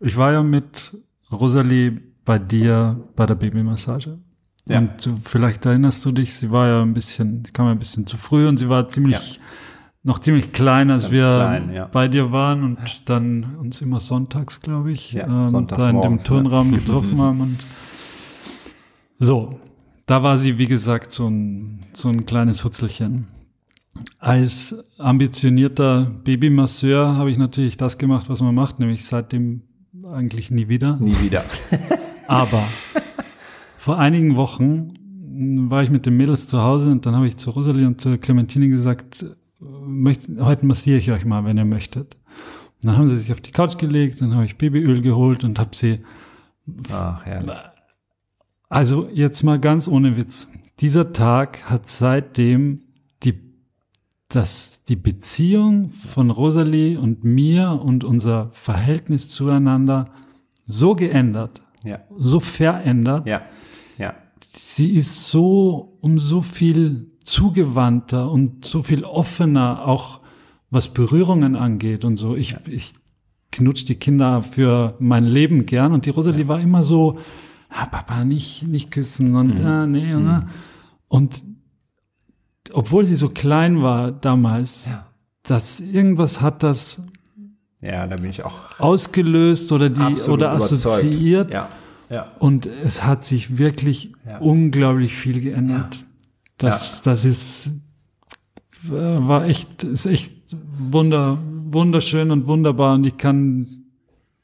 ich war ja mit Rosalie bei dir bei der Babymassage. Ja. Und du, vielleicht erinnerst du dich, sie war ja ein bisschen, sie kam ja ein bisschen zu früh und sie war ziemlich noch ziemlich klein, als Ganz wir klein, ja. bei dir waren und dann uns immer sonntags, glaube ich, Ja, ähm, sonntags da in dem morgens, ne? Turnraum getroffen haben. Und so, da war sie, wie gesagt, so ein, so ein kleines Hutzelchen. Als ambitionierter Babymasseur habe ich natürlich das gemacht, was man macht, nämlich seitdem eigentlich nie wieder. Nie wieder. Aber vor einigen Wochen war ich mit den Mädels zu Hause und dann habe ich zu Rosalie und zu Clementine gesagt, möcht, heute massiere ich euch mal, wenn ihr möchtet. Und dann haben sie sich auf die Couch gelegt, dann habe ich Babyöl geholt und habe sie, Ach, herrlich. also jetzt mal ganz ohne Witz, dieser Tag hat seitdem die, das, die Beziehung von Rosalie und mir und unser Verhältnis zueinander so geändert, Ja, so verändert, ja, ja. sie ist so um so viel zugewandter und so viel offener, auch was Berührungen angeht und so. Ich, ich knutsch die Kinder für mein Leben gern und die Rosalie war immer so, ah, Papa, nicht, nicht küssen und ah, nee, und, ah. und obwohl sie so klein war damals, Ja. dass irgendwas hat das Ja, da bin ich auch ausgelöst oder die oder assoziiert. Ja, ja. Und es hat sich wirklich Ja. unglaublich viel geändert. Das, das ist, war echt, ist echt wunder, wunderschön und wunderbar und ich kann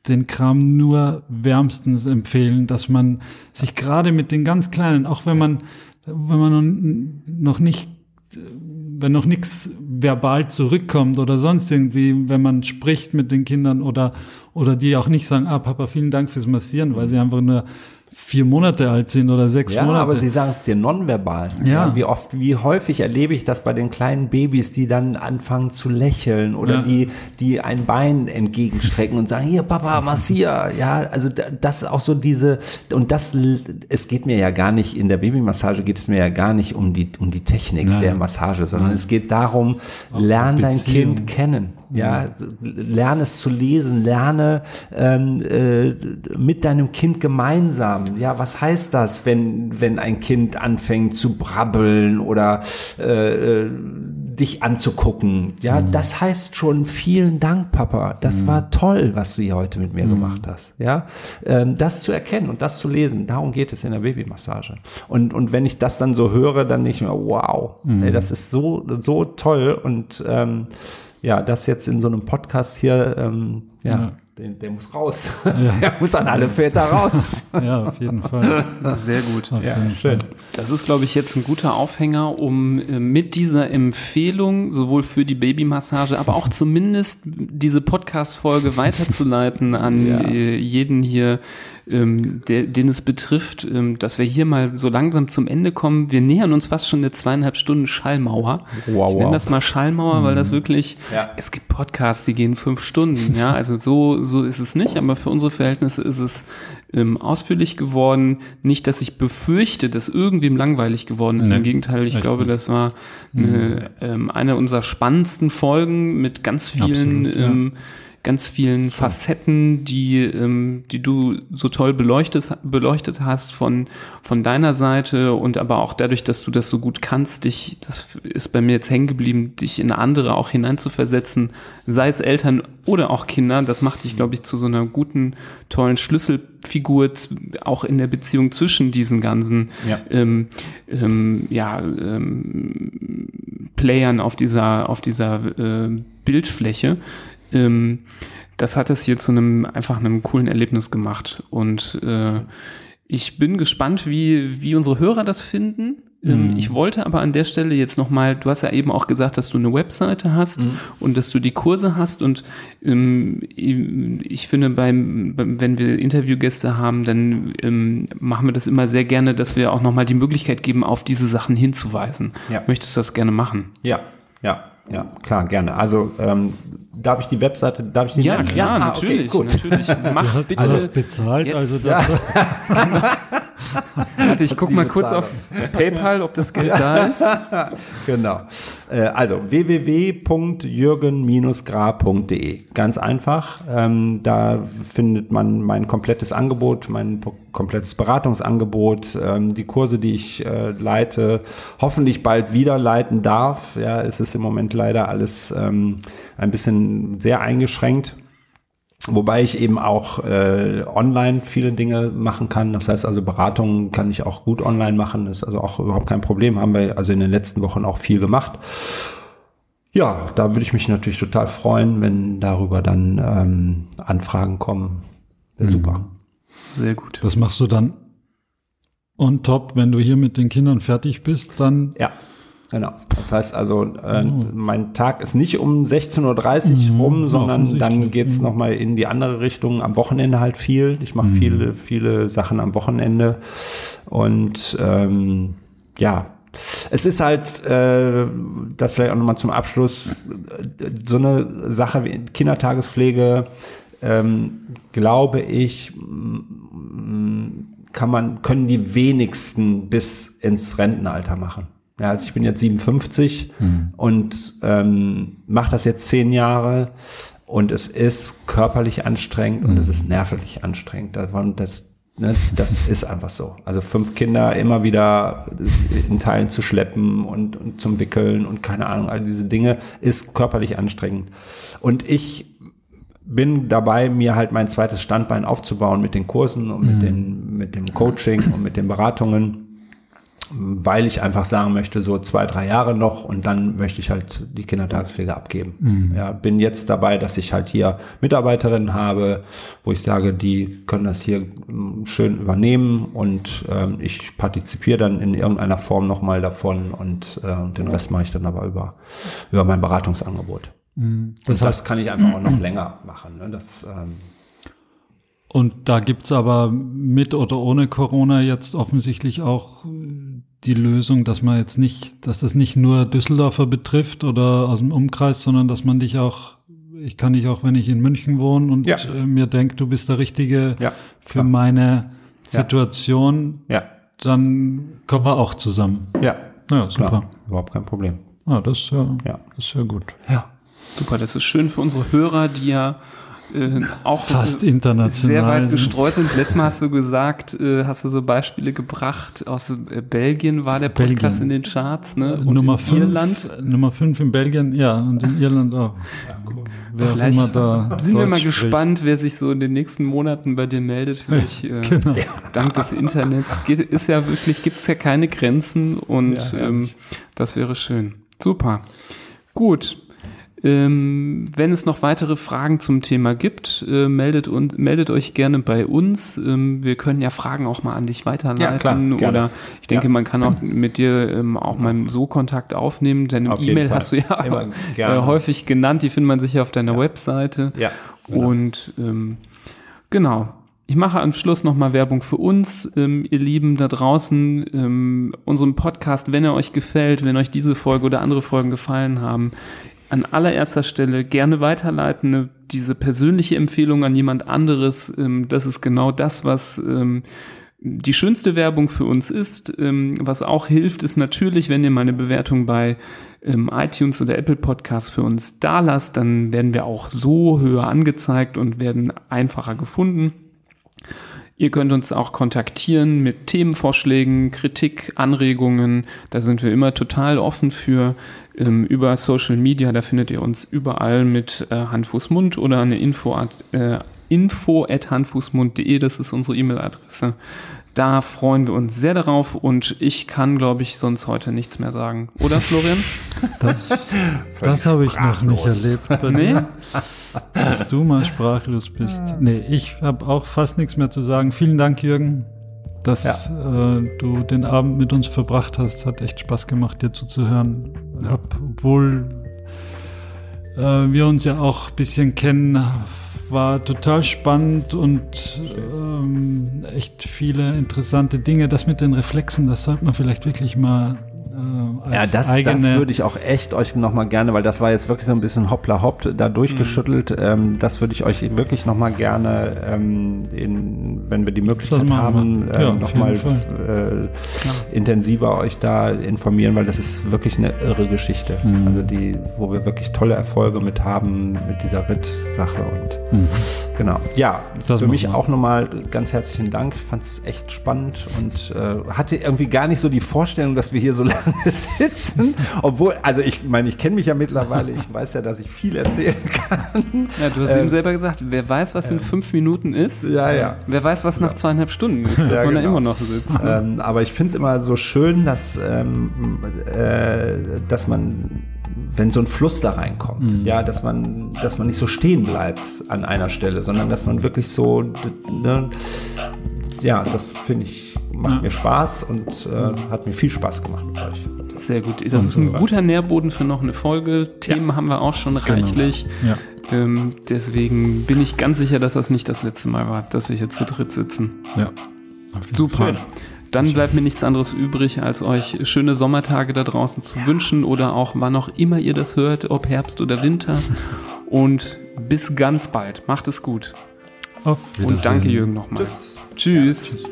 den Kram nur wärmstens empfehlen, dass man sich gerade mit den ganz Kleinen, auch wenn man, wenn man noch nicht, wenn noch nichts verbal zurückkommt oder sonst irgendwie, wenn man spricht mit den Kindern oder, oder die auch nicht sagen, ah, Papa, vielen Dank fürs Massieren, weil sie einfach nur vier Monate alt sind oder sechs Ja, Monate. aber sie sagen es dir nonverbal. Ja. Wie oft, wie häufig erlebe ich das bei den kleinen Babys, die dann anfangen zu lächeln oder Ja. die, die ein Bein entgegenstrecken und sagen, hier Papa, massier. Ja, also da- das ist auch so diese, und das, es geht mir ja gar nicht, in der Babymassage geht es mir ja gar nicht um die, um die Technik Nein. der Massage, sondern es geht darum, lern dein. Kind kennen. Ja, lerne es zu lesen, lerne ähm, äh, mit deinem Kind gemeinsam. Ja, was heißt das, wenn wenn ein Kind anfängt zu brabbeln oder äh, äh, dich anzugucken? Ja, das heißt schon vielen Dank, Papa. Das war toll, was du hier heute mit mir gemacht hast. Ja, ähm, das zu erkennen und das zu lesen, darum geht es in der Babymassage. Und und wenn ich das dann so höre, dann nicht mehr, wow, ey, das ist so so toll und ähm, ja, das jetzt in so einem Podcast hier, ähm, ja, Ja. Der, der muss raus. der muss an alle Väter raus. ja, auf jeden Fall. Sehr gut. Auf ja, schön. Das ist, glaube ich, jetzt ein guter Aufhänger, um äh, mit dieser Empfehlung sowohl für die Babymassage, aber auch zumindest diese Podcast-Folge weiterzuleiten an Ja. äh, jeden hier, ähm, der, den es betrifft, ähm, dass wir hier mal so langsam zum Ende kommen. Wir nähern uns fast schon eine zweieinhalb Stunden Schallmauer. Wow, ich nenne wow. das mal Schallmauer, weil das wirklich, Ja. es gibt Podcasts, die gehen fünf Stunden, ja, also so, so ist es nicht, aber für unsere Verhältnisse ist es ähm, ausführlich geworden. Nicht, dass ich befürchte, dass irgendwem langweilig geworden ist. Nee, Im Gegenteil, ich echt glaube, nicht. das war eine, ähm, eine unserer spannendsten Folgen mit ganz vielen, Absolut, ja. Ganz vielen Facetten, die, ähm, die du so toll beleuchtet, beleuchtet hast von, von deiner Seite und aber auch dadurch, dass du das so gut kannst, dich, das ist bei mir jetzt hängen geblieben, dich in andere auch hineinzuversetzen, sei es Eltern oder auch Kinder, das macht dich, glaube ich, zu so einer guten, tollen Schlüsselfigur, auch in der Beziehung zwischen diesen ganzen, Ja. ähm, ähm, ja, ähm, Playern auf dieser, auf dieser äh, Bildfläche. Ähm, das hat es hier zu einem einfach einem coolen Erlebnis gemacht. Und äh, ich bin gespannt, wie, wie unsere Hörer das finden. Ähm, Ich wollte aber an der Stelle jetzt nochmal, du hast ja eben auch gesagt, dass du eine Webseite hast und dass du die Kurse hast. Und ähm, ich finde, beim, beim, wenn wir Interviewgäste haben, dann ähm, machen wir das immer sehr gerne, dass wir auch nochmal die Möglichkeit geben, auf diese Sachen hinzuweisen. Ja. Möchtest du das gerne machen? Ja, ja, ja, klar, gerne. Also ähm, darf ich die Webseite, darf ich die nennen? ja, Ah, natürlich. Okay, gut. natürlich. Mach bitte. Du hast bezahlt, jetzt- also Ja. das, Warte, ich guck mal kurz auf PayPal, ob das Geld da ist. genau. Äh, also www.jürgen-gra.de. Ganz einfach. Ähm, da findet man mein komplettes Angebot, mein komplettes Beratungsangebot, ähm, die Kurse, die ich äh, leite, hoffentlich bald wieder leiten darf. Ja, es ist im Moment leider alles ähm, ein bisschen sehr eingeschränkt. Wobei ich eben auch äh, online viele Dinge machen kann. Das heißt also Beratungen kann ich auch gut online machen. Das ist also auch überhaupt kein Problem. Haben wir also in den letzten Wochen auch viel gemacht. Ja, da würde ich mich natürlich total freuen, wenn darüber dann ähm, Anfragen kommen. Mhm. super. Sehr gut. Das machst du dann on top, wenn du hier mit den Kindern fertig bist, dann ja. Genau. Das heißt also, äh, oh. mein Tag ist nicht um 16.30 Uhr mhm. rum, sondern dann geht's mhm. nochmal in die andere Richtung. Am Wochenende halt viel. Ich mache mhm. viele, viele Sachen am Wochenende. Und ähm, ja, es ist halt, äh, das vielleicht auch nochmal zum Abschluss, so eine Sache wie Kindertagespflege, ähm, glaube ich, kann man, können die wenigsten bis ins Rentenalter machen. Ja, also ich bin jetzt 57 mhm. und ähm, mache das jetzt zehn Jahre und es ist körperlich anstrengend mhm. und es ist nervlich anstrengend. Das, das, ne, das ist einfach so. Also fünf Kinder immer wieder in Teilen zu schleppen und, und zum Wickeln und keine Ahnung, all diese Dinge ist körperlich anstrengend. Und ich bin dabei, mir halt mein zweites Standbein aufzubauen mit den Kursen und mit, mhm. den, mit dem Coaching und mit den Beratungen weil ich einfach sagen möchte, so zwei, drei Jahre noch und dann möchte ich halt die Kindertagespflege abgeben. Mhm. Ja, bin jetzt dabei, dass ich halt hier Mitarbeiterinnen habe, wo ich sage, die können das hier hm, schön übernehmen und ähm, ich partizipiere dann in irgendeiner Form nochmal davon und äh, den Rest mache ich dann aber über, über mein Beratungsangebot. Mhm. Das, heißt, das kann ich einfach auch noch länger machen. Ne? Das, ähm, und da gibt's aber mit oder ohne Corona jetzt offensichtlich auch die Lösung, dass man jetzt nicht, dass das nicht nur Düsseldorfer betrifft oder aus dem Umkreis, sondern dass man dich auch, ich kann dich auch, wenn ich in München wohne und ja. äh, mir denkt, du bist der Richtige ja, für meine Situation, ja. dann kommen wir auch zusammen. Ja. Ja, super. Klar. Überhaupt kein Problem. Ah, das ist ja, ja. Das ist ja gut. Ja. Super, das ist schön für unsere Hörer, die ja äh, auch fast international sehr weit gestreut sind. Letztes Mal hast du gesagt, äh, hast du so Beispiele gebracht aus äh, Belgien war der Podcast Belgien. in den Charts, ne? Und Nummer 5 Nummer 5 in Belgien, ja, und in Irland auch. Ja, cool. Wer Vielleicht immer da sind wir mal spricht. gespannt, wer sich so in den nächsten Monaten bei dir meldet. Vielleicht äh, genau. dank des Internets geht, ist ja wirklich gibt's ja keine Grenzen und ja, ähm, das wäre schön. Super. Gut, ähm, wenn es noch weitere Fragen zum Thema gibt, äh, meldet, und, meldet euch gerne bei uns. Ähm, wir können ja Fragen auch mal an dich weiterleiten. Ja, oder ich denke, ja. man kann auch mit dir ähm, auch mal so Kontakt aufnehmen. Deine E-Mail hast du ja äh, häufig genannt. Die findet man sicher auf deiner ja. Webseite. Ja. Genau. Und ähm, genau. Ich mache am Schluss nochmal Werbung für uns, ähm, ihr Lieben da draußen, ähm, unserem Podcast, wenn er euch gefällt, wenn euch diese Folge oder andere Folgen gefallen haben, an allererster Stelle gerne weiterleiten, ne, diese persönliche Empfehlung an jemand anderes. Ähm, das ist genau das, was ähm, die schönste Werbung für uns ist. Ähm, was auch hilft, ist natürlich, wenn ihr mal eine Bewertung bei iTunes oder Apple Podcast für uns da lasst, dann werden wir auch so höher angezeigt und werden einfacher gefunden. Ihr könnt uns auch kontaktieren mit Themenvorschlägen, Kritik, Anregungen. Da sind wir immer total offen für ähm, über Social Media. Da findet ihr uns überall mit äh, Hand, Fuß, oder eine Info äh, info at handfußmund.de. Das ist unsere E-Mail-Adresse. Da freuen wir uns sehr darauf und ich kann, glaube ich, sonst heute nichts mehr sagen. Oder, Florian? Das, das habe ich noch nicht erlebt. nee? Dass du mal sprachlos bist. Nee, ich habe auch fast nichts mehr zu sagen. Vielen Dank, Jürgen, dass ja. äh, du den Abend mit uns verbracht hast. Hat echt Spaß gemacht, dir zuzuhören. Hab, obwohl äh, wir uns ja auch ein bisschen kennen, war total spannend und ähm, echt viele interessante Dinge. Das mit den Reflexen, das sollte man vielleicht wirklich mal äh, Ja, das, das würde ich auch echt euch nochmal gerne, weil das war jetzt wirklich so ein bisschen hoppla hopp da durchgeschüttelt. Ähm, das würde ich euch wirklich nochmal gerne, ähm, in, wenn wir die Möglichkeit haben. Ja, äh, auf nochmal äh, intensiver euch da informieren, weil das ist wirklich eine irre Geschichte. Mhm. Also die, wo wir wirklich tolle Erfolge mit haben, mit dieser Ritt-Sache und Mhm. Genau. Ja, Das für mich wir. auch nochmal ganz herzlichen Dank. Ich fand es echt spannend und äh, hatte irgendwie gar nicht so die Vorstellung, dass wir hier so lange sitzen. Obwohl, also ich meine, ich kenne mich ja mittlerweile, ich weiß ja, dass ich viel erzählen kann. Ja, du hast Ähm, eben selber gesagt, wer weiß, was in fünf Minuten ist, Ja, ja. wer weiß, was nach zweieinhalb Stunden ist, dass Ja, man da genau. immer noch sitzt. Ähm, aber ich finde es immer so schön, dass, ähm, äh, dass man, wenn so ein Fluss da reinkommt, ja, dass man, dass man nicht so stehen bleibt an einer Stelle, sondern dass man wirklich so, ne, ja, das finde ich, macht mir Spaß und äh, hat mir viel Spaß gemacht mit euch. Sehr gut. Das ist ein guter Nährboden für noch eine Folge. Themen haben wir auch schon reichlich. Ja. Ähm, deswegen bin ich ganz sicher, dass das nicht das letzte Mal war, dass wir hier zu dritt sitzen. Ja. Auf jeden Super. Fall. Dann bleibt mir nichts anderes übrig, als euch schöne Sommertage da draußen zu wünschen oder auch wann auch immer ihr das hört, ob Herbst oder Winter. Und bis ganz bald. Macht es gut. Auf Wiedersehen. Und danke, Jürgen, nochmal. Tschüss.